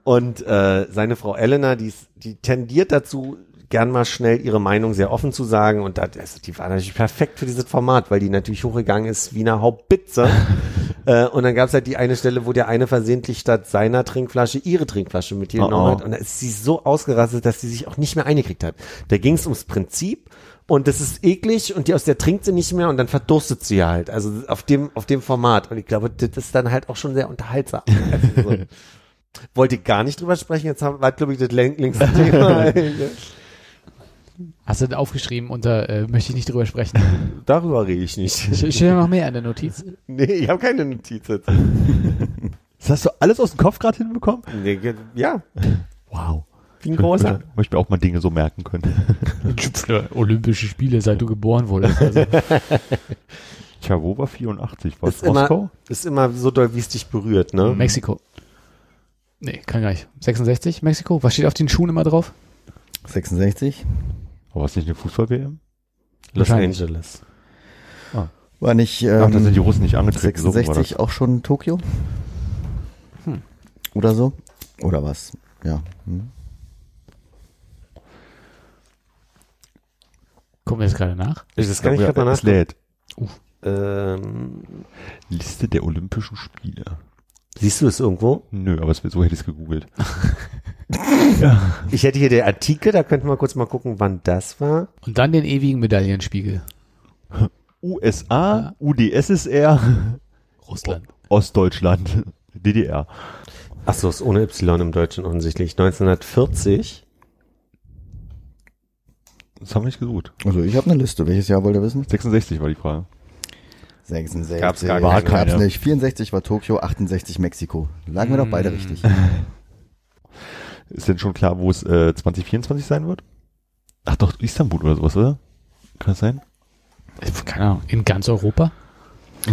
[SPEAKER 2] und äh, seine Frau Elena, die, die tendiert dazu, gern mal schnell ihre Meinung sehr offen zu sagen. Und das, also die war natürlich perfekt für dieses Format, weil die natürlich hochgegangen ist wie eine Hauptbitze. äh, und dann gab es halt die eine Stelle, wo der eine versehentlich statt seiner Trinkflasche ihre Trinkflasche mit ihr
[SPEAKER 3] Oh,
[SPEAKER 2] genommen
[SPEAKER 3] oh.
[SPEAKER 2] hat. Und da ist sie so ausgerastet, dass sie sich auch nicht mehr eingekriegt hat. Da ging es ums Prinzip. Und das ist eklig und die aus der trinkt sie nicht mehr und dann verdurstet sie halt. Also auf dem, auf dem Format. Und ich glaube, das ist dann halt auch schon sehr unterhaltsam. Also so. Wollte ich gar nicht drüber sprechen, jetzt haben, war, glaube ich, das läng- längste Thema.
[SPEAKER 5] Hast du das aufgeschrieben unter, äh, möchte ich nicht drüber sprechen.
[SPEAKER 2] Darüber rede ich nicht.
[SPEAKER 5] Steht ja noch mehr in der Notiz.
[SPEAKER 2] Nee, ich habe keine Notiz jetzt.
[SPEAKER 3] Das hast du alles aus dem Kopf gerade hinbekommen?
[SPEAKER 2] Nee, ja,
[SPEAKER 3] Wow.
[SPEAKER 2] wie ein großer.
[SPEAKER 3] Möchte mir auch mal Dinge so merken können.
[SPEAKER 5] Olympische Spiele, seit du geboren wurdest. Also,
[SPEAKER 3] Tja, wo war 84? War es
[SPEAKER 2] Ist immer,
[SPEAKER 3] Moskau?
[SPEAKER 2] ist immer so doll, wie es dich berührt, ne?
[SPEAKER 5] Mexiko. Nee, kann gar nicht. 66, Mexiko. Was steht auf den Schuhen immer drauf?
[SPEAKER 4] 66.
[SPEAKER 3] War es nicht eine Fußball-WM?
[SPEAKER 2] Los. Angeles.
[SPEAKER 4] War nicht
[SPEAKER 3] Ach, da
[SPEAKER 4] ähm,
[SPEAKER 3] sind die Russen nicht angetreten. so rum war
[SPEAKER 4] 66 auch schon Tokio?
[SPEAKER 5] Hm.
[SPEAKER 4] Oder so? Oder was? Ja. Hm.
[SPEAKER 5] Gucken wir jetzt gerade nach.
[SPEAKER 2] Ich das kann ich
[SPEAKER 3] Ja,
[SPEAKER 2] gerade mal
[SPEAKER 3] es lädt.
[SPEAKER 2] Ähm,
[SPEAKER 3] Liste der Olympischen Spiele.
[SPEAKER 2] siehst du es irgendwo?
[SPEAKER 3] Nö, aber es, so hätte ich es gegoogelt.
[SPEAKER 2] Ich hätte hier den Artikel, da könnten wir kurz mal gucken, wann das war.
[SPEAKER 5] Und dann den ewigen Medaillenspiegel.
[SPEAKER 3] USA, UdSSR,
[SPEAKER 5] Russland.
[SPEAKER 3] Ostdeutschland, DDR.
[SPEAKER 2] Achso, ist ohne Y im Deutschen offensichtlich. 1940.
[SPEAKER 3] Das haben wir nicht gesucht.
[SPEAKER 4] Also ich habe eine Liste. Welches Jahr wollt ihr wissen?
[SPEAKER 3] 66 war die Frage.
[SPEAKER 4] 66.
[SPEAKER 2] Gab's gar
[SPEAKER 4] war
[SPEAKER 2] keine.
[SPEAKER 4] gab's nicht. 64 war Tokio, 68 Mexiko. Lagen wir doch beide richtig.
[SPEAKER 3] Ist denn schon klar, wo es äh, 2024 sein wird? Ach doch, Istanbul oder sowas, oder? Kann das sein?
[SPEAKER 5] Keine Ahnung. In ganz Europa?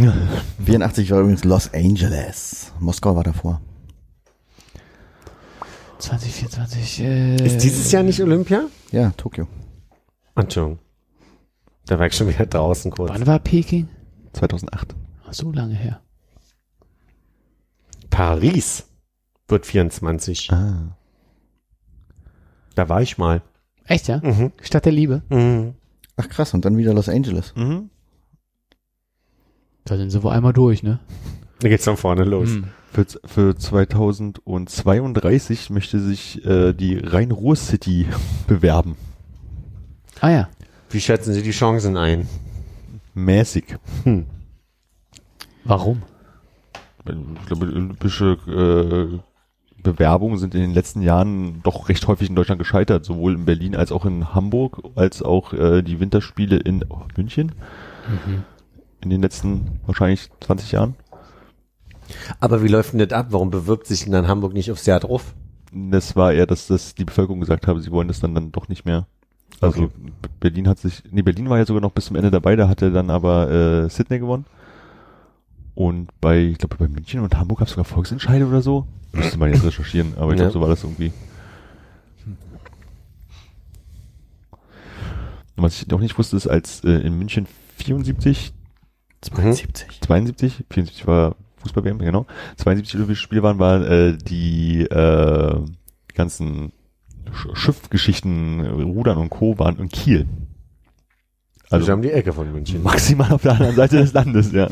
[SPEAKER 4] 84 war übrigens Los Angeles. Moskau war davor.
[SPEAKER 5] 2024. Äh,
[SPEAKER 2] Ist dieses Jahr nicht Olympia?
[SPEAKER 4] Ja, Tokio.
[SPEAKER 2] Entschuldigung. Da war ich schon wieder draußen kurz.
[SPEAKER 5] Wann war Peking?
[SPEAKER 3] 2008.
[SPEAKER 5] Ach, so lange her.
[SPEAKER 2] Paris wird 24.
[SPEAKER 3] Ah.
[SPEAKER 2] Da war ich mal.
[SPEAKER 5] Echt, ja?
[SPEAKER 2] Mhm.
[SPEAKER 5] Stadt der Liebe.
[SPEAKER 2] Mhm.
[SPEAKER 4] Ach krass, und dann wieder Los Angeles.
[SPEAKER 3] Mhm.
[SPEAKER 5] Da sind sie wohl einmal durch, ne?
[SPEAKER 2] Da geht's von vorne los.
[SPEAKER 5] Hm.
[SPEAKER 3] Für, für 2032 möchte sich äh, die Rhein-Ruhr-City bewerben.
[SPEAKER 5] Ah ja.
[SPEAKER 2] Wie schätzen Sie die Chancen ein?
[SPEAKER 3] Mäßig.
[SPEAKER 5] Warum?
[SPEAKER 3] Ich glaube, olympische äh, Bewerbungen sind in den letzten Jahren doch recht häufig in Deutschland gescheitert, sowohl in Berlin als auch in Hamburg, als auch äh, die Winterspiele in oh, München
[SPEAKER 5] Mhm.
[SPEAKER 3] in den letzten wahrscheinlich 20 Jahren.
[SPEAKER 2] Aber wie läuft denn das ab? Warum bewirbt sich denn dann Hamburg nicht aufs Jahr drauf?
[SPEAKER 3] Das war eher, dass das die Bevölkerung gesagt habe, sie wollen das dann, dann doch nicht mehr. Also
[SPEAKER 2] Okay.
[SPEAKER 3] Berlin hat sich, nee, Berlin war ja sogar noch bis zum Ende dabei, da hat er dann aber äh, Sydney gewonnen. Und bei, ich glaube, bei München und Hamburg gab es sogar Volksentscheide oder so. Müsste man jetzt recherchieren, aber ich
[SPEAKER 2] Ja.
[SPEAKER 3] glaube, so war das irgendwie. Und was ich noch nicht wusste, ist, als äh, in München 74,
[SPEAKER 4] 72.
[SPEAKER 3] 72, 74 war Fußball-WM, genau, 72 Olympische Spiele waren, waren äh, die äh, ganzen Sch Schiffgeschichten, Rudern und Co. waren in Kiel.
[SPEAKER 2] Also
[SPEAKER 3] Also
[SPEAKER 2] um die Ecke von München.
[SPEAKER 3] maximal auf der anderen Seite des Landes, ja.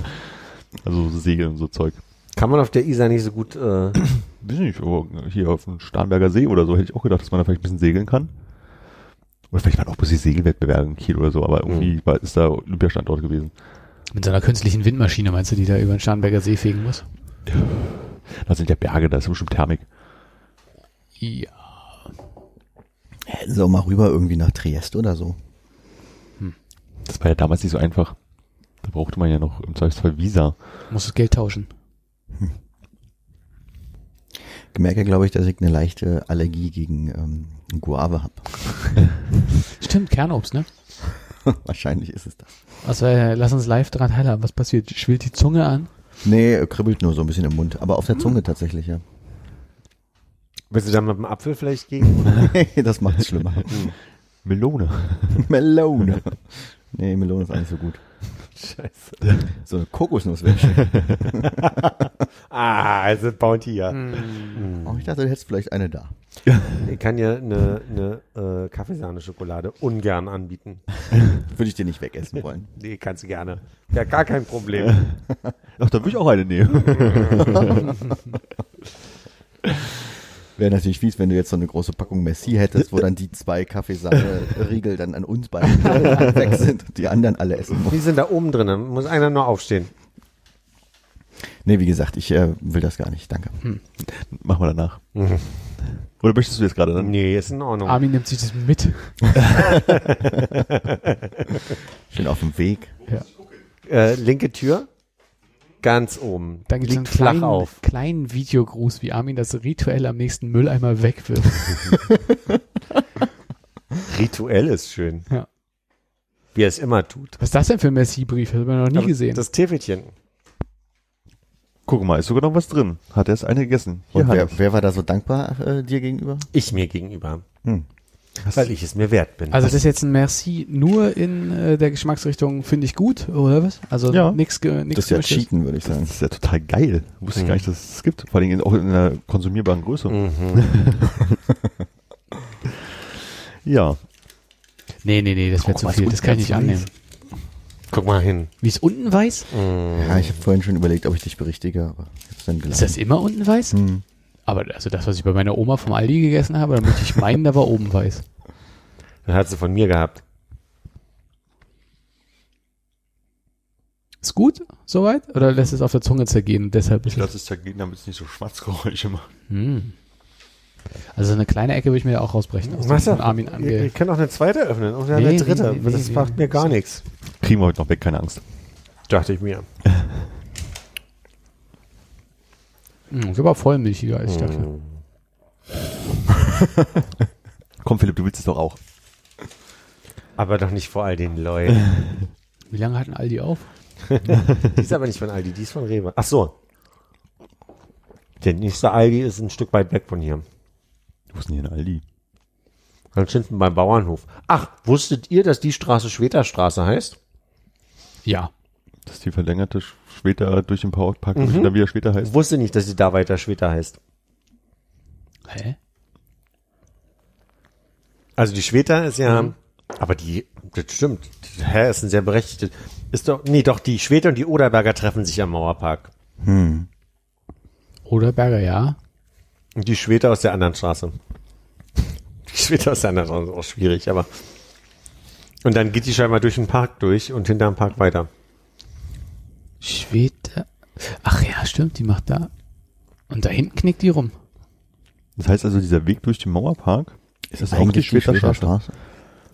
[SPEAKER 3] Also so Segeln und so Zeug.
[SPEAKER 2] Kann man auf der Isar nicht so gut, äh,
[SPEAKER 3] Weiß nicht, aber hier auf dem Starnberger See oder so hätte ich auch gedacht, dass man da vielleicht ein bisschen segeln kann. Oder vielleicht waren auch ein bisschen Segelwettbewerbe in Kiel oder so, aber irgendwie war, ist da Olympiastandort gewesen.
[SPEAKER 5] Mit so einer künstlichen Windmaschine, meinst du, die da über den Starnberger See fegen muss?
[SPEAKER 3] Da sind ja Berge, da ist bestimmt Thermik.
[SPEAKER 5] Ja.
[SPEAKER 4] Hätten sie auch mal rüber irgendwie nach Triest oder so.
[SPEAKER 3] Das war ja damals nicht so einfach. Da brauchte man ja noch im Zweifelsfall Visa.
[SPEAKER 5] Muss das Geld tauschen.
[SPEAKER 4] Ich merke, glaube ich, dass ich eine leichte Allergie gegen ähm, Guave habe.
[SPEAKER 5] Stimmt, Kernobst, ne?
[SPEAKER 4] Wahrscheinlich ist es das.
[SPEAKER 5] Also, äh, lass uns live dran teilhaben. Was passiert? Schwillt die Zunge an?
[SPEAKER 4] Nee, kribbelt nur so ein bisschen im Mund. Aber auf der Zunge tatsächlich, ja.
[SPEAKER 2] willst du da mit dem Apfel vielleicht gegen?
[SPEAKER 4] das macht es schlimmer.
[SPEAKER 3] Melone.
[SPEAKER 4] Melone. Nee, Melone ist nicht so gut.
[SPEAKER 2] Scheiße.
[SPEAKER 4] So eine Kokosnuss wäre schön.
[SPEAKER 2] Ah, also Bounty, ja.
[SPEAKER 4] Oh, ich dachte, du hättest vielleicht eine da.
[SPEAKER 2] Ich kann ja eine, eine äh, Kaffeesahne-Schokolade ungern anbieten.
[SPEAKER 4] Würde ich dir nicht wegessen wollen.
[SPEAKER 2] Nee, kannst du gerne. Ja, gar kein Problem.
[SPEAKER 3] Ach, da würde ich auch eine nehmen.
[SPEAKER 4] Wäre natürlich fies, wenn du jetzt so eine große Packung Messi hättest, wo dann die zwei Kaffeesahne-Riegel dann an uns beiden weg sind und die anderen alle essen
[SPEAKER 2] Die sind da oben drin, muss einer nur aufstehen.
[SPEAKER 4] Nee, wie gesagt, ich äh, will das gar nicht. Danke.
[SPEAKER 3] Machen wir danach. Oder möchtest du jetzt gerade dann?
[SPEAKER 2] Nee, ist in Ordnung.
[SPEAKER 5] Armin nimmt sich das mit.
[SPEAKER 4] Schön auf dem Weg.
[SPEAKER 2] Äh, linke Tür, ganz oben.
[SPEAKER 5] Dann gibt es einen kleinen,
[SPEAKER 2] auf.
[SPEAKER 5] kleinen Videogruß, wie Armin das rituell am nächsten Mülleimer wegwirft.
[SPEAKER 2] Rituell ist schön.
[SPEAKER 5] Ja.
[SPEAKER 2] Wie er es immer tut.
[SPEAKER 5] Was ist das denn für ein Messi-Brief? Das haben wir noch nie
[SPEAKER 2] Aber
[SPEAKER 5] gesehen.
[SPEAKER 2] Das Täfelchen.
[SPEAKER 3] Guck mal, ist sogar noch was drin. Hat er es eine gegessen? Hier,
[SPEAKER 4] wer, wer war da so dankbar äh, dir gegenüber?
[SPEAKER 2] Ich mir gegenüber.
[SPEAKER 4] Hm.
[SPEAKER 2] Weil ich es mir wert bin.
[SPEAKER 5] also das ist jetzt ein Merci nur in äh, der Geschmacksrichtung, finde ich gut, oder was? Also
[SPEAKER 3] Ja.
[SPEAKER 5] nix, ge, nix
[SPEAKER 4] Das ist ja
[SPEAKER 5] Gemischtes.
[SPEAKER 4] Cheaten, würde ich sagen.
[SPEAKER 3] Das ist ja total geil. Wusste ich
[SPEAKER 2] Mhm.
[SPEAKER 3] gar nicht, dass es das gibt. Vor allem auch in einer konsumierbaren Größe.
[SPEAKER 2] Mhm.
[SPEAKER 3] Ja.
[SPEAKER 5] Nee, nee, nee, das wäre zu viel.
[SPEAKER 4] ist
[SPEAKER 5] Das kann ich nicht annehmen.
[SPEAKER 2] Guck mal hin.
[SPEAKER 5] Wie ist unten weiß?
[SPEAKER 2] Mhm.
[SPEAKER 4] Ja, ich habe vorhin schon überlegt, ob ich dich berichtige, aber ich hab's dann
[SPEAKER 5] Ist
[SPEAKER 4] gelassen.
[SPEAKER 5] das immer unten weiß?
[SPEAKER 4] Hm.
[SPEAKER 5] Aber also das, was ich bei meiner Oma vom Aldi gegessen habe, da möchte ich meinen, da war oben weiß.
[SPEAKER 2] Das hat sie von mir gehabt.
[SPEAKER 5] Ist gut, soweit? Oder lässt es auf der Zunge zergehen? Deshalb
[SPEAKER 3] Ich
[SPEAKER 5] ist es,
[SPEAKER 3] lasse es zergehen, damit es nicht so Schmatzgeräusche macht.
[SPEAKER 5] hm. Also eine kleine Ecke würde ich mir ja auch rausbrechen. Aus
[SPEAKER 2] Was
[SPEAKER 5] von Armin
[SPEAKER 2] Ich,
[SPEAKER 5] ange
[SPEAKER 2] ich kann auch eine zweite öffnen und eine
[SPEAKER 5] Nee,
[SPEAKER 2] dritte.
[SPEAKER 5] nee, nee,
[SPEAKER 2] das
[SPEAKER 5] nee,
[SPEAKER 2] macht
[SPEAKER 5] nee.
[SPEAKER 2] mir gar nichts.
[SPEAKER 3] Kriegen wir heute noch weg, keine Angst.
[SPEAKER 2] Dachte ich mir.
[SPEAKER 5] Hm, ist aber vollmilchiger als ich dachte.
[SPEAKER 2] Hm.
[SPEAKER 3] Komm, Philipp, du willst es doch auch.
[SPEAKER 2] Aber doch nicht vor all den Leuten.
[SPEAKER 5] Wie lange hat ein Aldi auf?
[SPEAKER 2] Die ist aber nicht von Aldi, die ist von Rewe. Ach so. Der nächste Aldi ist ein Stück weit weg von hier.
[SPEAKER 3] Wo ist denn hier ein Aldi?
[SPEAKER 2] Ganz hinten beim Bauernhof. Ach, wusstet ihr, dass die Straße Schweterstraße heißt?
[SPEAKER 5] Ja.
[SPEAKER 3] Dass die verlängerte Schweter durch den Powerpark mhm. dann wieder Schweter heißt.
[SPEAKER 2] Ich wusste nicht, dass sie da weiter Schweter heißt.
[SPEAKER 5] Hä?
[SPEAKER 2] Also die Schweter ist ja, aber die, das stimmt. Hä, ist ein sehr berechtigtes. Ist doch, nee, doch, die Schweter und die Oderberger treffen sich am Mauerpark.
[SPEAKER 4] Hm.
[SPEAKER 5] Oder Berger, ja.
[SPEAKER 2] Und die Schweter aus der anderen Straße. Die Schweter aus der anderen Straße ist auch schwierig, aber. Und dann geht die scheinbar durch den Park durch und hinterm Park weiter.
[SPEAKER 5] Schwede. Ach ja, stimmt, die macht da. Und da hinten knickt die rum.
[SPEAKER 3] Das heißt also, dieser Weg durch den Mauerpark, ist das auch die
[SPEAKER 4] Eigentlich die
[SPEAKER 3] Schweterstraße?
[SPEAKER 4] Schweterstraße.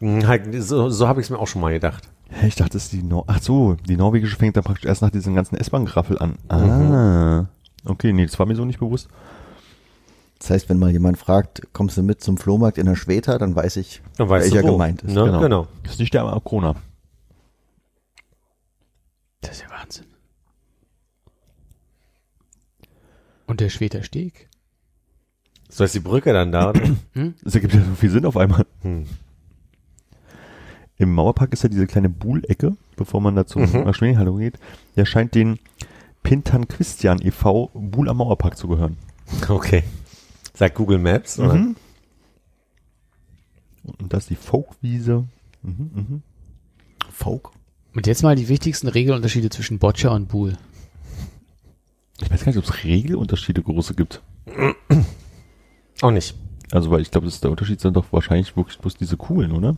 [SPEAKER 2] Hm, halt, so so habe ich es mir auch schon mal gedacht.
[SPEAKER 3] Hä, ich dachte, das ist die Nor Ach so, die norwegische fängt dann praktisch erst nach diesem ganzen S-Bahn-Graffel an. Ah. Okay, nee, das war mir so nicht bewusst.
[SPEAKER 4] Das heißt, wenn mal jemand fragt, kommst du mit zum Flohmarkt in der Schweta, dann weiß ich,
[SPEAKER 2] Dann weißt
[SPEAKER 4] welcher
[SPEAKER 2] du wo.
[SPEAKER 4] gemeint ist.
[SPEAKER 2] Ne?
[SPEAKER 3] Genau.
[SPEAKER 2] Genau.
[SPEAKER 3] Das ist nicht der Corona.
[SPEAKER 5] Das ist ja Und der Schweter Steg.
[SPEAKER 2] So ist die Brücke dann da. oder?
[SPEAKER 3] Das ergibt ja so viel Sinn auf einmal.
[SPEAKER 2] Hm.
[SPEAKER 3] Im Mauerpark ist ja diese kleine Buhlecke, bevor man da zum
[SPEAKER 2] Mhm.
[SPEAKER 3] Maschinenhalle geht. Der scheint den Pintan Christian e.V. Buhl am Mauerpark zu gehören.
[SPEAKER 2] Okay. Sagt Google Maps. Oder?
[SPEAKER 3] Mhm. Und das ist die Folkwiese. Mhm, mhm.
[SPEAKER 4] Folk.
[SPEAKER 5] Und jetzt mal die wichtigsten Regelunterschiede zwischen Boccia und Buhl.
[SPEAKER 3] Ich weiß gar nicht, ob es Regelunterschiede große gibt.
[SPEAKER 2] Auch nicht.
[SPEAKER 3] Also, weil ich glaube, das ist der Unterschied sind doch wahrscheinlich wirklich bloß diese Kugeln, oder?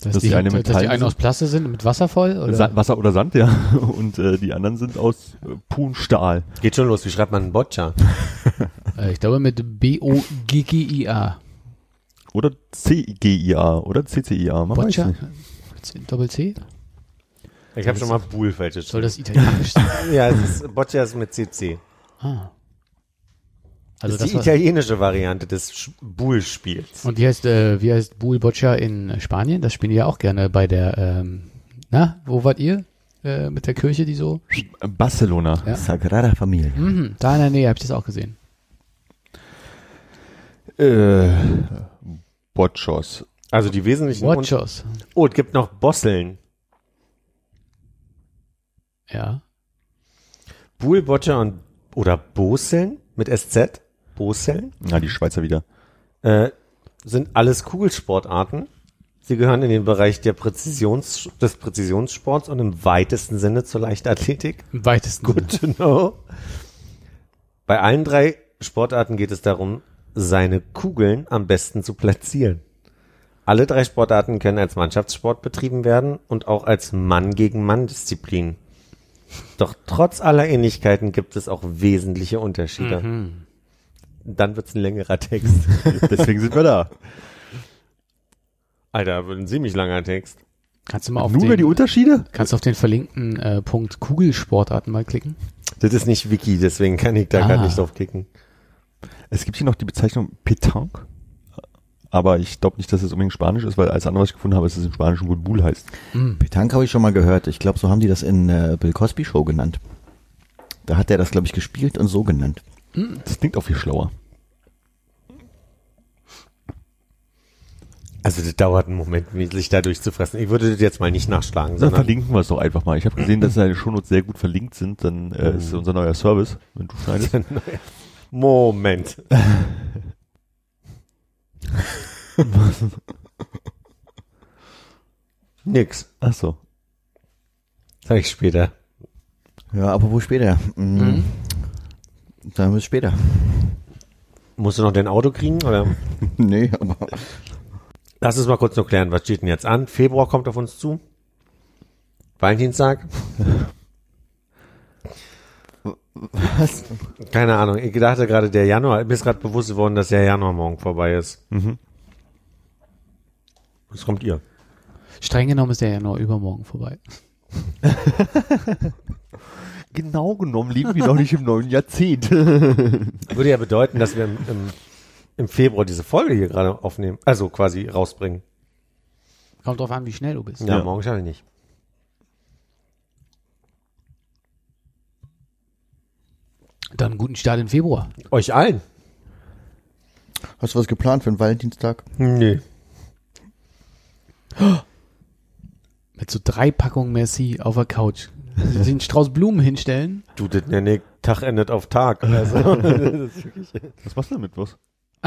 [SPEAKER 5] Dass,
[SPEAKER 3] Dass
[SPEAKER 5] die,
[SPEAKER 3] die eine
[SPEAKER 5] dass
[SPEAKER 3] Metall
[SPEAKER 5] die einen aus Plaste sind mit Wasser voll? Oder?
[SPEAKER 3] Sa Wasser oder Sand, ja. Und äh, die anderen sind aus äh, purem Stahl.
[SPEAKER 2] Geht schon los. Wie schreibt man einen Boccia?
[SPEAKER 5] Äh, ich glaube mit B-O-G-G-I-A.
[SPEAKER 3] Oder CGIA oder CCIA. Man weiß
[SPEAKER 5] Boccia?
[SPEAKER 3] nicht.
[SPEAKER 5] Doppel-C?
[SPEAKER 2] Ich habe schon mal Buhl falsch
[SPEAKER 5] Soll das italienisch sein?
[SPEAKER 2] Ja, es ist, Boccia ist mit CC.
[SPEAKER 5] Ah.
[SPEAKER 2] Also das
[SPEAKER 5] das
[SPEAKER 2] ist die
[SPEAKER 5] war,
[SPEAKER 2] italienische Variante des Buhl-Spiels.
[SPEAKER 5] und wie heißt, äh, wie heißt Buhl Boccia in Spanien? Das spielen die ja auch gerne bei der, ähm, na, wo wart ihr? Äh, mit der Kirche, die so?
[SPEAKER 3] Barcelona.
[SPEAKER 5] Ja.
[SPEAKER 4] Sagrada Familia.
[SPEAKER 5] Mhm, da in der Nähe habe ich das auch gesehen.
[SPEAKER 3] Äh, Boccios.
[SPEAKER 2] Also die wesentlichen...
[SPEAKER 5] Watchos.
[SPEAKER 2] oh, es gibt noch Bosseln.
[SPEAKER 5] Ja.
[SPEAKER 2] Buhl, Boccia und... Oder Boseln mit SZ. Boseln.
[SPEAKER 3] Na, die Schweizer wieder.
[SPEAKER 2] Äh, sind alles Kugelsportarten. Sie gehören in den Bereich der Präzisions, des Präzisionssports und im weitesten Sinne zur Leichtathletik.
[SPEAKER 5] Im weitesten Sinne.
[SPEAKER 2] Good to know. Bei allen drei Sportarten geht es darum, seine Kugeln am besten zu platzieren. Alle drei Sportarten können als Mannschaftssport betrieben werden und auch als Mann gegen Mann Disziplin. Doch trotz aller Ähnlichkeiten gibt es auch wesentliche Unterschiede.
[SPEAKER 5] Mhm.
[SPEAKER 2] Dann wird's ein längerer Text.
[SPEAKER 3] Deswegen sind wir da.
[SPEAKER 2] Alter, wird ein ziemlich langer Text.
[SPEAKER 5] Kannst du mal auf
[SPEAKER 3] Nur über die
[SPEAKER 5] den,
[SPEAKER 3] Unterschiede?
[SPEAKER 5] kannst du auf den verlinkten äh, Punkt Kugelsportarten mal klicken?
[SPEAKER 2] Das ist nicht Wiki, deswegen kann ich da
[SPEAKER 5] Ah.
[SPEAKER 2] gar nicht drauf klicken.
[SPEAKER 3] Es gibt hier noch die Bezeichnung Petanque. Aber ich glaube nicht, dass es unbedingt Spanisch ist, weil alles andere, was ich gefunden habe, ist, dass es im Spanischen wohl Bull heißt.
[SPEAKER 5] Mhm.
[SPEAKER 4] Petanque habe ich schon mal gehört. Ich glaube, so haben die das in äh, Bill Cosby Show genannt. Da hat er das, glaube ich, gespielt und so genannt.
[SPEAKER 3] Das klingt auch viel schlauer.
[SPEAKER 2] Also das dauert einen Moment, sich da durchzufressen. Ich würde das jetzt mal nicht nachschlagen,
[SPEAKER 3] Dann verlinken wir es doch einfach mal. Ich habe gesehen, dass seine Shownotes sehr gut verlinkt sind. Dann äh, ist unser neuer Service, wenn du schneidest.
[SPEAKER 2] Moment. Nix.
[SPEAKER 3] Ach so.
[SPEAKER 2] Sag ich später.
[SPEAKER 4] Ja, aber wo später? Mhm.
[SPEAKER 5] Mhm.
[SPEAKER 4] Dann bis später.
[SPEAKER 2] Musst du noch dein Auto kriegen oder?
[SPEAKER 4] nee, aber
[SPEAKER 2] Lass uns mal kurz nur klären, was steht denn jetzt an? Februar kommt auf uns zu. Valentinstag?
[SPEAKER 4] was?
[SPEAKER 2] Keine Ahnung. Ich dachte gerade der Januar. Mir ist gerade bewusst geworden, dass der Januar morgen vorbei ist.
[SPEAKER 3] Mhm.
[SPEAKER 2] Was kommt ihr?
[SPEAKER 5] Streng genommen ist der ja nur übermorgen vorbei.
[SPEAKER 3] Genau genommen leben wir noch nicht im neuen Jahrzehnt.
[SPEAKER 2] Würde ja bedeuten, dass wir im, im, im Februar diese Folge hier gerade aufnehmen. Also quasi rausbringen.
[SPEAKER 5] Kommt drauf an, wie schnell du bist.
[SPEAKER 2] Ja,
[SPEAKER 3] Ja.
[SPEAKER 2] morgen schaffe ich nicht.
[SPEAKER 5] Dann einen guten Start im Februar.
[SPEAKER 2] Euch allen?
[SPEAKER 4] Hast du was geplant für den Valentinstag?
[SPEAKER 2] Nee.
[SPEAKER 5] Mit so drei Packungen Merci auf der Couch. Den Strauß Blumen hinstellen.
[SPEAKER 2] Du, das ja nicht. Tag endet auf Tag. Also, das ist wirklich
[SPEAKER 3] Was machst du damit was?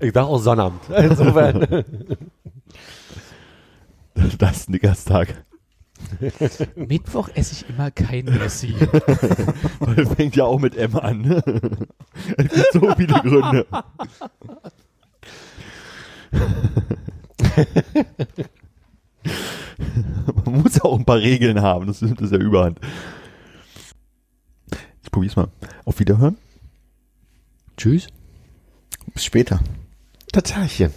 [SPEAKER 2] ich dachte auch Sonnabend. Insofern.
[SPEAKER 3] Das ist Nickerstag.
[SPEAKER 5] Mittwoch esse ich immer kein Merci.
[SPEAKER 3] Weil es fängt ja auch mit M an. Es gibt so viele Gründe. Man muss ja auch ein paar Regeln haben, das nimmt es ja überhand. Ich probier's mal. Auf Wiederhören.
[SPEAKER 5] Tschüss.
[SPEAKER 4] Bis später.
[SPEAKER 2] Tatsächlich.